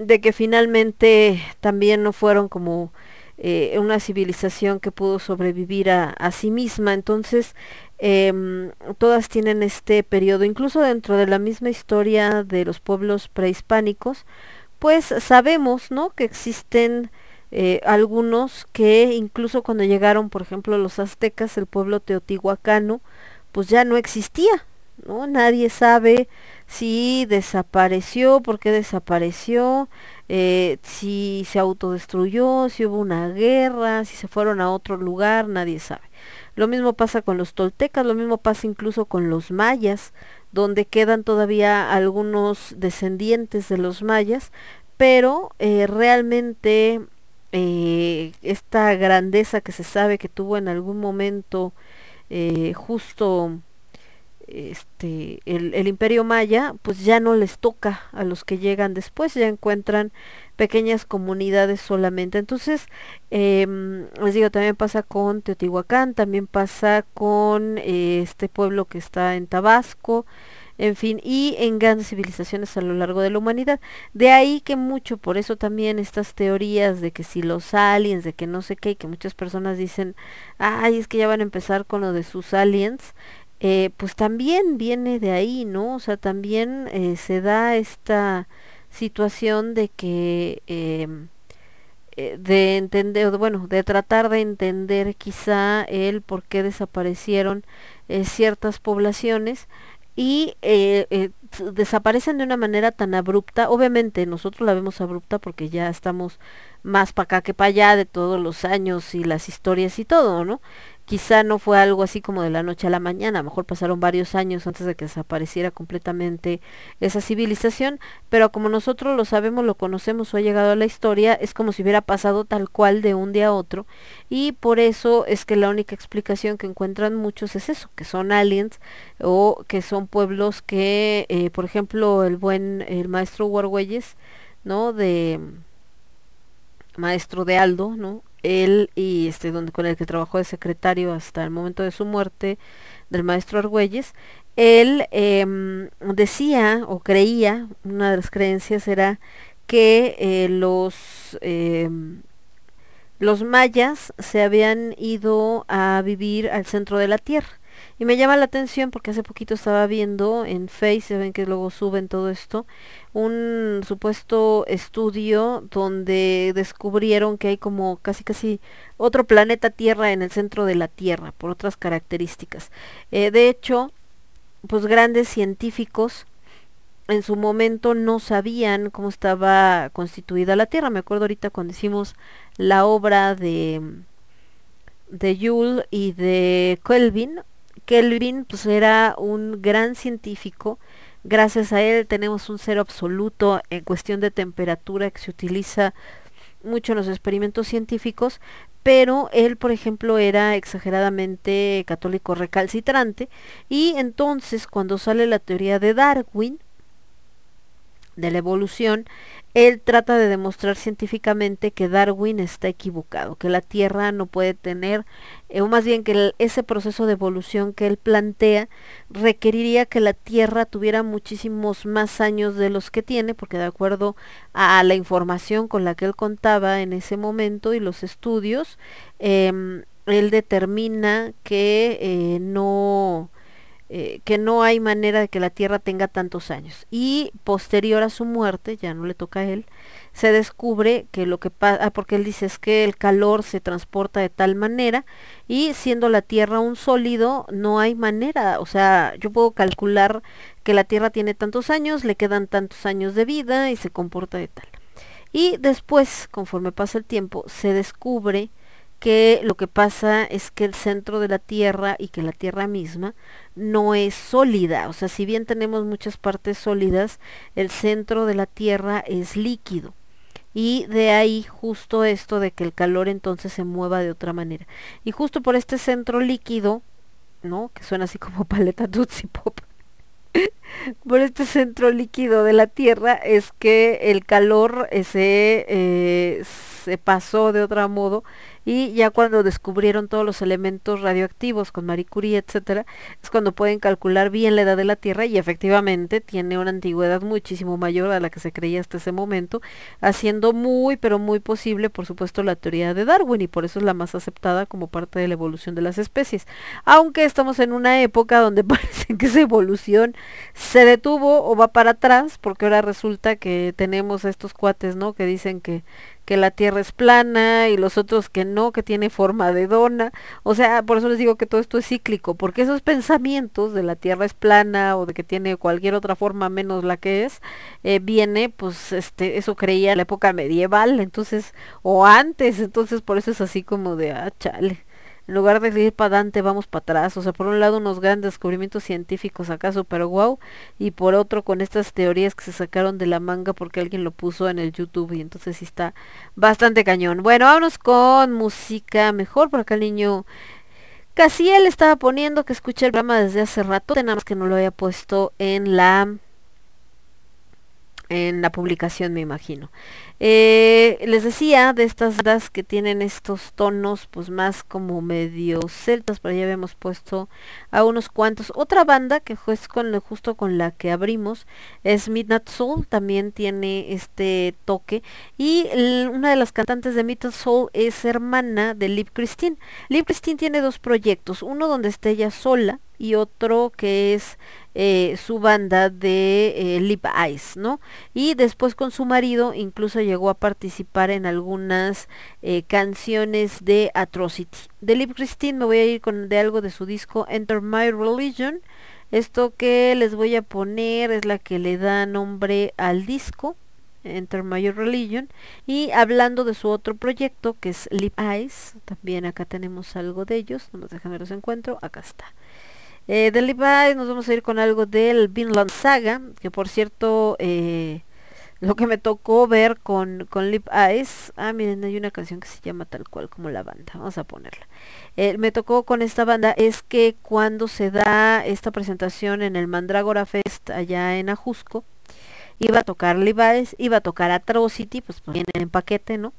de que finalmente también no fueron como eh, una civilización que pudo sobrevivir a, sí misma. Entonces, em, todas tienen este periodo, incluso dentro de la misma historia de los pueblos prehispánicos, pues sabemos, ¿no? Que existen eh, algunos que incluso cuando llegaron, por ejemplo, los aztecas, el pueblo teotihuacano, pues ya no existía, ¿no? Nadie sabe si desapareció, por qué desapareció, eh, si se autodestruyó, si hubo una guerra, si se fueron a otro lugar, nadie sabe. Lo mismo pasa con los toltecas, lo mismo pasa incluso con los mayas, donde quedan todavía algunos descendientes de los mayas, pero eh, realmente eh, esta grandeza que se sabe que tuvo en algún momento justo este el, imperio maya pues ya no les toca a los que llegan después ya encuentran pequeñas comunidades solamente entonces em, les digo también pasa con Teotihuacán también pasa con este pueblo que está en Tabasco en fin, y en grandes civilizaciones a lo largo de la humanidad. De ahí que mucho, por eso también estas teorías de que si los aliens, de que no sé qué, que muchas personas dicen, ay, es que ya van a empezar con lo de sus aliens, eh, pues también viene de ahí, ¿no? O sea, también eh, se da esta situación de que em, eh, de entender, bueno, de tratar de entender quizá el por qué desaparecieron ciertas poblaciones y desaparecen de una manera tan abrupta. Obviamente nosotros la vemos abrupta porque ya estamos más para acá que para allá de todos los años y las historias y todo, ¿no? Quizá no fue algo así como de la noche a la mañana, a lo mejor pasaron varios años antes de que desapareciera completamente esa civilización, pero como nosotros lo sabemos, lo conocemos o ha llegado a la historia, es como si hubiera pasado tal cual de un día a otro y por eso es que la única explicación que encuentran muchos es eso, que son aliens o que son pueblos que, eh, por ejemplo, el buen, el maestro Warweyes, ¿no? De maestro de Aldo, ¿no? Él y este donde con el que trabajó de secretario hasta el momento de su muerte del maestro Argüelles, él em, decía o creía, una de las creencias era que eh, los em, los mayas se habían ido a vivir al centro de la tierra. Y me llama la atención porque hace poquito estaba viendo en Face, se ven que luego suben todo esto, un supuesto estudio donde descubrieron que hay como casi casi otro planeta Tierra en el centro de la Tierra por otras características. Eh, de hecho, pues grandes científicos en su momento no sabían cómo estaba constituida la Tierra. Me acuerdo ahorita cuando hicimos la obra de de Joule y de Kelvin. Kelvin pues era un gran científico. Gracias a él tenemos un cero absoluto en cuestión de temperatura que se utiliza mucho en los experimentos científicos, pero él, por ejemplo, era exageradamente católico recalcitrante y entonces cuando sale la teoría de Darwin, de la evolución, él trata de demostrar científicamente que Darwin está equivocado, que la Tierra no puede tener, eh, o más bien que ese proceso de evolución que él plantea requeriría que la Tierra tuviera muchísimos más años de los que tiene, porque de acuerdo a la información con la que él contaba en ese momento y los estudios, em, él determina que eh, no eh, que no hay manera de que la Tierra tenga tantos años. Y posterior a su muerte, ya no le toca a él, se descubre que lo que pasa, porque él dice es que el calor se transporta de tal manera y siendo la Tierra un sólido, no hay manera, o sea, yo puedo calcular que la Tierra tiene tantos años, le quedan tantos años de vida y se comporta de tal. Y después, conforme pasa el tiempo, se descubre que lo que pasa es que el centro de la Tierra y que la Tierra misma no es sólida. O sea, si bien tenemos muchas partes sólidas, el centro de la Tierra es líquido. y de ahí justo esto de que el calor entonces se mueva de otra manera. Y justo por este centro líquido, ¿no? Que suena así como paleta Tootsie Pop. por este centro líquido de la Tierra es que el calor se, eh, se pasó de otro modo y ya cuando descubrieron todos los elementos radioactivos con Marie Curie, etcétera, es cuando pueden calcular bien la edad de la Tierra y efectivamente tiene una antigüedad muchísimo mayor a la que se creía hasta ese momento, haciendo muy pero muy posible, por supuesto, la teoría de Darwin y por eso es la más aceptada como parte de la evolución de las especies. Aunque estamos en una época donde parece que esa evolución se detuvo o va para atrás, porque ahora resulta que tenemos estos cuates, ¿no? Que dicen que que la Tierra es plana y los otros que no, que tiene forma de dona. O sea, por eso les digo que todo esto es cíclico, porque esos pensamientos de la Tierra es plana o de que tiene cualquier otra forma menos la que es, eh, viene, pues, este, eso creía en la época medieval, entonces, o antes, entonces por eso es así como de, ah, chale en lugar de ir para adelante vamos para atrás. O sea, por un lado unos grandes descubrimientos científicos acaso, pero wow, y por otro con estas teorías que se sacaron de la manga porque alguien lo puso en el YouTube y entonces sí está bastante cañón. Bueno, vámonos con música mejor, por acá el niño casi él estaba poniendo que escuché el programa desde hace rato, tenemos que no lo había puesto en la en la publicación me imagino. Eh, les decía de estas bandas que tienen estos tonos pues más como medio celtas, pero ya habíamos puesto a unos cuantos. Otra banda que es con, justo con la que abrimos es Midnight Soul, también tiene este toque. Y una de las cantantes de Midnight Soul es hermana de Liv Christine. Liv Christine tiene dos proyectos, uno donde está ella sola y otro que es eh, su banda de eh, Lip Eyes, ¿no? Y después con su marido incluso llegó a participar en algunas eh, canciones de Atrocity. De Lip Christine me voy a ir con de algo de su disco Enter My Religion. Esto que les voy a poner es la que le da nombre al disco. Enter My Religion y hablando de su otro proyecto que es Lip Eyes, también acá tenemos algo de ellos, no déjame los encuentro, acá está. Eh, de Levi nos vamos a ir con algo del Vinland Saga, que por cierto, eh, lo que me tocó ver con, con Lip Eyes, ah miren, hay una canción que se llama tal cual como la banda, vamos a ponerla. Eh, me tocó con esta banda es que cuando se da esta presentación en el Mandragora Fest allá en Ajusco, iba a tocar Levi's, iba a tocar Atrocity, pues, pues viene en paquete, ¿no?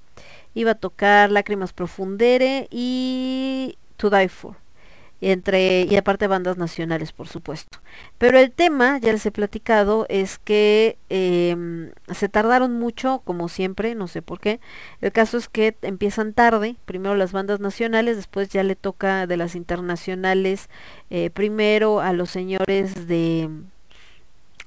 Iba a tocar Lágrimas Profundere y To Die For entre y aparte bandas nacionales por supuesto. Pero el tema ya les he platicado es que eh, se tardaron mucho como siempre no sé por qué. El caso es que empiezan tarde primero las bandas nacionales después ya le toca de las internacionales eh, primero a los señores de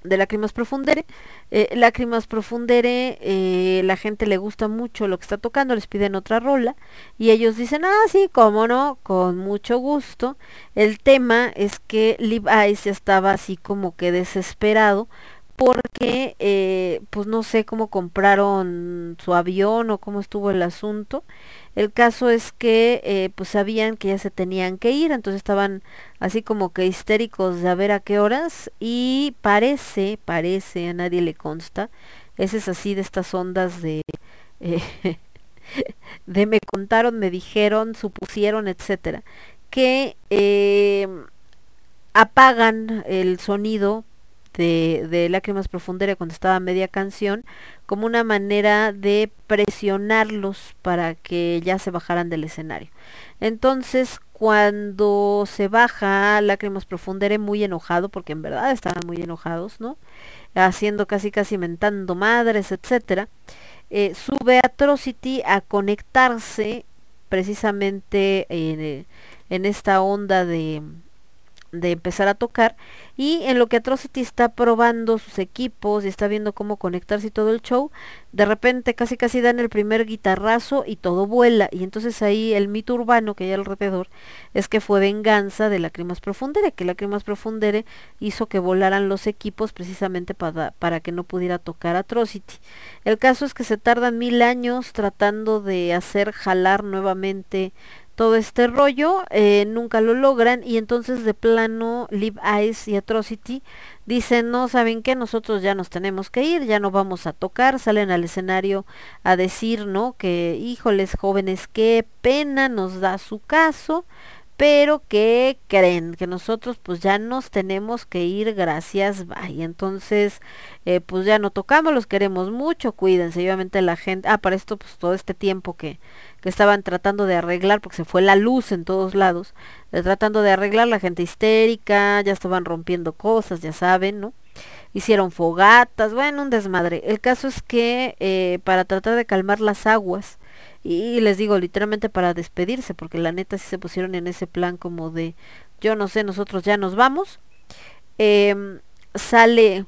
de Lágrimas Profundere. Eh, Lágrimas Profundere, eh, la gente le gusta mucho lo que está tocando, les piden otra rola y ellos dicen, ah, sí, cómo no, con mucho gusto. El tema es que Liv Ice ya estaba así como que desesperado porque, eh, pues no sé cómo compraron su avión o cómo estuvo el asunto. El caso es que eh, pues sabían que ya se tenían que ir, entonces estaban así como que histéricos de a ver a qué horas y parece, parece, a nadie le consta, ese es así de estas ondas de... Eh, de me contaron, me dijeron, supusieron, etcétera, que eh, apagan el sonido de, de Lágrimas Profundera cuando estaba media canción como una manera de presionarlos para que ya se bajaran del escenario. Entonces, cuando se baja Lágrimas Profundere muy enojado, porque en verdad estaban muy enojados, ¿no? Haciendo casi casi mentando madres, etcétera. Eh, sube Atrocity a conectarse precisamente en, en esta onda de, de empezar a tocar y en lo que Atrocity está probando sus equipos y está viendo cómo conectarse y todo el show, de repente casi casi dan el primer guitarrazo y todo vuela. Y entonces ahí el mito urbano que hay alrededor es que fue venganza de Lacrimas Profundere, que Lacrimas Profundere hizo que volaran los equipos precisamente para, para que no pudiera tocar Atrocity. El caso es que se tardan mil años tratando de hacer jalar nuevamente todo este rollo, eh, nunca lo logran y entonces de plano Live Eyes y Atrocity dicen, no saben que nosotros ya nos tenemos que ir, ya no vamos a tocar, salen al escenario a decir, ¿no? Que híjoles jóvenes, qué pena nos da su caso, pero que creen que nosotros pues ya nos tenemos que ir, gracias, bye. Entonces, eh, pues ya no tocamos, los queremos mucho, cuídense, y obviamente la gente, ah, para esto pues todo este tiempo que, que estaban tratando de arreglar, porque se fue la luz en todos lados, eh, tratando de arreglar la gente histérica, ya estaban rompiendo cosas, ya saben, ¿no? Hicieron fogatas, bueno, un desmadre. El caso es que eh, para tratar de calmar las aguas, y les digo literalmente para despedirse, porque la neta sí se pusieron en ese plan como de, yo no sé, nosotros ya nos vamos. Em, sale,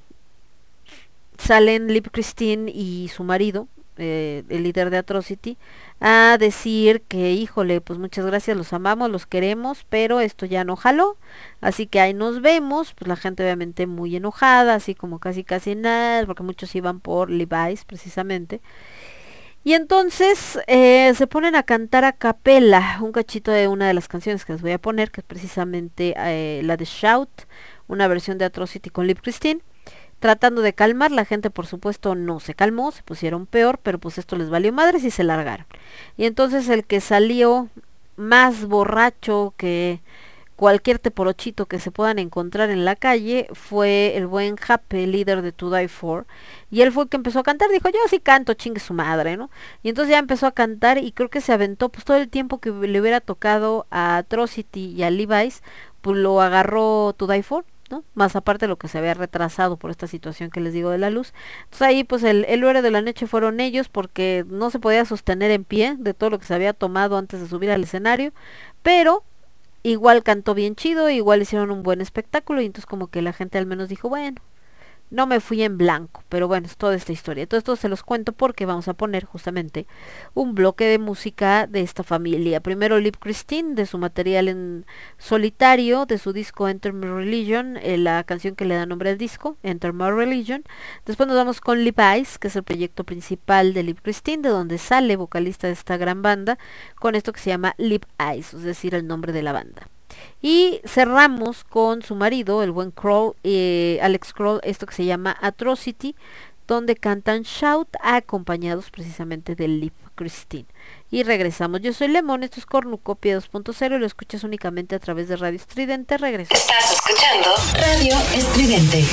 salen Lip Christine y su marido, eh, el líder de Atrocity, a decir que, híjole, pues muchas gracias, los amamos, los queremos, pero esto ya no jaló, así que ahí nos vemos, pues la gente obviamente muy enojada, así como casi casi nada, porque muchos iban por Levi's precisamente. Y entonces eh, se ponen a cantar a capela un cachito de una de las canciones que les voy a poner, que es precisamente eh, la de Shout, una versión de Atrocity con Lip Christine. Tratando de calmar, la gente por supuesto no se calmó, se pusieron peor, pero pues esto les valió madres y se largaron. Y entonces el que salió más borracho que cualquier teporochito que se puedan encontrar en la calle fue el buen Happy, líder de To Die For. Y él fue el que empezó a cantar, dijo, yo sí canto, chingue su madre, ¿no? Y entonces ya empezó a cantar y creo que se aventó pues todo el tiempo que le hubiera tocado a Atrocity y a Levi's, pues lo agarró To Die For. ¿no? Más aparte de lo que se había retrasado por esta situación que les digo de la luz. Entonces ahí pues el, el héroe de la noche fueron ellos porque no se podía sostener en pie de todo lo que se había tomado antes de subir al escenario. Pero igual cantó bien chido, igual hicieron un buen espectáculo y entonces como que la gente al menos dijo, bueno, no me fui en blanco, pero bueno, es toda esta historia. Todo esto se los cuento porque vamos a poner justamente un bloque de música de esta familia. Primero Lip Christine, de su material en solitario, de su disco Enter My Religion, eh, la canción que le da nombre al disco, Enter My Religion. Después nos vamos con Lip Eyes, que es el proyecto principal de Lip Christine, de donde sale vocalista de esta gran banda, con esto que se llama Lip Eyes, es decir, el nombre de la banda. Y cerramos con su marido, el buen Kroll, eh, Alex Kroll, esto que se llama Atrocity, donde cantan Shout acompañados precisamente de Lip Christine. Y regresamos. Yo soy Lemon, esto es Cornucopia 2.0 y lo escuchas únicamente a través de Radio Estridente. Regreso. Estás escuchando Radio Estridente.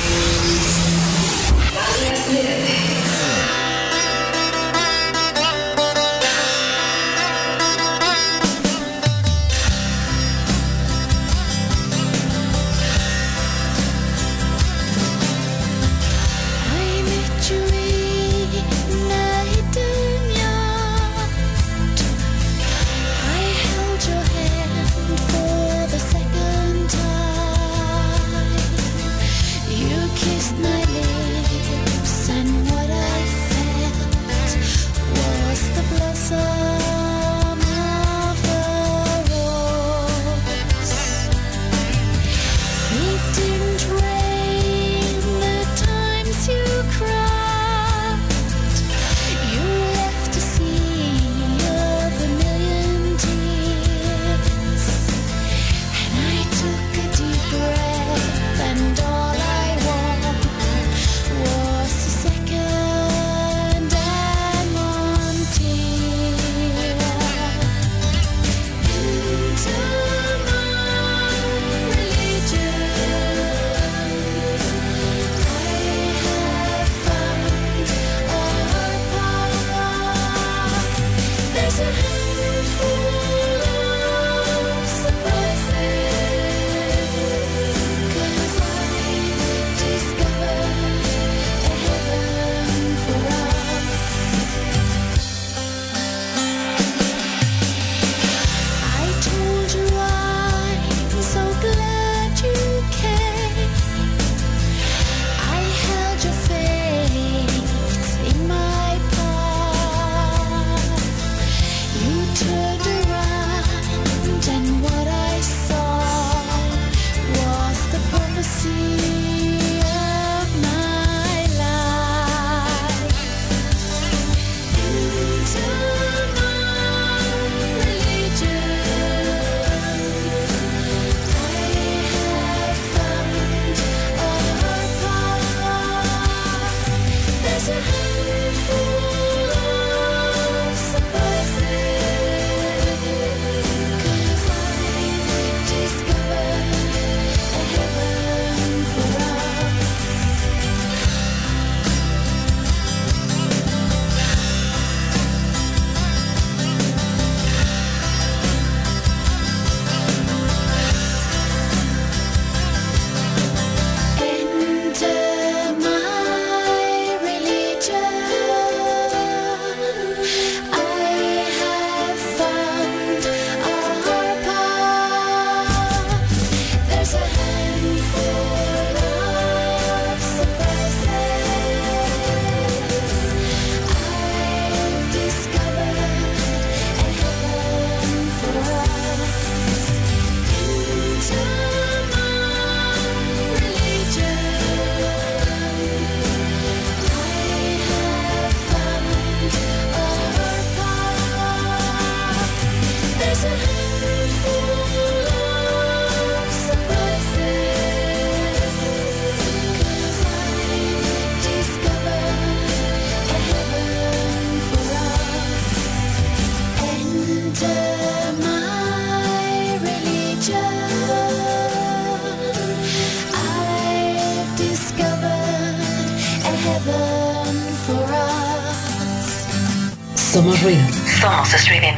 Somos estridente.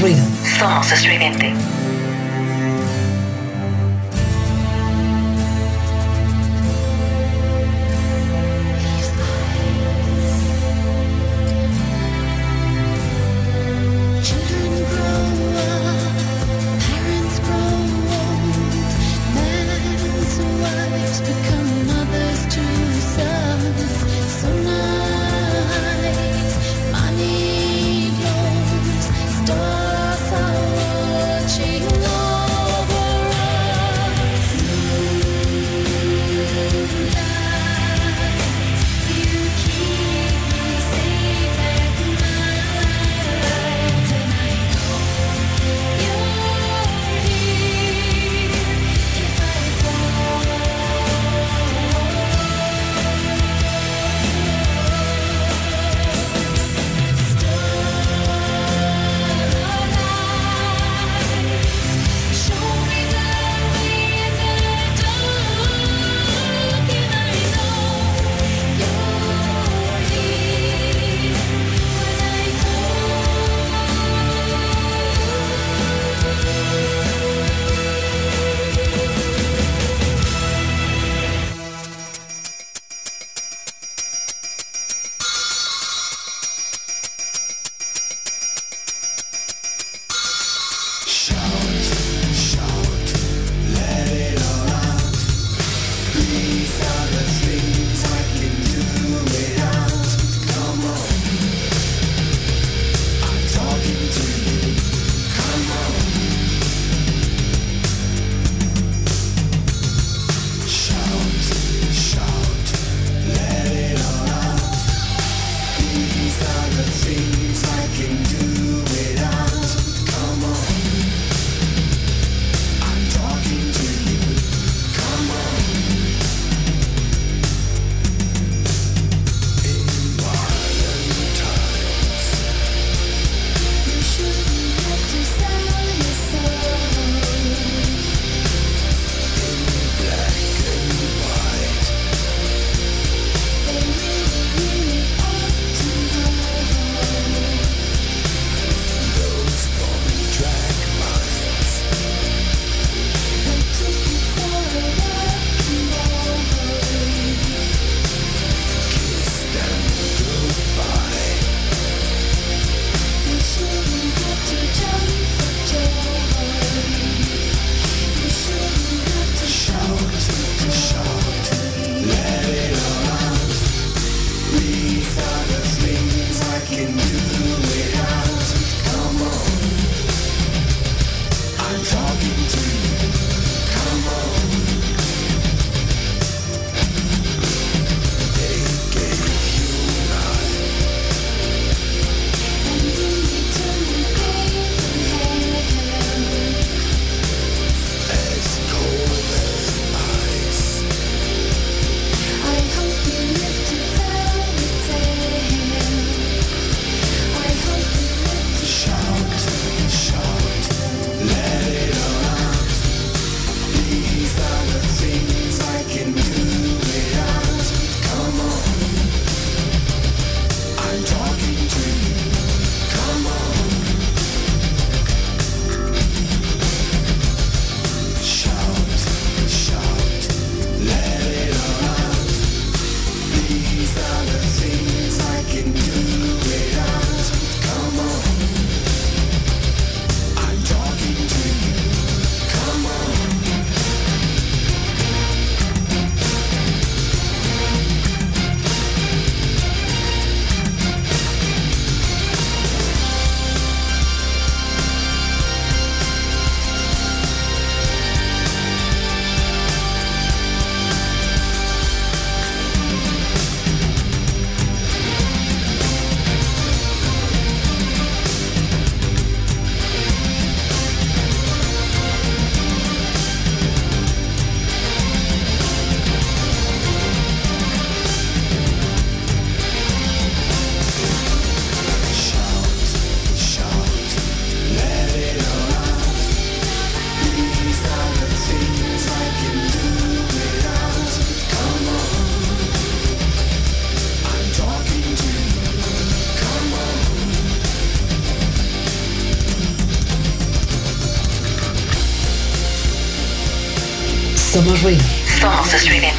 Ruido. Somos estridente. Somos ruido. Somos estridente.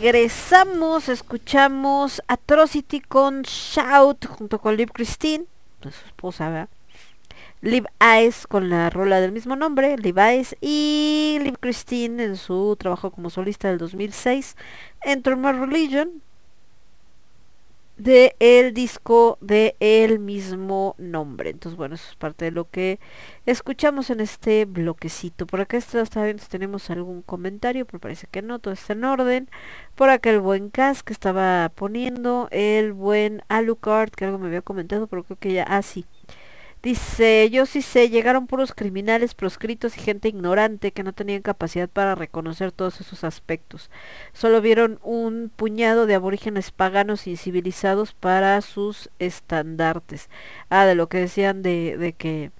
Regresamos, escuchamos Atrocity con Shout junto con Liv Christine, pues su esposa, ¿verdad? Liv Eyes con la rola del mismo nombre, Liv Eyes, y Liv Christine en su trabajo como solista del 2006 en Turner Religion. De el disco de el mismo nombre. Entonces, bueno, eso es parte de lo que escuchamos en este bloquecito. Por acá está, bien si tenemos algún comentario, pero parece que no, todo está en orden. Por acá el buen Cas que estaba poniendo, el buen Alucard, que algo me había comentado, pero creo que ya, ah, sí. Dice, yo sí sé, llegaron puros criminales proscritos y gente ignorante que no tenían capacidad para reconocer todos esos aspectos. Solo vieron un puñado de aborígenes paganos incivilizados para sus estandartes. Ah, de lo que decían de, de que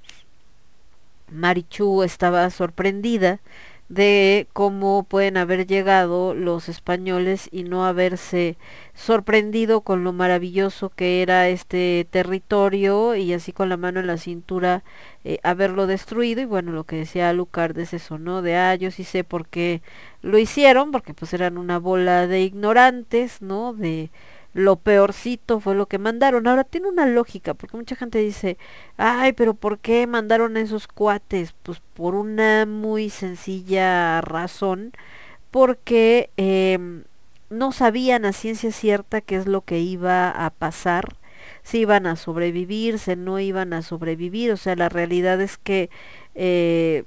Marichu estaba sorprendida de cómo pueden haber llegado los españoles y no haberse sorprendido con lo maravilloso que era este territorio y así con la mano en la cintura eh, haberlo destruido. Y bueno lo que decía Lucar es eso no de ah yo sí sé por qué lo hicieron porque pues eran una bola de ignorantes no de lo peorcito fue lo que mandaron. Ahora tiene una lógica, porque mucha gente dice, ay, pero ¿por qué mandaron esos cuates? Pues por una muy sencilla razón, porque eh, no sabían a ciencia cierta qué es lo que iba a pasar, si iban a sobrevivir, si no iban a sobrevivir, o sea, la realidad es que... Eh,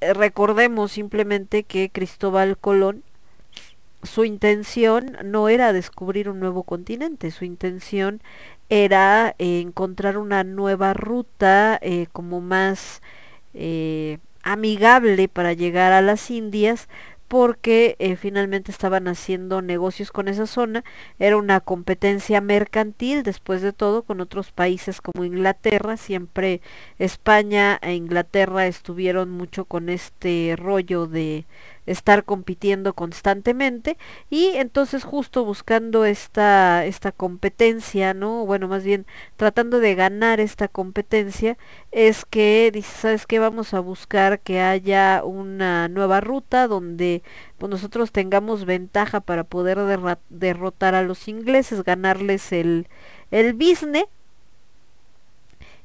recordemos simplemente que Cristóbal Colón su intención no era descubrir un nuevo continente, su intención era eh, encontrar una nueva ruta eh, como más eh, amigable para llegar a las Indias porque finalmente estaban haciendo negocios con esa zona, era una competencia mercantil después de todo con otros países como Inglaterra, siempre España e Inglaterra estuvieron mucho con este rollo de estar compitiendo constantemente y entonces justo buscando esta esta competencia, ¿no? Bueno, más bien tratando de ganar esta competencia es que dice, ¿sabes qué? Vamos a buscar que haya una nueva ruta donde pues, nosotros tengamos ventaja para poder derrotar a los ingleses, ganarles el el business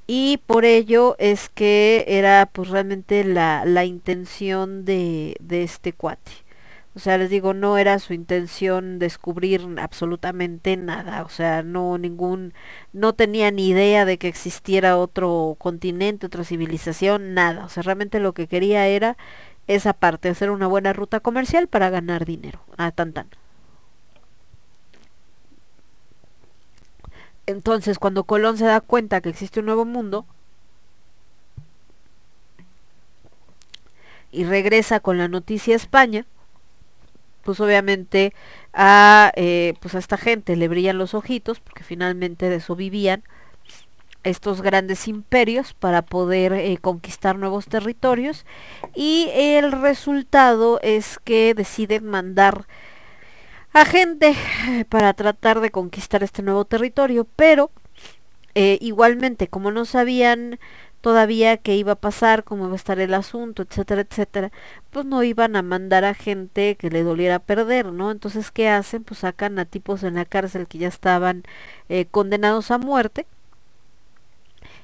y por ello es que era pues realmente la, la intención de, de este cuate. O sea, les digo, no era su intención descubrir absolutamente nada, o sea, no ningún, no tenía ni idea de que existiera otro continente, otra civilización, nada. O sea, realmente lo que quería era esa parte, hacer una buena ruta comercial para ganar dinero. Tan. Entonces, cuando Colón se da cuenta que existe un nuevo mundo y regresa con la noticia a España, pues obviamente a, eh, pues a esta gente le brillan los ojitos, porque finalmente de eso vivían estos grandes imperios para poder eh, conquistar nuevos territorios. Y el resultado es que deciden mandar a gente para tratar de conquistar este nuevo territorio, pero eh, igualmente como no sabían todavía qué iba a pasar, cómo iba a estar el asunto, etcétera, etcétera, pues no iban a mandar a gente que le doliera perder, ¿no? Entonces, ¿qué hacen? Pues sacan a tipos en la cárcel que ya estaban eh, condenados a muerte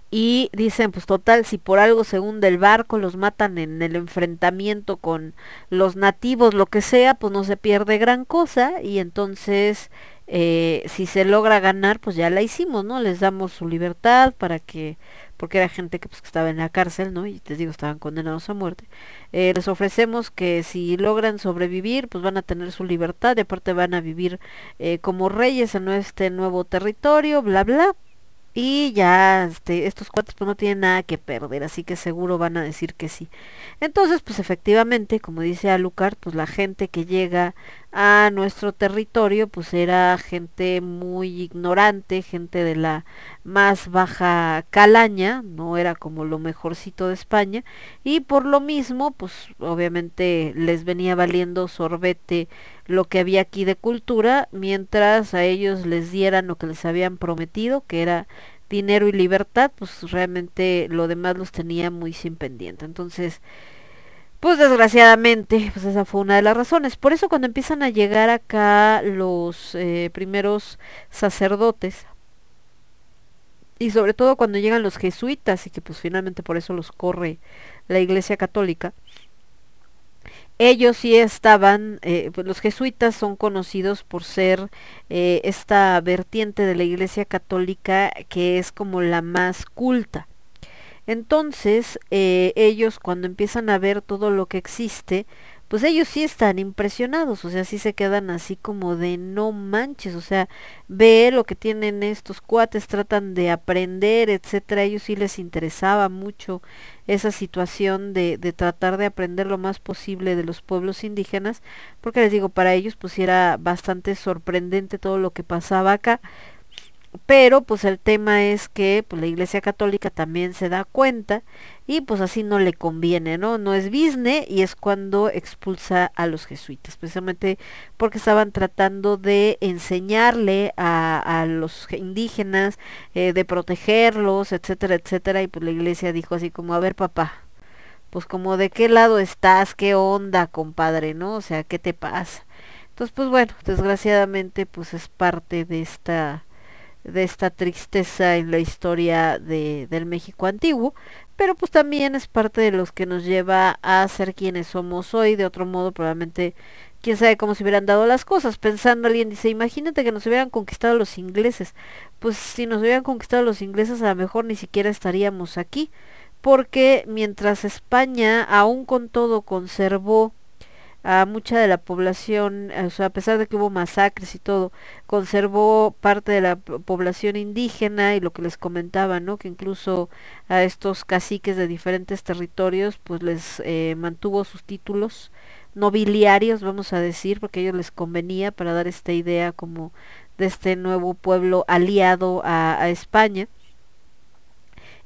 y dicen pues total si por algo se hunde el barco los matan en el enfrentamiento con los nativos lo que sea pues no se pierde gran cosa y entonces eh, si se logra ganar pues ya la hicimos no les damos su libertad para que porque era gente que, pues, estaba en la cárcel no y te digo estaban condenados a muerte. Eh, les ofrecemos que si logran sobrevivir pues van a tener su libertad y aparte van a vivir eh, como reyes en este nuevo territorio bla bla y ya este, estos cuates pues no tienen nada que perder, así que seguro van a decir que sí. Entonces, pues efectivamente, como dice Alucard, pues la gente que llega a nuestro territorio, pues era gente muy ignorante, gente de la más baja calaña, no era como lo mejorcito de España, y por lo mismo, pues obviamente les venía valiendo sorbete lo que había aquí de cultura, mientras a ellos les dieran lo que les habían prometido, que era dinero y libertad, pues realmente lo demás los tenía muy sin pendiente. Entonces, pues desgraciadamente, pues esa fue una de las razones. Por eso cuando empiezan a llegar acá los eh, primeros sacerdotes, y sobre todo cuando llegan los jesuitas, y que pues finalmente por eso los corre la Iglesia Católica, ellos sí estaban, eh, pues los jesuitas son conocidos por ser eh, esta vertiente de la Iglesia Católica que es como la más culta. Entonces, eh, ellos cuando empiezan a ver todo lo que existe, pues ellos sí están impresionados, o sea, sí se quedan así como de no manches, o sea, ve lo que tienen estos cuates, tratan de aprender, etcétera, a ellos sí les interesaba mucho esa situación de, de tratar de aprender lo más posible de los pueblos indígenas, porque les digo, para ellos pues era bastante sorprendente todo lo que pasaba acá, pero pues el tema es que pues, la Iglesia Católica también se da cuenta y pues así no le conviene, ¿no? No es business y es cuando expulsa a los jesuitas, especialmente porque estaban tratando de enseñarle a, a los indígenas, eh, de protegerlos, etcétera, etcétera, y pues la Iglesia dijo así como, a ver papá, pues como de qué lado estás, qué onda, compadre, ¿no? O sea, ¿qué te pasa? Entonces, pues bueno, desgraciadamente pues es parte de esta de esta tristeza en la historia de, del México antiguo, pero pues también es parte de los que nos lleva a ser quienes somos hoy, de otro modo probablemente quién sabe cómo se hubieran dado las cosas, pensando alguien dice, imagínate que nos hubieran conquistado los ingleses, pues si nos hubieran conquistado los ingleses a lo mejor ni siquiera estaríamos aquí, porque mientras España aún con todo conservó a mucha de la población, o sea, a pesar de que hubo masacres y todo, conservó parte de la población indígena y lo que les comentaba, ¿no? Que incluso a estos caciques de diferentes territorios, pues les eh, mantuvo sus títulos nobiliarios, vamos a decir, porque a ellos les convenía para dar esta idea como de este nuevo pueblo aliado a España.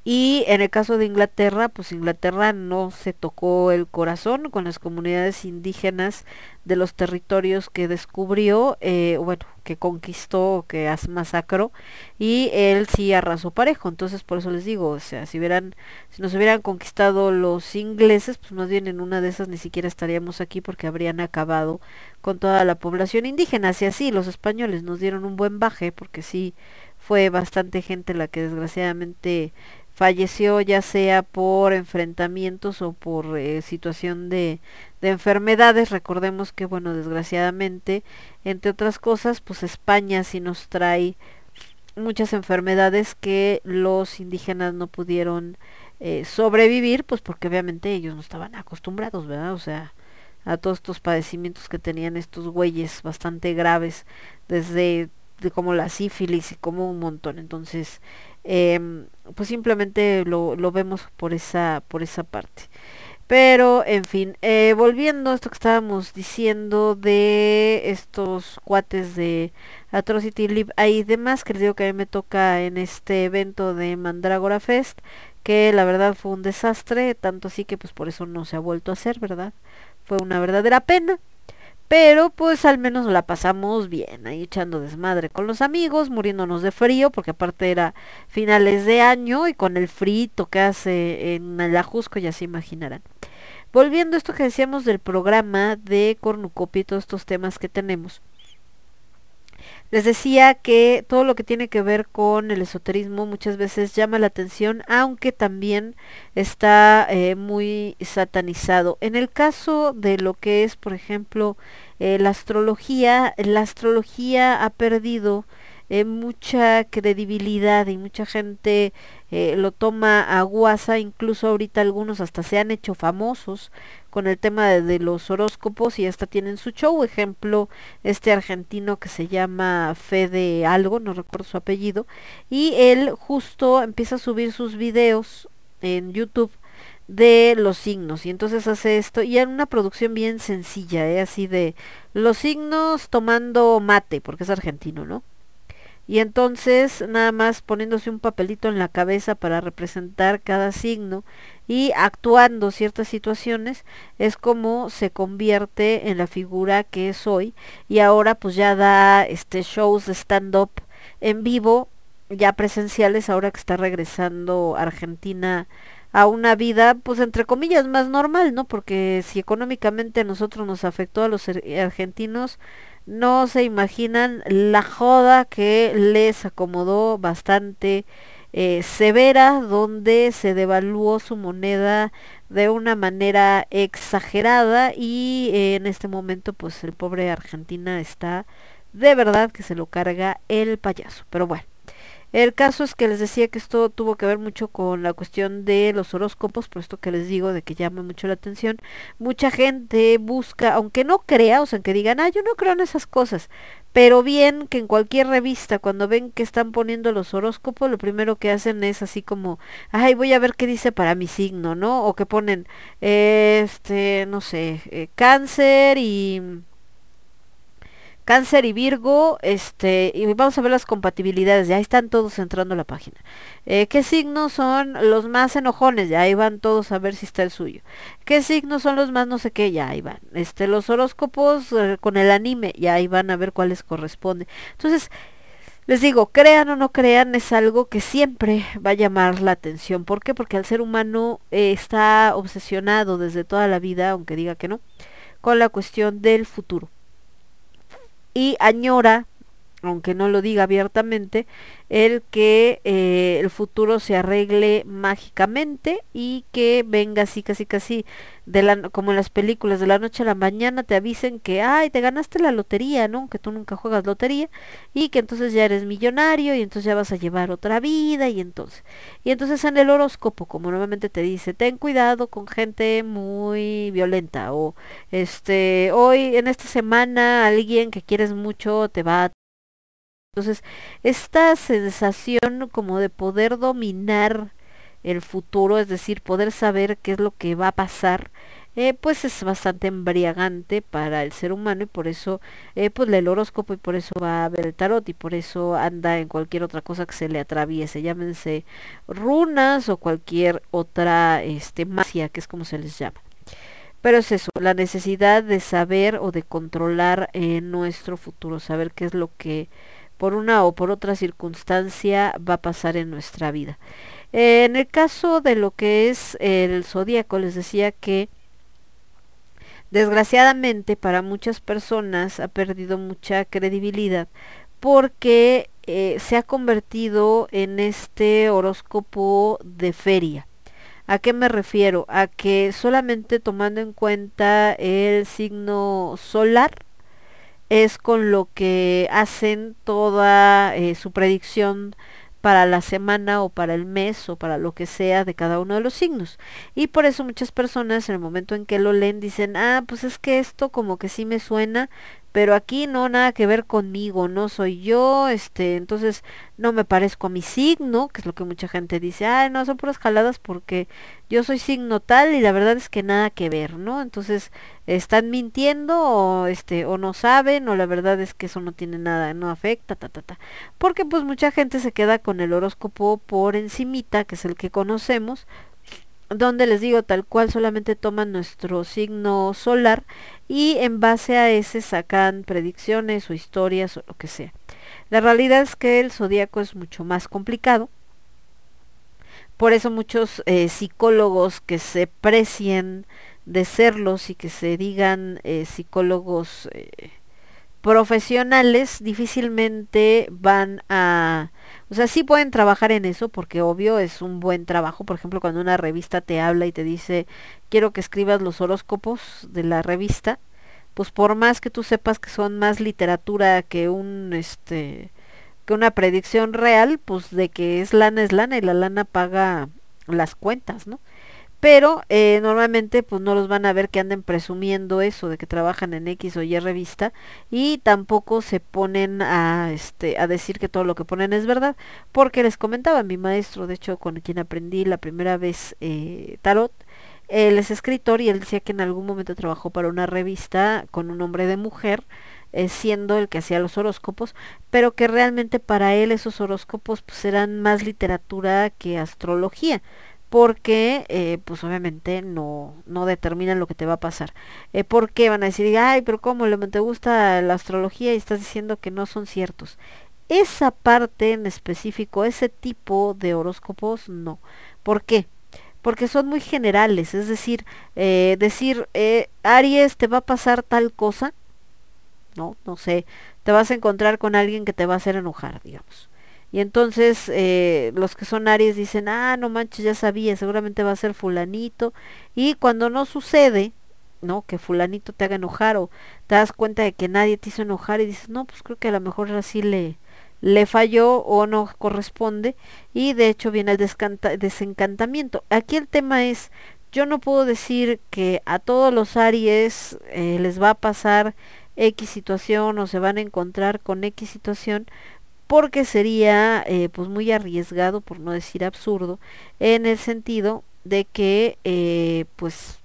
Y en el caso de Inglaterra, pues Inglaterra no se tocó el corazón con las comunidades indígenas de los territorios que descubrió, eh, bueno, que conquistó, que as- masacró, y él sí arrasó parejo. Entonces, por eso les digo, o sea, si hubieran, si nos hubieran conquistado los ingleses, pues más bien en una de esas ni siquiera estaríamos aquí porque habrían acabado con toda la población indígena. Así así, los españoles nos dieron un buen baje, porque sí fue bastante gente la que desgraciadamente falleció ya sea por enfrentamientos o por eh, situación de, de enfermedades. Recordemos que, bueno, desgraciadamente, entre otras cosas, pues España sí nos trae muchas enfermedades que los indígenas no pudieron eh, sobrevivir, pues porque obviamente ellos no estaban acostumbrados, ¿verdad? O sea, a todos estos padecimientos que tenían estos güeyes bastante graves, desde de como la sífilis y como un montón. Entonces, em, pues simplemente lo, lo vemos por esa, por esa parte. Pero, en fin, eh, volviendo a esto que estábamos diciendo de estos cuates de Atrocity Live y demás, que les digo que a mí me toca en este evento de Mandrágora Fest, que la verdad fue un desastre, tanto así que pues por eso no se ha vuelto a hacer, ¿verdad? Fue una verdadera pena. Pero pues al menos la pasamos bien, ahí echando desmadre con los amigos, muriéndonos de frío, porque aparte era finales de año y con el frito que hace en el Ajusco ya se imaginarán. Volviendo a esto que decíamos del programa de Cornucopia y todos estos temas que tenemos. Les decía que todo lo que tiene que ver con el esoterismo muchas veces llama la atención, aunque también está eh, muy satanizado. En el caso de lo que es, por ejemplo, eh, la astrología, la astrología ha perdido eh, mucha credibilidad y mucha gente eh, lo toma a guasa, incluso ahorita algunos hasta se han hecho famosos con el tema de, los horóscopos y hasta tienen su show, ejemplo, este argentino que se llama Fede algo, no recuerdo su apellido, y él justo empieza a subir sus videos en YouTube de los signos y entonces hace esto y en una producción bien sencilla, ¿eh? así de los signos tomando mate, porque es argentino, ¿no? Y entonces nada más poniéndose un papelito en la cabeza para representar cada signo y actuando ciertas situaciones es como se convierte en la figura que es hoy y ahora pues ya da este shows de stand up en vivo ya presenciales ahora que está regresando Argentina a una vida, pues entre comillas, más normal, ¿no? Porque si económicamente a nosotros nos afectó a los ar- argentinos, no se imaginan la joda que les acomodó bastante eh, severa donde se devaluó su moneda de una manera exagerada y eh, en este momento pues el pobre Argentina está de verdad que se lo carga el payaso. Pero bueno, el caso es que les decía que esto tuvo que ver mucho con la cuestión de los horóscopos, por esto que les digo de que llama mucho la atención. Mucha gente busca, aunque no crea, o sea, que digan, ah, yo no creo en esas cosas, pero bien que en cualquier revista, cuando ven que están poniendo los horóscopos, lo primero que hacen es así como, ay, voy a ver qué dice para mi signo, ¿no? O que ponen, este, no sé, eh, cáncer y Cáncer y Virgo, este, y vamos a ver las compatibilidades, ya están todos entrando a la página. Eh, ¿Qué signos son los más enojones? Ya ahí van todos a ver si está el suyo. ¿Qué signos son los más no sé qué? Ya ahí van. Este, los horóscopos eh, con el anime, ya ahí van a ver cuáles corresponden. Entonces, les digo, crean o no crean, es algo que siempre va a llamar la atención. ¿Por qué? Porque el ser humano eh, está obsesionado desde toda la vida, aunque diga que no, con la cuestión del futuro y añora, aunque no lo diga abiertamente, el que eh, el futuro se arregle mágicamente y que venga así casi casi de la como en las películas de la noche a la mañana te avisen que ay te ganaste la lotería no que tú nunca juegas lotería y que entonces ya eres millonario y entonces ya vas a llevar otra vida y entonces y entonces en el horóscopo como nuevamente te dice ten cuidado con gente muy violenta o este hoy en esta semana alguien que quieres mucho te va a entonces, esta sensación como de poder dominar el futuro, es decir, poder saber qué es lo que va a pasar, eh, pues es bastante embriagante para el ser humano y por eso eh, pues lee el horóscopo y por eso va a ver el tarot y por eso anda en cualquier otra cosa que se le atraviese, llámense runas o cualquier otra este magia, que es como se les llama. Pero es eso, la necesidad de saber o de controlar eh, nuestro futuro, saber qué es lo que por una o por otra circunstancia va a pasar en nuestra vida. Eh, en el caso de lo que es el zodíaco, les decía que desgraciadamente para muchas personas ha perdido mucha credibilidad porque eh, se ha convertido en este horóscopo de feria. ¿A qué me refiero? A que solamente tomando en cuenta el signo solar, es con lo que hacen toda eh, su predicción para la semana o para el mes o para lo que sea de cada uno de los signos. Y por eso muchas personas en el momento en que lo leen dicen, ah, pues es que esto como que sí me suena, pero aquí no nada que ver conmigo, no soy yo, este, entonces no me parezco a mi signo, que es lo que mucha gente dice, ay, no, son puras jaladas porque yo soy signo tal y la verdad es que nada que ver, ¿no? Entonces, están mintiendo o este o no saben o la verdad es que eso no tiene nada, no afecta, ta ta ta. Porque pues mucha gente se queda con el horóscopo por encimita, que es el que conocemos, donde les digo tal cual solamente toman nuestro signo solar y en base a ese sacan predicciones o historias o lo que sea. La realidad es que el zodíaco es mucho más complicado. Por eso muchos eh, psicólogos que se precien de serlos y que se digan eh, psicólogos eh, profesionales difícilmente van a o sea, sí pueden trabajar en eso porque obvio es un buen trabajo. Por ejemplo, cuando una revista te habla y te dice, quiero que escribas los horóscopos de la revista, pues por más que tú sepas que son más literatura que un este que una predicción real, pues de que es lana es lana y la lana paga las cuentas, ¿no? Pero eh, normalmente pues no los van a ver que anden presumiendo eso de que trabajan en X o Y revista y tampoco se ponen a este a decir que todo lo que ponen es verdad porque les comentaba mi maestro de hecho con quien aprendí la primera vez eh, tarot él es escritor y él decía que en algún momento trabajó para una revista con un nombre de mujer eh, siendo el que hacía los horóscopos, pero que realmente para él esos horóscopos pues eran más literatura que astrología porque eh, pues obviamente no, no determinan lo que te va a pasar. Eh, ¿Por qué van a decir, ay, pero cómo te gusta la astrología y estás diciendo que no son ciertos? Esa parte en específico, ese tipo de horóscopos, no. ¿Por qué? Porque son muy generales, es decir, eh, decir, eh, Aries, te va a pasar tal cosa, no, no sé, te vas a encontrar con alguien que te va a hacer enojar, digamos Y entonces eh, los que son Aries dicen, ah, no manches, ya sabía, seguramente va a ser fulanito. Y cuando no sucede, ¿no? Que fulanito te haga enojar o te das cuenta de que nadie te hizo enojar y dices, no, pues creo que a lo mejor así le, le falló o no corresponde y de hecho viene el desencantamiento. Aquí el tema es, yo no puedo decir que a todos los Aries eh, les va a pasar X situación o se van a encontrar con X situación porque sería eh, pues muy arriesgado por no decir absurdo en el sentido de que eh, pues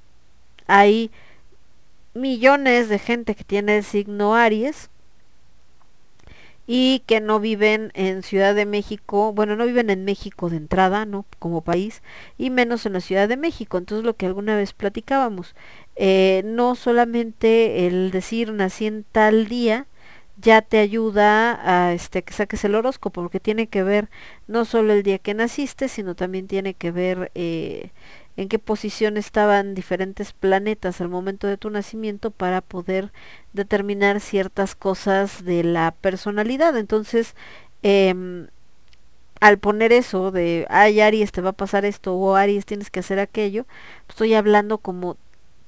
hay millones de gente que tiene el signo Aries y que no viven en Ciudad de México, bueno, no viven en México de entrada, ¿no? Como país, y menos en la Ciudad de México. Entonces lo que alguna vez platicábamos, eh, no solamente el decir nací en tal día, ya te ayuda a este que saques el horóscopo, porque tiene que ver no solo el día que naciste, sino también tiene que ver eh, en qué posición estaban diferentes planetas al momento de tu nacimiento para poder determinar ciertas cosas de la personalidad. Entonces, em, al poner eso de, ay Aries, te va a pasar esto, o Aries, tienes que hacer aquello, estoy hablando como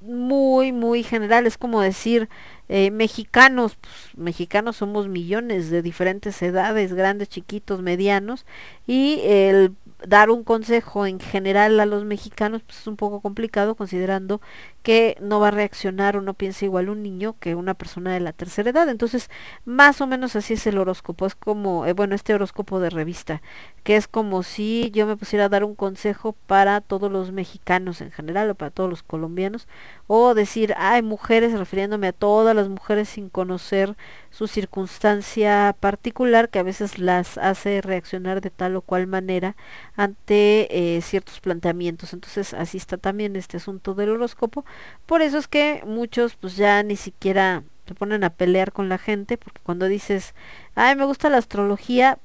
muy, muy general. Es como decir, eh, mexicanos, pues, mexicanos somos millones de diferentes edades, grandes, chiquitos, medianos, y el dar un consejo en general a los mexicanos pues, es un poco complicado considerando que no va a reaccionar o no piensa igual un niño que una persona de la tercera edad. Entonces, más o menos así es el horóscopo. Es como, eh, bueno, este horóscopo de revista, que es como si yo me pusiera a dar un consejo para todos los mexicanos en general o para todos los colombianos, o decir, hay mujeres, refiriéndome a todas las mujeres sin conocer su circunstancia particular que a veces las hace reaccionar de tal o cual manera ante eh, ciertos planteamientos. Entonces así está también este asunto del horóscopo. Por eso es que muchos pues ya ni siquiera se ponen a pelear con la gente porque cuando dices, ay me gusta la astrología,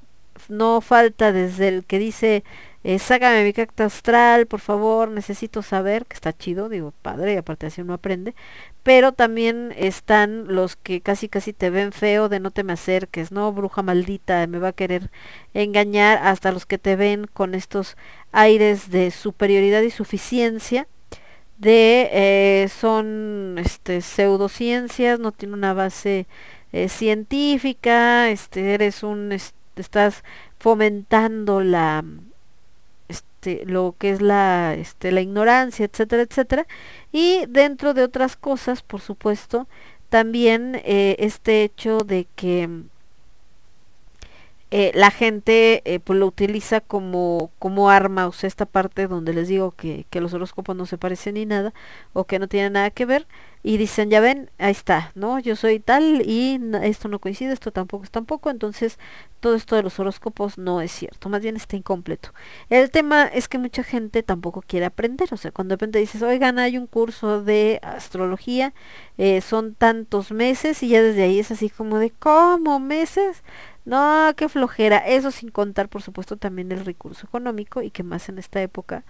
no falta desde el que dice eh, sácame mi carta astral, por favor, necesito saber, que está chido, digo, padre, y aparte así uno aprende, pero también están los que casi casi te ven feo de no te me acerques, no, bruja maldita, me va a querer engañar, hasta los que te ven con estos aires de superioridad y suficiencia, de eh, son este pseudociencias, no tiene una base eh, científica, este eres un est- estás fomentando la este, lo que es la, este, la ignorancia, etcétera, etcétera. Y dentro de otras cosas, por supuesto, también eh, este hecho de que eh, la gente eh, pues lo utiliza como, como arma, o sea, esta parte donde les digo que, que los horóscopos no se parecen ni nada, o que no tienen nada que ver, y dicen, ya ven, ahí está, ¿no? Yo soy tal y esto no coincide, esto tampoco es tampoco, entonces todo esto de los horóscopos no es cierto, más bien está incompleto. El tema es que mucha gente tampoco quiere aprender, o sea, cuando de repente dices, oigan, hay un curso de astrología, eh, son tantos meses y ya desde ahí es así como de, ¿cómo meses? No, qué flojera. Eso sin contar, por supuesto, también el recurso económico y que más en esta época,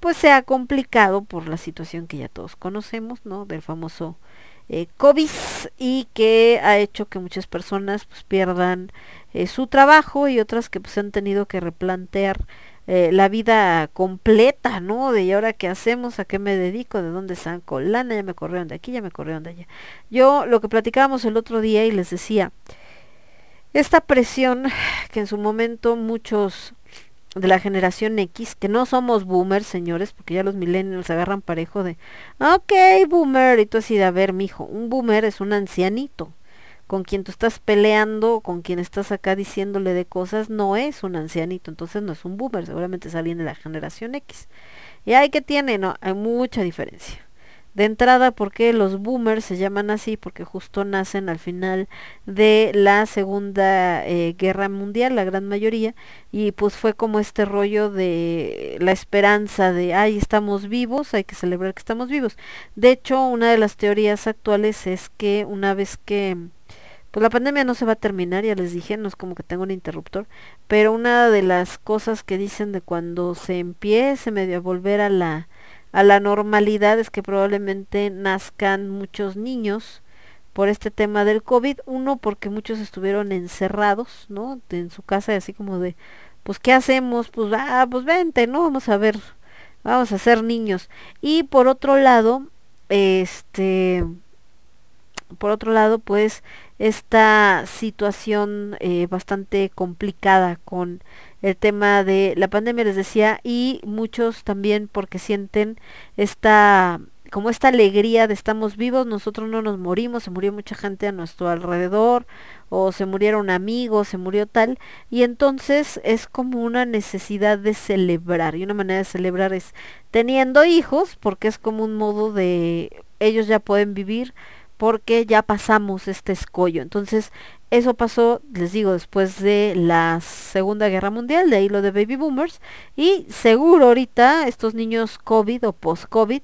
pues sea complicado por la situación que ya todos conocemos, ¿no? Del famoso eh, COVID y que ha hecho que muchas personas pues pierdan eh, su trabajo y otras que pues han tenido que replantear eh, la vida completa, ¿no? De y ahora qué hacemos, a qué me dedico, de dónde saco lana, ya me corrieron de aquí, ya me corrieron de allá. Yo lo que platicábamos el otro día y les decía, esta presión que en su momento muchos de la generación X, que no somos boomers, señores, porque ya los millennials agarran parejo de, ok, boomer, y tú así de, a ver, mijo, un boomer es un ancianito, con quien tú estás peleando, con quien estás acá diciéndole de cosas, no es un ancianito, entonces no es un boomer, seguramente es alguien de la generación X. Y hay que tiene, no, hay mucha diferencia. De entrada, ¿por qué los boomers se llaman así? Porque justo nacen al final de la Segunda eh, Guerra Mundial, la gran mayoría, y pues fue como este rollo de la esperanza de, ay, estamos vivos, hay que celebrar que estamos vivos. De hecho, una de las teorías actuales es que una vez que pues la pandemia no se va a terminar, ya les dije, no es como que tengo un interruptor, pero una de las cosas que dicen de cuando se empiece medio a volver a la a la normalidad es que probablemente nazcan muchos niños por este tema del COVID. Uno, porque muchos estuvieron encerrados, ¿no? En su casa, así como de, pues, ¿qué hacemos? Pues, ah, pues vente, ¿no? Vamos a ver, vamos a ser niños. Y por otro lado, este, por otro lado, pues, esta situación eh, bastante complicada con el tema de la pandemia, les decía, y muchos también porque sienten esta como esta alegría de estamos vivos, nosotros no nos morimos, se murió mucha gente a nuestro alrededor, o se murieron amigos, se murió tal, y entonces es como una necesidad de celebrar, y una manera de celebrar es teniendo hijos, porque es como un modo de ellos ya pueden vivir, porque ya pasamos este escollo. Entonces, eso pasó, les digo, después de la Segunda Guerra Mundial, de ahí lo de Baby Boomers, y seguro ahorita estos niños COVID o post-COVID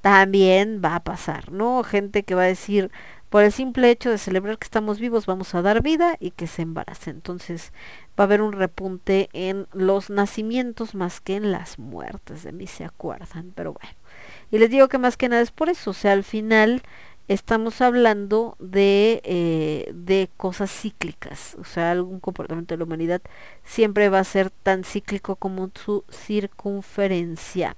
también va a pasar, ¿no? Gente que va a decir, por el simple hecho de celebrar que estamos vivos, vamos a dar vida y que se embarace. Entonces va a haber un repunte en los nacimientos más que en las muertes, de mí se acuerdan, pero bueno. Y les digo que más que nada es por eso, o sea, al final estamos hablando de, eh, de cosas cíclicas, o sea, algún comportamiento de la humanidad siempre va a ser tan cíclico como su circunferencia.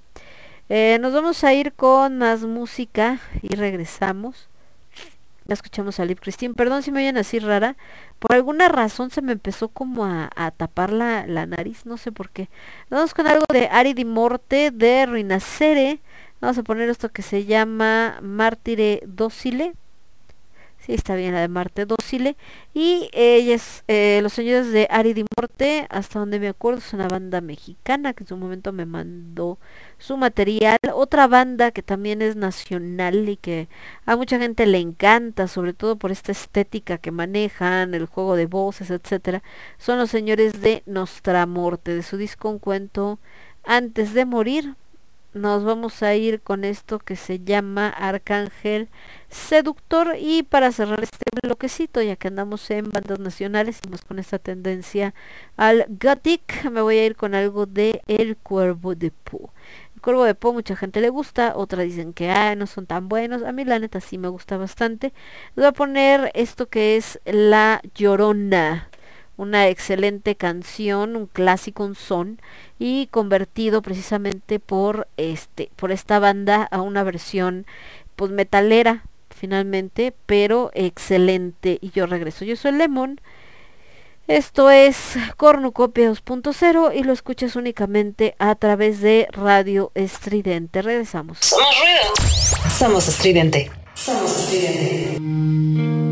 Eh, nos vamos a ir con más música y regresamos. Ya escuchamos a Liv Christine. Perdón si me oyen así rara. Por alguna razón se me empezó como a, a tapar la, la, nariz. No sé por qué. Vamos con algo de Ari di Morte de Rinacere. Vamos a poner esto que se llama Mártire Docile. Sí, está bien la de Marte Docile. Y ellas, eh, los señores de Ari di Morte, hasta donde me acuerdo, es una banda mexicana que en su momento me mandó su material. Otra banda que también es nacional y que a mucha gente le encanta, sobre todo por esta estética que manejan, el juego de voces, etcétera, son los señores de Nostramorte, de su disco Un cuento antes de morir. Nos vamos a ir con esto que se llama Arcángel Seductor y para cerrar este bloquecito, ya que andamos en bandas nacionales y con esta tendencia al gothic, me voy a ir con algo de El Cuervo de Pooh. Cuervo de Po mucha gente le gusta, otra dicen que ah, no son tan buenos. A mí la neta sí me gusta bastante. Voy a poner esto que es La Llorona. Una excelente canción, un clásico, un son y convertido precisamente por este por esta banda a una versión pues metalera finalmente, pero excelente y yo regreso. Yo soy Lemon. Esto es Cornucopia 2.0 y lo escuchas únicamente a través de Radio Estridente. Regresamos. Somos ruido. Somos estridente. Somos estridente.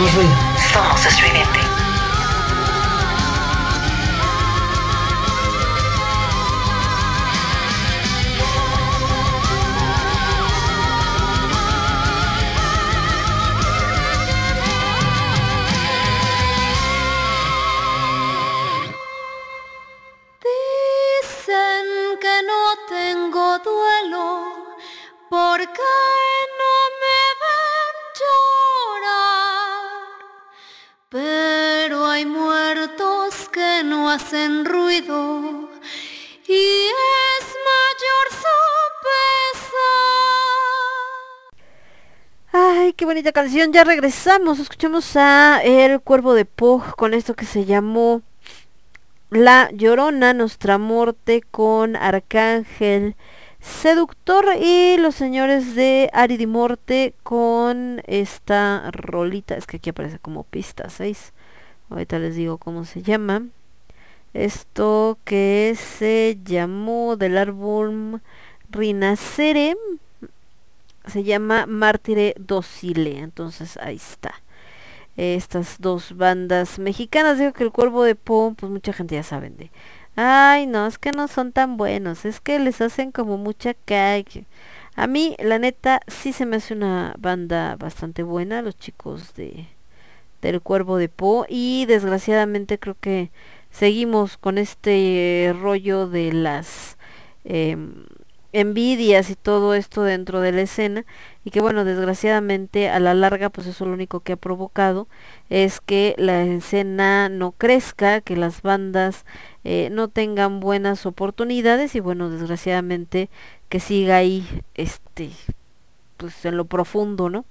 Hacemos ruido. Somos canción. Ya regresamos. Escuchamos a El Cuervo de Po con esto que se llamó La Llorona, Nuestra Morte con Arcángel Seductor y los señores de Ari di Morte con esta rolita. Es que aquí aparece como pista 6. Ahorita les digo cómo se llama. Esto que se llamó del álbum Rinacere se llama Mártire Docile. Entonces ahí está. Estas dos bandas mexicanas. Digo que el Cuervo de Po, pues mucha gente ya saben de. Ay, no, es que no son tan buenos. Es que les hacen como mucha calle. A mí, la neta, sí se me hace una banda bastante buena. Los chicos de del Cuervo de Po. Y desgraciadamente creo que seguimos con este rollo de las em, envidias y todo esto dentro de la escena y que bueno desgraciadamente a la larga pues eso lo único que ha provocado es que la escena no crezca que las bandas eh, no tengan buenas oportunidades y bueno desgraciadamente que siga ahí este pues en lo profundo no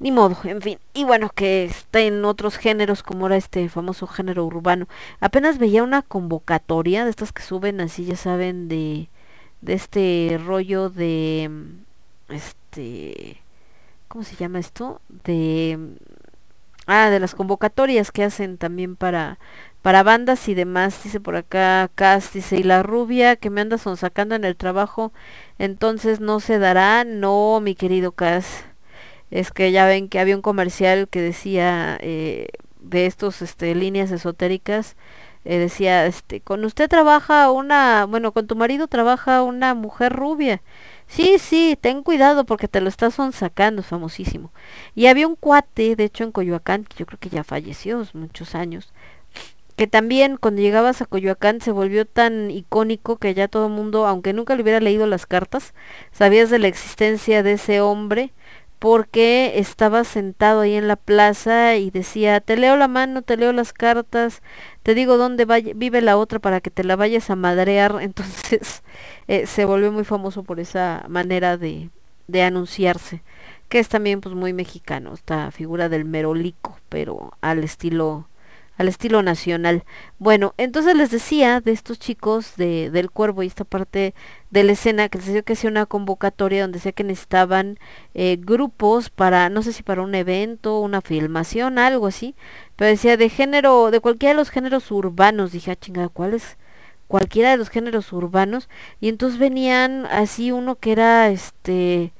ni modo, en fin. Y bueno, que está en otros géneros como era este famoso género urbano. Apenas veía una convocatoria de estas que suben así, ya saben, de, de este rollo de mm, este ¿cómo se llama esto? de mm, ah, de las convocatorias que hacen también para para bandas y demás, dice por acá Cas, dice, y la rubia que me anda sacando en el trabajo, entonces no se dará, no, mi querido Cas, es que ya ven que había un comercial que decía eh, de estos este, líneas esotéricas, eh, decía, este, con usted trabaja una, bueno, con tu marido trabaja una mujer rubia. Sí, sí, ten cuidado porque te lo estás sacando, famosísimo. Y había un cuate, de hecho en Coyoacán, que yo creo que ya falleció muchos años, que también cuando llegabas a Coyoacán se volvió tan icónico que ya todo el mundo, aunque nunca le hubiera leído las cartas, sabías de la existencia de ese hombre porque estaba sentado ahí en la plaza y decía, te leo la mano, te leo las cartas, te digo dónde vive la otra para que te la vayas a madrear. Entonces eh, se volvió muy famoso por esa manera de, de anunciarse, que es también pues muy mexicano, esta figura del merolico, pero al estilo al estilo nacional. Bueno, entonces les decía de estos chicos de, del cuervo y esta parte de la escena que les decía que hacía una convocatoria donde decía que necesitaban eh, grupos para, no sé si para un evento, una filmación, algo así, pero decía de género, de cualquiera de los géneros urbanos, dije, ah, chingada, ¿cuál es? Cualquiera de los géneros urbanos, y entonces venían así uno que era este,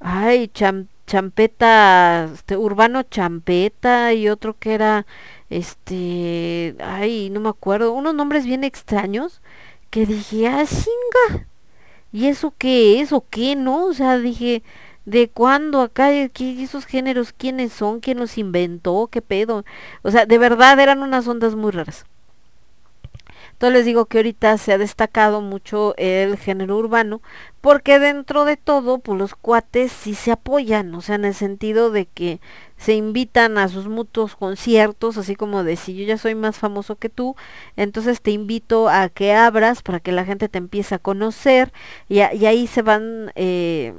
ay, cham, champeta, este, urbano champeta, y otro que era este, ay, no me acuerdo, unos nombres bien extraños que dije, ah, chinga, ¿y eso qué es o qué no? O sea, dije, ¿de cuándo acá? ¿Qué, esos géneros quiénes son? ¿Quién los inventó? ¿Qué pedo? O sea, de verdad eran unas ondas muy raras. Entonces les digo que ahorita se ha destacado mucho el género urbano porque dentro de todo pues los cuates sí se apoyan, o sea, en el sentido de que se invitan a sus mutuos conciertos, así como de si yo ya soy más famoso que tú, entonces te invito a que abras para que la gente te empiece a conocer y, ahí se van eh,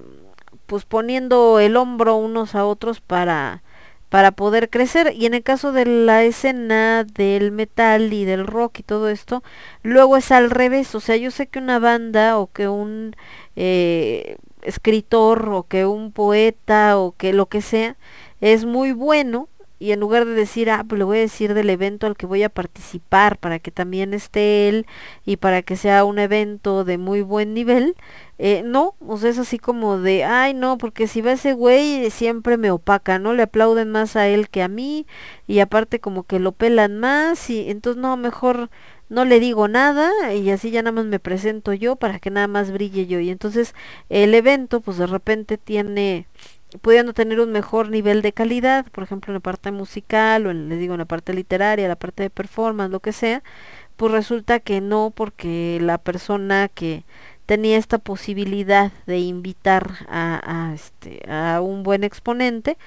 pues poniendo el hombro unos a otros para para poder crecer. Y en el caso de la escena del metal y del rock y todo esto luego es al revés. O sea yo sé que una banda o que un eh, escritor o que un poeta o que lo que sea es muy bueno y en lugar de decir, ah, pues le voy a decir del evento al que voy a participar para que también esté él y para que sea un evento de muy buen nivel, eh, no, o sea, es así como de, ay, no, porque si va ese güey siempre me opaca, ¿no? Le aplauden más a él que a mí y aparte como que lo pelan más y entonces no, mejor no le digo nada y así ya nada más me presento yo para que nada más brille yo y entonces el evento pues de repente tiene pudiendo tener un mejor nivel de calidad, por ejemplo en la parte musical o en, les digo en la parte literaria, la parte de performance, lo que sea, pues resulta que no porque la persona que tenía esta posibilidad de invitar a, a, este, a un buen exponente,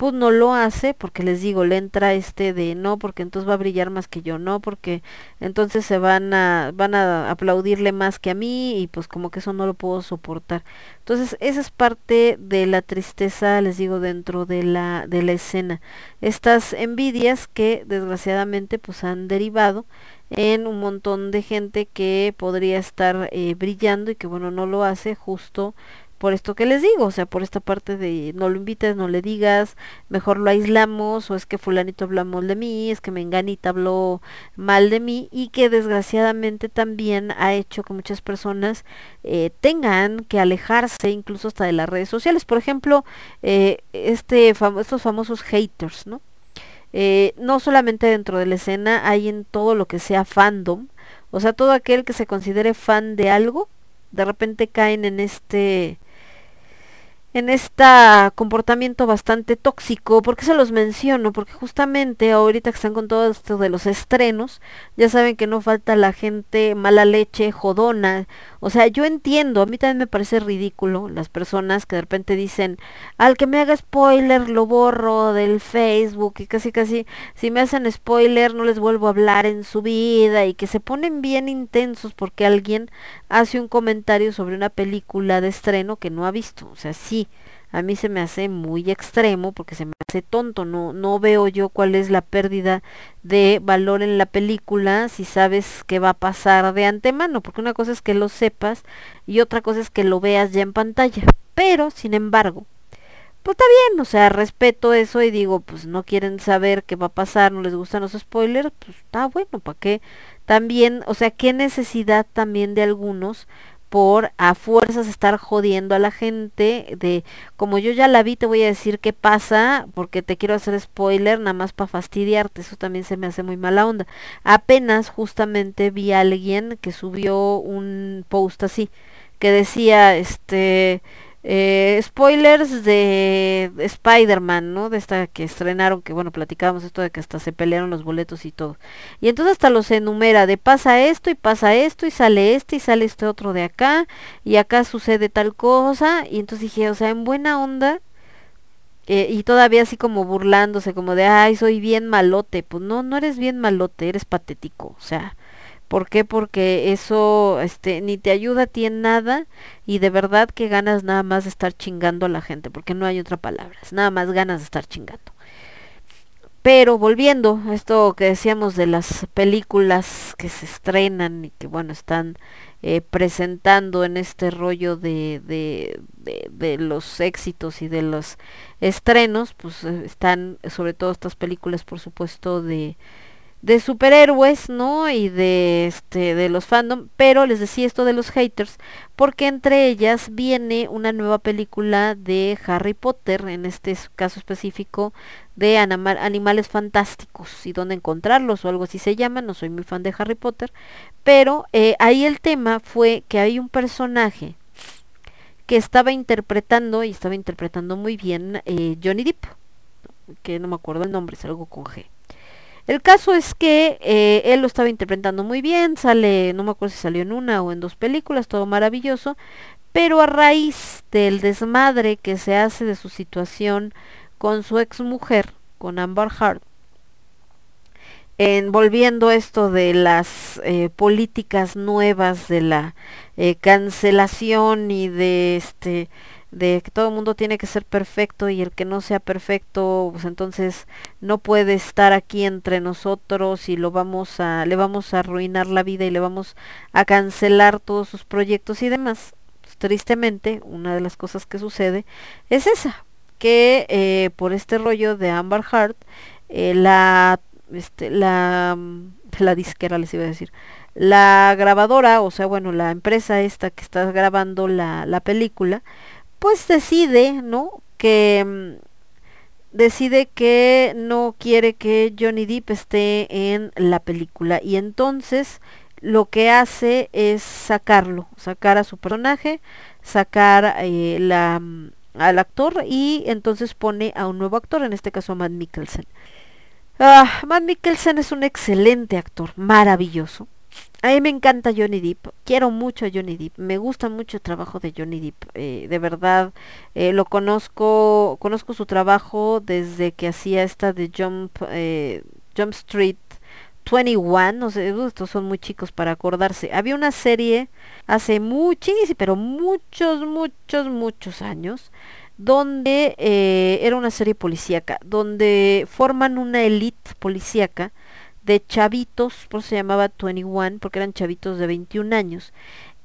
pues no lo hace porque les digo, le entra este de no, porque entonces va a brillar más que yo, no, porque entonces se van a, van a aplaudirle más que a mí y pues como que eso no lo puedo soportar. Entonces, esa es parte de la tristeza, les digo, dentro de la, de la escena. Estas envidias que desgraciadamente pues han derivado en un montón de gente que podría estar eh, brillando y que bueno no lo hace justo por esto que les digo, o sea, por esta parte de no lo invites, no le digas, mejor lo aislamos, o es que fulanito habló mal de mí, es que menganita habló mal de mí, y que desgraciadamente también ha hecho que muchas personas eh, tengan que alejarse incluso hasta de las redes sociales. Por ejemplo, eh, este estos famosos haters, ¿no? Eh, no solamente dentro de la escena, hay en todo lo que sea fandom, o sea, todo aquel que se considere fan de algo, de repente caen en este en este comportamiento bastante tóxico. ¿Por qué se los menciono? Porque justamente ahorita que están con todo esto de los estrenos, ya saben que no falta la gente mala leche, jodona. O sea, yo entiendo, a mí también me parece ridículo las personas que de repente dicen, al que me haga spoiler lo borro del Facebook y casi casi, si me hacen spoiler no les vuelvo a hablar en su vida y que se ponen bien intensos porque alguien hace un comentario sobre una película de estreno que no ha visto. O sea, sí a mí se me hace muy extremo porque se me hace tonto, no, no veo yo cuál es la pérdida de valor en la película si sabes qué va a pasar de antemano, porque una cosa es que lo sepas y otra cosa es que lo veas ya en pantalla. Pero, sin embargo, pues está bien, o sea, respeto eso y digo, pues no quieren saber qué va a pasar, no les gustan los spoilers, pues está bueno, ¿para qué? También, o sea, qué necesidad también de algunos por a fuerzas estar jodiendo a la gente de como yo ya la vi te voy a decir qué pasa porque te quiero hacer spoiler nada más para fastidiarte eso también se me hace muy mala onda. Apenas justamente vi a alguien que subió un post así que decía este eh, spoilers de Spider-Man, ¿no? De esta que estrenaron, que bueno, platicábamos esto de que hasta se pelearon los boletos y todo. Y entonces hasta los enumera de pasa esto y pasa esto y sale este y sale este otro de acá y acá sucede tal cosa. Y entonces dije, o sea, en buena onda. Eh, y todavía así como burlándose, como de, ay, soy bien malote. Pues no, no eres bien malote, eres patético. O sea, ¿Por qué? Porque eso este, ni te ayuda a ti en nada y de verdad que ganas nada más de estar chingando a la gente, porque no hay otra palabra, es nada más ganas de estar chingando. Pero volviendo a esto que decíamos de las películas que se estrenan y que bueno están eh, presentando en este rollo de, de, de, los éxitos y de los estrenos, pues eh, están sobre todo estas películas por supuesto de de superhéroes, ¿no? Y de este de los fandom, pero les decía esto de los haters porque entre ellas viene una nueva película de Harry Potter, en este caso específico de animales fantásticos y dónde encontrarlos o algo así se llama, no soy muy fan de Harry Potter, pero eh, ahí el tema fue que hay un personaje que estaba interpretando y estaba interpretando muy bien eh, Johnny Depp, que no me acuerdo el nombre, es algo con G. El caso es que eh, él lo estaba interpretando muy bien, sale, no me acuerdo si salió en una o en dos películas, todo maravilloso, pero a raíz del desmadre que se hace de su situación con su ex mujer, con Amber Heard, en volviendo esto de las eh, políticas nuevas de la eh, cancelación y de este de que todo el mundo tiene que ser perfecto y el que no sea perfecto pues entonces no puede estar aquí entre nosotros y lo vamos a le vamos a arruinar la vida y le vamos a cancelar todos sus proyectos y demás. Pues, tristemente una de las cosas que sucede es esa que eh, por este rollo de Amber Heard eh, la, este, la, la disquera les iba a decir, la grabadora, o sea, bueno, la empresa esta que está grabando la, la película, pues decide, ¿no? Que mm, decide que no quiere que Johnny Depp esté en la película y entonces lo que hace es sacarlo, sacar a su personaje, sacar eh, la, mm, al actor y entonces pone a un nuevo actor, en este caso a Matt Mikkelsen. Ah, Matt Mikkelsen es un excelente actor, maravilloso. A mí me encanta Johnny Depp, quiero mucho a Johnny Depp, me gusta mucho el trabajo de Johnny Depp, eh, de verdad eh, lo conozco, conozco su trabajo desde que hacía esta de Jump, eh, Jump Street 21, no sé, estos son muy chicos para acordarse. Había una serie hace muchísimos, pero muchos, muchos, muchos años, donde eh, era una serie policíaca, donde forman una elite policíaca de chavitos, por eso se llamaba 21, porque eran chavitos de 21 años,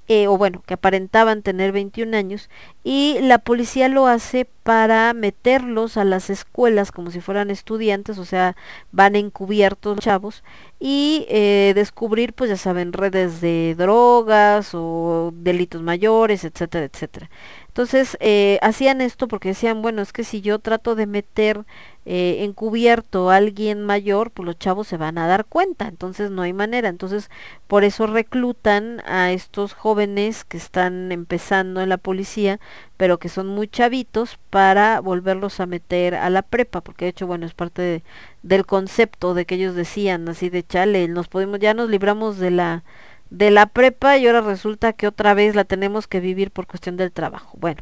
eh, o bueno, que aparentaban tener 21 años, y la policía lo hace para meterlos a las escuelas como si fueran estudiantes, o sea, van encubiertos chavos, y eh, descubrir, pues ya saben, redes de drogas o delitos mayores, etcétera, etcétera. Entonces, eh, hacían esto porque decían, bueno, es que si yo trato de meter eh, encubierto a alguien mayor, pues los chavos se van a dar cuenta, entonces no hay manera. Entonces, por eso reclutan a estos jóvenes que están empezando en la policía, pero que son muy chavitos, para volverlos a meter a la prepa, porque de hecho, bueno, es parte de- del concepto de que ellos decían, así de chale, nos podemos, ya nos libramos de la de la prepa y ahora resulta que otra vez la tenemos que vivir por cuestión del trabajo. Bueno,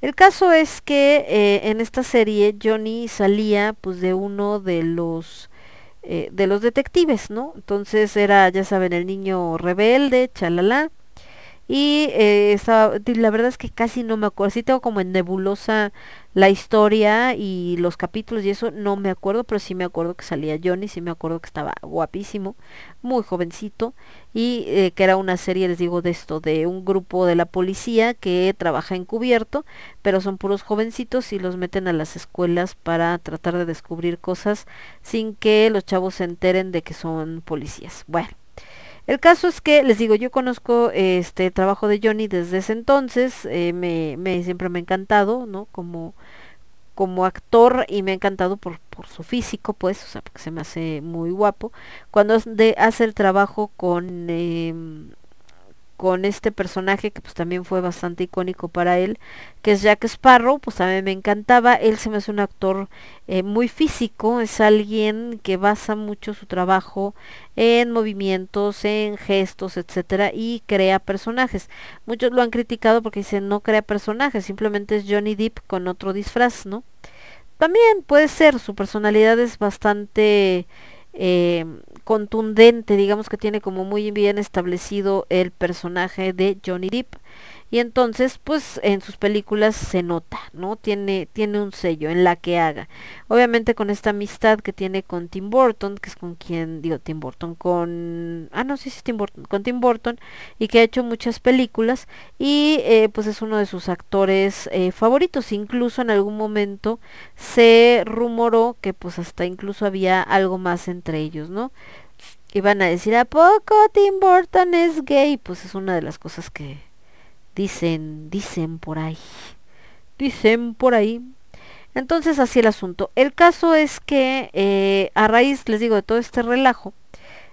el caso es que eh, en esta serie Johnny salía pues de uno de los eh, de los detectives, ¿no? Entonces era, ya saben, el niño rebelde, chalala. Y eh, estaba, la verdad es que casi no me acuerdo, sí tengo como en nebulosa la historia y los capítulos y eso, no me acuerdo, pero sí me acuerdo que salía Johnny, sí me acuerdo que estaba guapísimo, muy jovencito y eh, que era una serie, les digo, de esto, de un grupo de la policía que trabaja encubierto, pero son puros jovencitos y los meten a las escuelas para tratar de descubrir cosas sin que los chavos se enteren de que son policías. Bueno. El caso es que, les digo, yo conozco este trabajo de Johnny desde ese entonces, eh, me, siempre me ha encantado, ¿no? Como, como actor y me ha encantado por, por su físico, pues, o sea, porque se me hace muy guapo. Cuando de, hace el trabajo con, em, con este personaje que pues también fue bastante icónico para él, que es Jack Sparrow, pues también me encantaba. Él se me hace un actor eh, muy físico, es alguien que basa mucho su trabajo en movimientos, en gestos, etcétera, y crea personajes. Muchos lo han criticado porque dicen no crea personajes, simplemente es Johnny Depp con otro disfraz, ¿no? También puede ser, su personalidad es bastante eh, contundente, digamos que tiene como muy bien establecido el personaje de Johnny Depp. Y entonces, pues en sus películas se nota, ¿no? Tiene, tiene un sello en la que haga. Obviamente con esta amistad que tiene con Tim Burton, que es con quien, digo Tim Burton, con... Ah, no, sí, sí, Tim Burton, con Tim Burton, y que ha hecho muchas películas, y eh, pues es uno de sus actores eh, favoritos. Incluso en algún momento se rumoró que pues hasta incluso había algo más entre ellos, ¿no? Iban a decir, ¿a poco Tim Burton es gay? Pues es una de las cosas que dicen, dicen por ahí. Dicen por ahí. Entonces así el asunto. El caso es que eh, a raíz, les digo, de todo este relajo,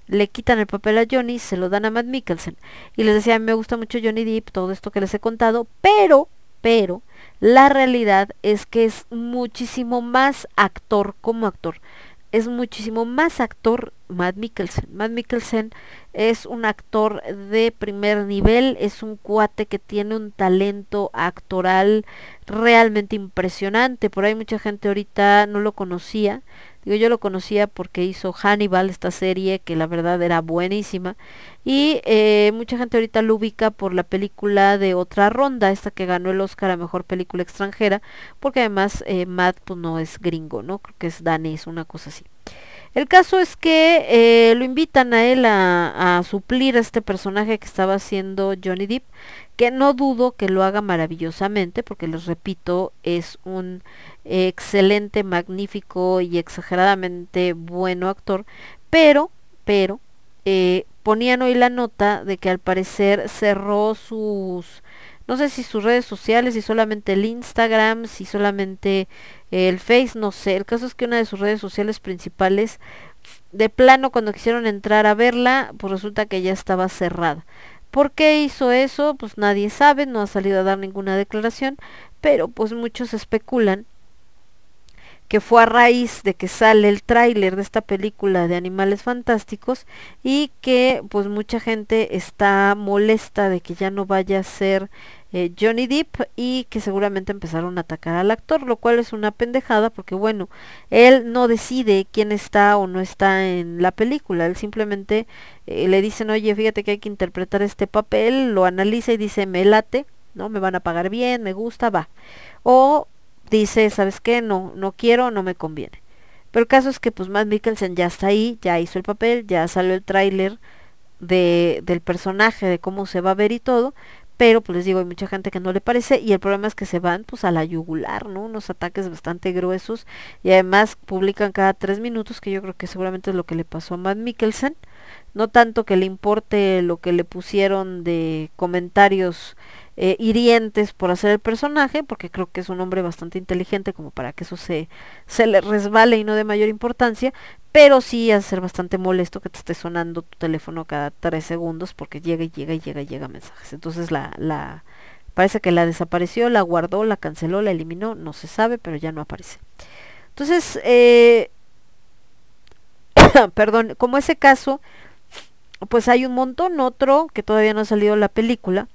le quitan el papel a Johnny, se lo dan a Matt Mikkelsen. Y les decía, me gusta mucho Johnny Depp, todo esto que les he contado, pero, pero, la realidad es que es muchísimo más actor como actor. Es muchísimo más actor Matt Mikkelsen. Matt Mikkelsen es un actor de primer nivel, es un cuate que tiene un talento actoral realmente impresionante. Por ahí mucha gente ahorita no lo conocía. Digo, yo lo conocía porque hizo Hannibal, esta serie que la verdad era buenísima. Y eh, mucha gente ahorita lo ubica por la película de Otra Ronda, esta que ganó el Oscar a Mejor Película Extranjera, porque además eh, Matt pues no es gringo, ¿no? Creo que es danés, una cosa así. El caso es que eh, lo invitan a él a, suplir a este personaje que estaba haciendo Johnny Depp, que no dudo que lo haga maravillosamente, porque les repito, es un excelente, magnífico y exageradamente bueno actor, pero, pero, eh, ponían hoy la nota de que al parecer cerró sus, no sé si sus redes sociales, si solamente el Instagram, si solamente el Face, no sé. El caso es que una de sus redes sociales principales, de plano cuando quisieron entrar a verla, pues resulta que ya estaba cerrada. ¿Por qué hizo eso? Pues nadie sabe, no ha salido a dar ninguna declaración, pero pues muchos especulan que fue a raíz de que sale el tráiler de esta película de Animales Fantásticos y que pues mucha gente está molesta de que ya no vaya a ser eh, Johnny Depp y que seguramente empezaron a atacar al actor, lo cual es una pendejada porque bueno, él no decide quién está o no está en la película, él simplemente eh, le dicen, oye, fíjate que hay que interpretar este papel, lo analiza y dice, me late, ¿no? Me van a pagar bien, me gusta, va. O dice, ¿sabes qué? No, no quiero, no me conviene. Pero el caso es que pues Matt Mikkelsen ya está ahí, ya hizo el papel, ya salió el tráiler de, del personaje, de cómo se va a ver y todo, pero pues les digo, hay mucha gente que no le parece y el problema es que se van pues a la yugular, ¿no? Unos ataques bastante gruesos y además publican cada tres minutos, que yo creo que seguramente es lo que le pasó a Matt Mikkelsen, no tanto que le importe lo que le pusieron de comentarios eh, hirientes por hacer el personaje, porque creo que es un hombre bastante inteligente como para que eso se, se le resbale y no de mayor importancia, pero sí a ser bastante molesto que te esté sonando tu teléfono cada tres segundos porque llega y llega y llega y llega mensajes. Entonces la, la parece que la desapareció, la guardó, la canceló, la eliminó, no se sabe, pero ya no aparece. Entonces, eh, perdón, como ese caso, pues hay un montón otro que todavía no ha salido la película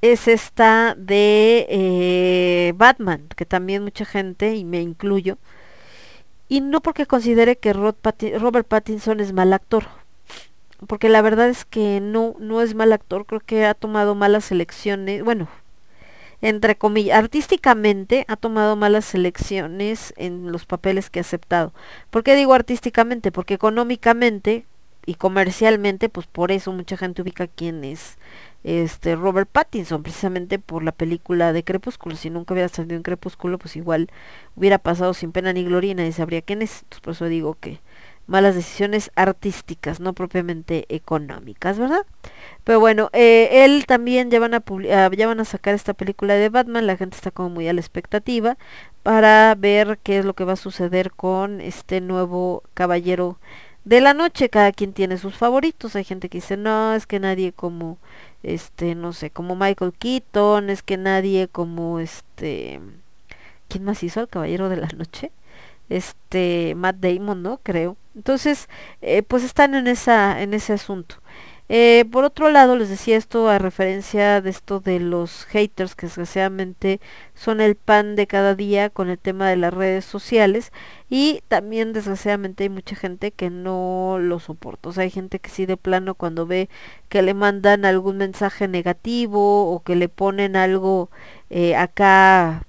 es esta de eh, Batman, que también mucha gente, y me incluyo, y no porque considere que Robert Pattinson es mal actor, porque la verdad es que no, no es mal actor, creo que ha tomado malas elecciones, bueno, entre comillas, artísticamente ha tomado malas selecciones en los papeles que ha aceptado. ¿Por qué digo artísticamente? Porque económicamente y comercialmente, pues por eso mucha gente ubica quién es este Robert Pattinson, precisamente por la película de Crepúsculo. Si nunca hubiera salido en Crepúsculo, pues igual hubiera pasado sin pena ni gloria y nadie sabría quién es. Entonces, por eso digo que malas decisiones artísticas, no propiamente económicas, ¿verdad? Pero bueno, eh, él también ya van, a uh, ya van a sacar esta película de Batman, la gente está como muy a la expectativa para ver qué es lo que va a suceder con este nuevo caballero de la noche, cada quien tiene sus favoritos, hay gente que dice, no, es que nadie como este, no sé, como Michael Keaton, es que nadie como este, ¿quién más hizo el Caballero de la Noche? Este, Matt Damon, ¿no? Creo. Entonces, eh, pues están en esa, en ese asunto. Eh, por otro lado, les decía esto a referencia de esto de los haters que desgraciadamente son el pan de cada día con el tema de las redes sociales y también desgraciadamente hay mucha gente que no lo soporta. O sea, hay gente que sí de plano cuando ve que le mandan algún mensaje negativo o que le ponen algo eh, acá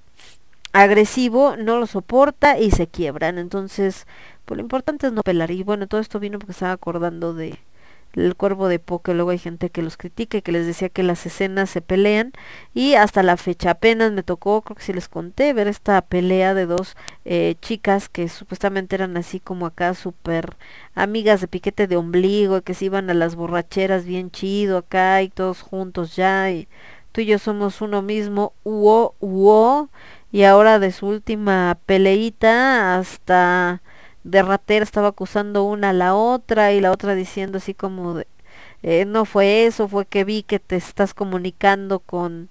agresivo, no lo soporta y se quiebran. Entonces, pues lo importante es no pelar. Y bueno, todo esto vino porque estaba acordando de el cuervo de poke, luego hay gente que los critica que les decía que las escenas se pelean y hasta la fecha apenas me tocó, creo que si les conté, ver esta pelea de dos eh, chicas que supuestamente eran así como acá súper amigas de piquete de ombligo que se iban a las borracheras bien chido acá y todos juntos ya y tú y yo somos uno mismo, uo, uo, y ahora de su última peleita hasta de ratera estaba acusando una a la otra y la otra diciendo así como de, eh, no fue eso, fue que vi que te estás comunicando con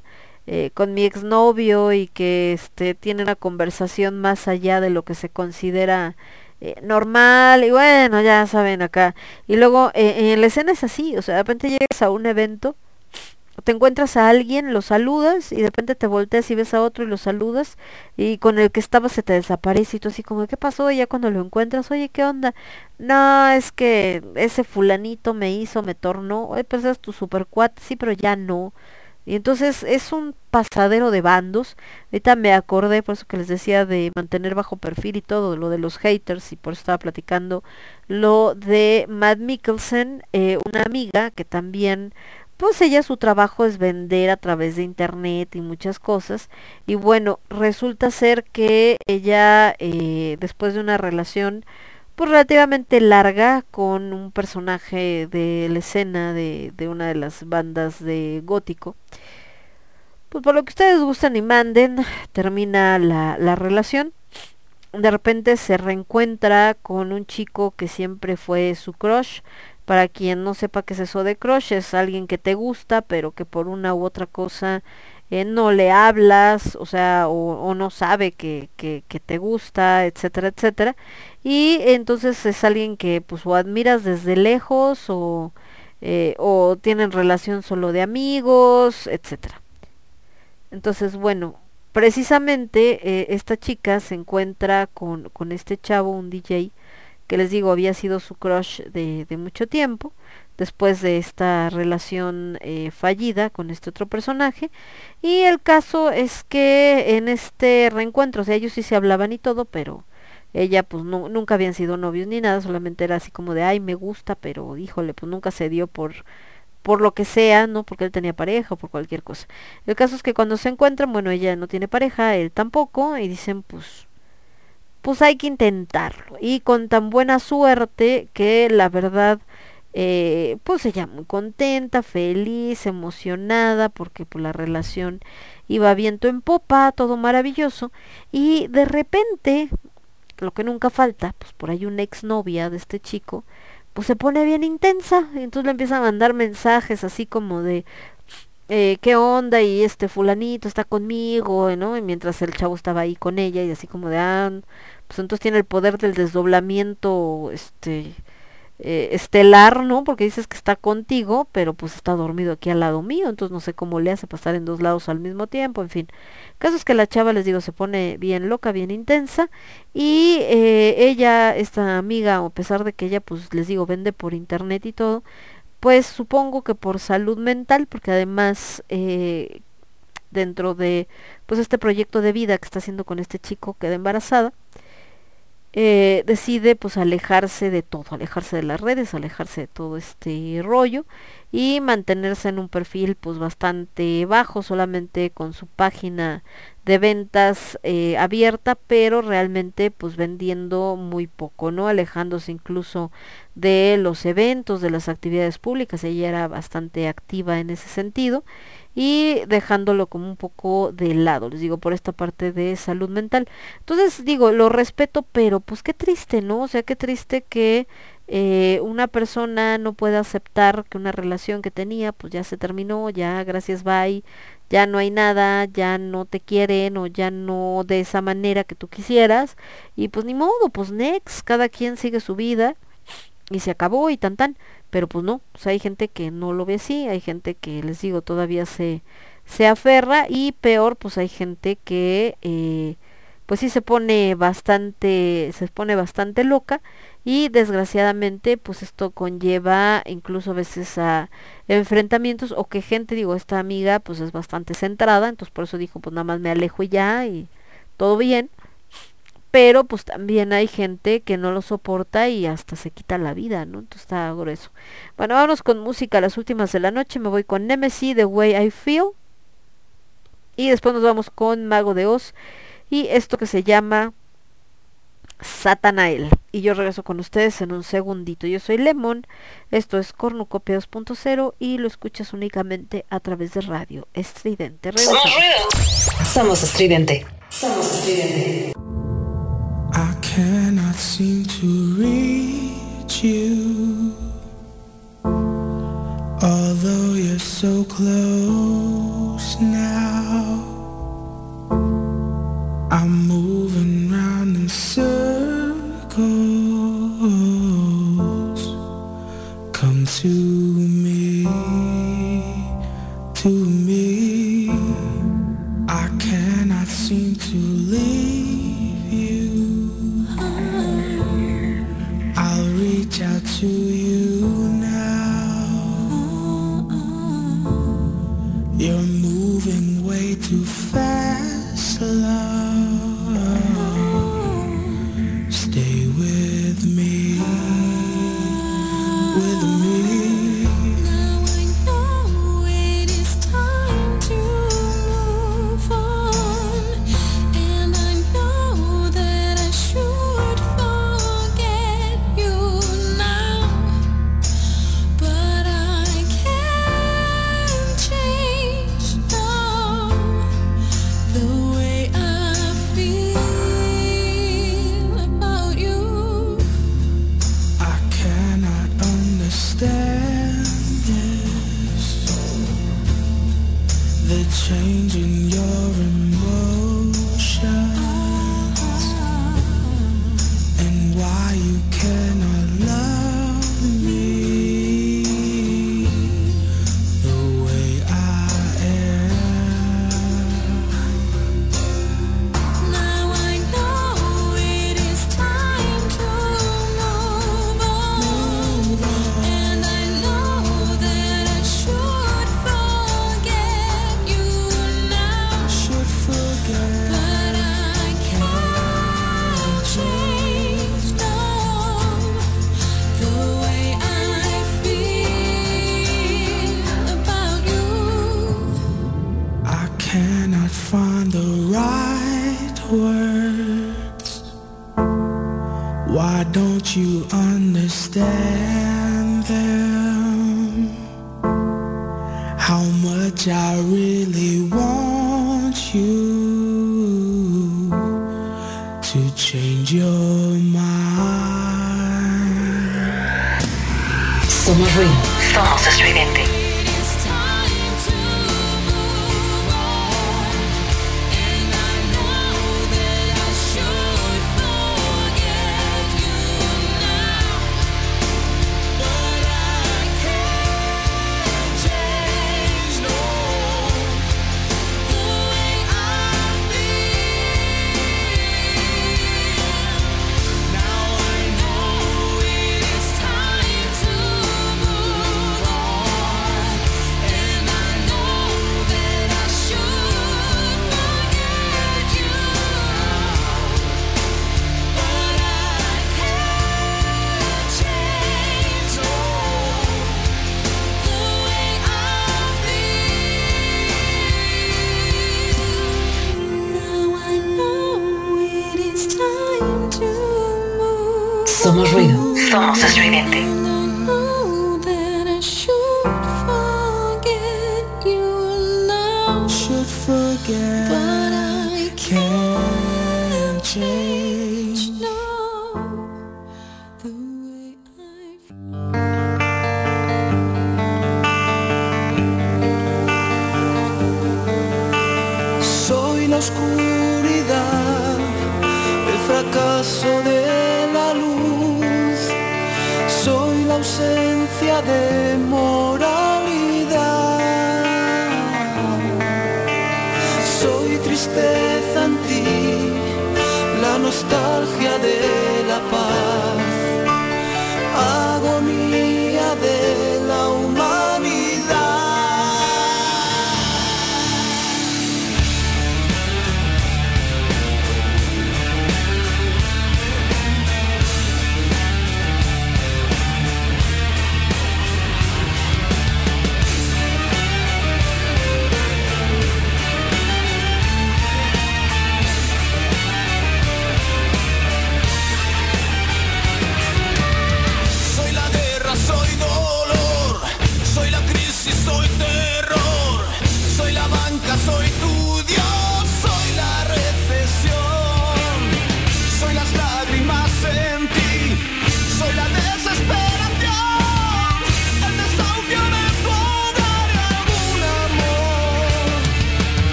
eh, con mi exnovio y que este tiene una conversación más allá de lo que se considera eh, normal y bueno ya saben acá. Y luego eh, en la escena es así o sea de repente llegas a un evento te encuentras a alguien, lo saludas y de repente te volteas y ves a otro y lo saludas y con el que estabas se te desaparece y tú así como, ¿qué pasó? Y ya cuando lo encuentras, oye, ¿qué onda? No, es que ese fulanito me hizo, me tornó, oye, pues es tu super cuate, sí, pero ya no. Y entonces es un pasadero de bandos. Ahorita me acordé, por eso que les decía de mantener bajo perfil y todo, lo de los haters, y por eso estaba platicando lo de Matt Mikkelsen, eh, una amiga que también pues ella su trabajo es vender a través de internet y muchas cosas y bueno resulta ser que ella eh, después de una relación pues relativamente larga con un personaje de la escena de, de una de las bandas de gótico pues por lo que ustedes gustan y manden termina la, la relación. De repente se reencuentra con un chico que siempre fue su crush para quien no sepa qué es eso de crush, es alguien que te gusta, pero que por una u otra cosa eh, no le hablas, o sea, o, o no sabe que, que, que, te gusta, etcétera, etcétera. Y entonces es alguien que pues o admiras desde lejos o, eh, o tienen relación solo de amigos, etcétera. Entonces, bueno, precisamente eh, esta chica se encuentra con, con este chavo, un DJ, que les digo había sido su crush de, de mucho tiempo después de esta relación eh, fallida con este otro personaje y el caso es que en este reencuentro o sea ellos sí se hablaban y todo pero ella pues no, nunca habían sido novios ni nada solamente era así como de ay me gusta pero híjole pues nunca se dio por por lo que sea, no porque él tenía pareja o por cualquier cosa. El caso es que cuando se encuentran, bueno, ella no tiene pareja, él tampoco, y dicen, pues, pues hay que intentarlo. Y con tan buena suerte que la verdad, eh, pues ella muy contenta, feliz, emocionada, porque pues la relación iba viento en popa, todo maravilloso. Y de repente, lo que nunca falta, pues por ahí una exnovia de este chico, pues se pone bien intensa. Y entonces le empieza a mandar mensajes así como de, eh, qué onda y este fulanito está conmigo, ¿no? Y mientras el chavo estaba ahí con ella y así como de, ah, pues entonces tiene el poder del desdoblamiento, este, eh, estelar, ¿no? Porque dices que está contigo, pero pues está dormido aquí al lado mío, entonces no sé cómo le hace pasar en dos lados al mismo tiempo, en fin. caso es que la chava, les digo, se pone bien loca, bien intensa, y eh, ella, esta amiga, a pesar de que ella, pues les digo, vende por internet y todo, pues supongo que por salud mental, porque además eh, dentro de pues este proyecto de vida que está haciendo con este chico queda embarazada, eh, decide pues alejarse de todo, alejarse de las redes, alejarse de todo este rollo y mantenerse en un perfil pues bastante bajo, solamente con su página de ventas eh, abierta, pero realmente pues vendiendo muy poco, ¿no? Alejándose incluso de los eventos, de las actividades públicas, ella era bastante activa en ese sentido y dejándolo como un poco de lado, les digo, por esta parte de salud mental. Entonces, digo, lo respeto, pero pues qué triste, ¿no? O sea, qué triste que eh, una persona no puede aceptar que una relación que tenía pues ya se terminó, ya gracias bye, ya no hay nada, ya no te quieren o ya no de esa manera que tú quisieras y pues ni modo, pues next, cada quien sigue su vida y se acabó y tan tan, pero pues no, o sea, hay gente que no lo ve así, hay gente que les digo todavía se se aferra y peor pues hay gente que eh, pues sí se pone bastante se pone bastante loca y desgraciadamente pues esto conlleva incluso a veces a enfrentamientos o que gente digo esta amiga pues es bastante centrada entonces por eso dijo pues nada más me alejo y ya y todo bien pero pues también hay gente que no lo soporta y hasta se quita la vida, ¿no? Entonces está grueso. Bueno, vamos con música las últimas de la noche, me voy con Nemesis, The Way I Feel. Y después nos vamos con Mago de Oz y esto que se llama Satanael. Y yo regreso con ustedes en un segundito. Yo soy Lemon, esto es Cornucopia 2.0 y lo escuchas únicamente a través de radio estridente. Ruido. Somos estridente. Somos estridente. Cannot seem to reach you. Although you're so close now, I'm moving round in circles. Come to me, to me. You're moving way too fast.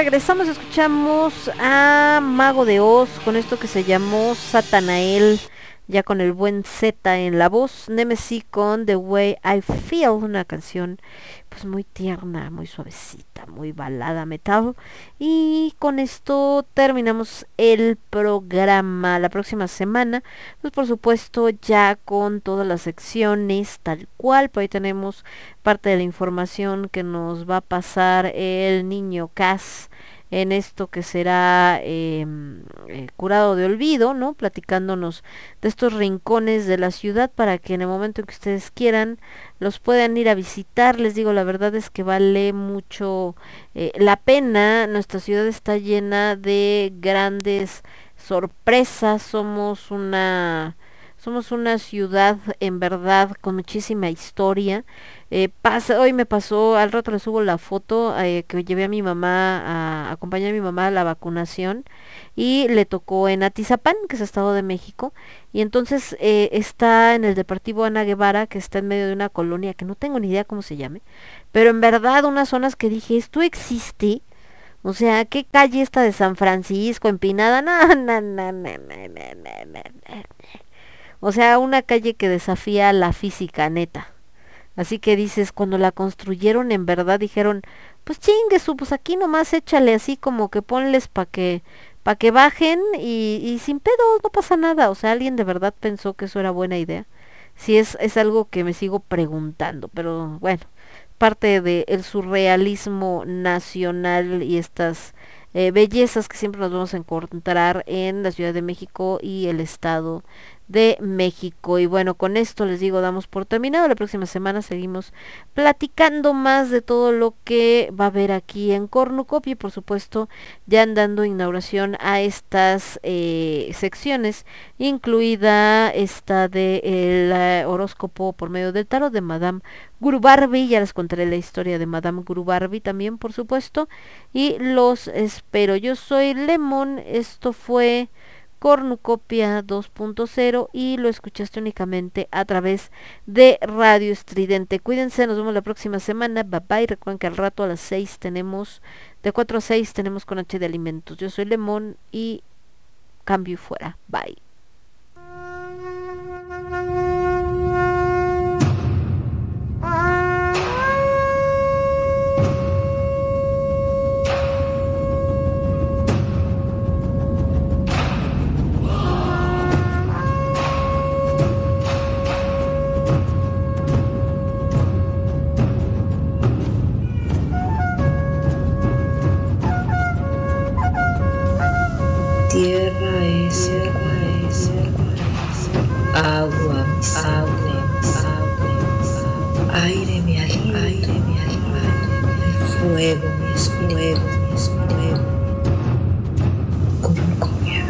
Regresamos, escuchamos a Mago de Oz con esto que se llamó Satanael, ya con el buen Z en la voz, Nemesis con The Way I Feel, una canción pues muy tierna, muy suavecita, muy balada metal. Y con esto terminamos el programa. La próxima semana, pues por supuesto ya con todas las secciones tal cual, pues ahí tenemos parte de la información que nos va a pasar el niño Cas en esto que será eh, eh, curado de olvido, ¿no? Platicándonos de estos rincones de la ciudad para que en el momento en que ustedes quieran los puedan ir a visitar. Les digo, la verdad es que vale mucho eh, la pena. Nuestra ciudad está llena de grandes sorpresas. Somos una somos una ciudad en verdad con muchísima historia. Eh, pasa, hoy me pasó, al rato le subo la foto eh, que llevé a mi mamá, a, acompañé a mi mamá a la vacunación y le tocó en Atizapán, que es Estado de México. Y entonces eh, está en el Deportivo Ana Guevara, que está en medio de una colonia que no tengo ni idea cómo se llame. Pero en verdad unas zonas que dije, esto existe. O sea, ¿qué calle está de San Francisco, empinada? No, no, no, no. O sea, una calle que desafía la física neta. Así que dices, cuando la construyeron en verdad dijeron, pues chingue pues aquí nomás échale así como que ponles para que para que bajen y, y sin pedo, no pasa nada. O sea, alguien de verdad pensó que eso era buena idea. Sí, es, es algo que me sigo preguntando, pero bueno, parte del surrealismo nacional y estas eh, bellezas que siempre nos vamos a encontrar en la Ciudad de México y el Estado de México. Y bueno, con esto les digo, damos por terminado. La próxima semana seguimos platicando más de todo lo que va a haber aquí en Cornucopia y por supuesto ya dando inauguración a estas eh, secciones, incluida esta de el eh, horóscopo por medio del tarot de Madame Guru Barbie. Ya les contaré la historia de Madame Guru Barbie también, por supuesto. Y los espero. Yo soy Lemon. Esto fue Cornucopia 2.0 y lo escuchaste únicamente a través de Radio Estridente. Cuídense, nos vemos la próxima semana. Bye bye. Recuerden que al rato a las 6 tenemos, de 4 a 6 tenemos con H de alimentos. Yo soy Lemón y cambio y fuera. Bye. Saune, saune, aire mi alma, aire mi alma, fuego mi fuego mi fuego, como comida.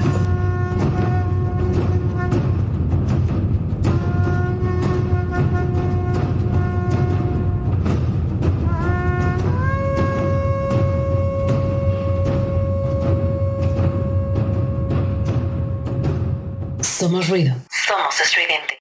Somos ruido. Somos estridente.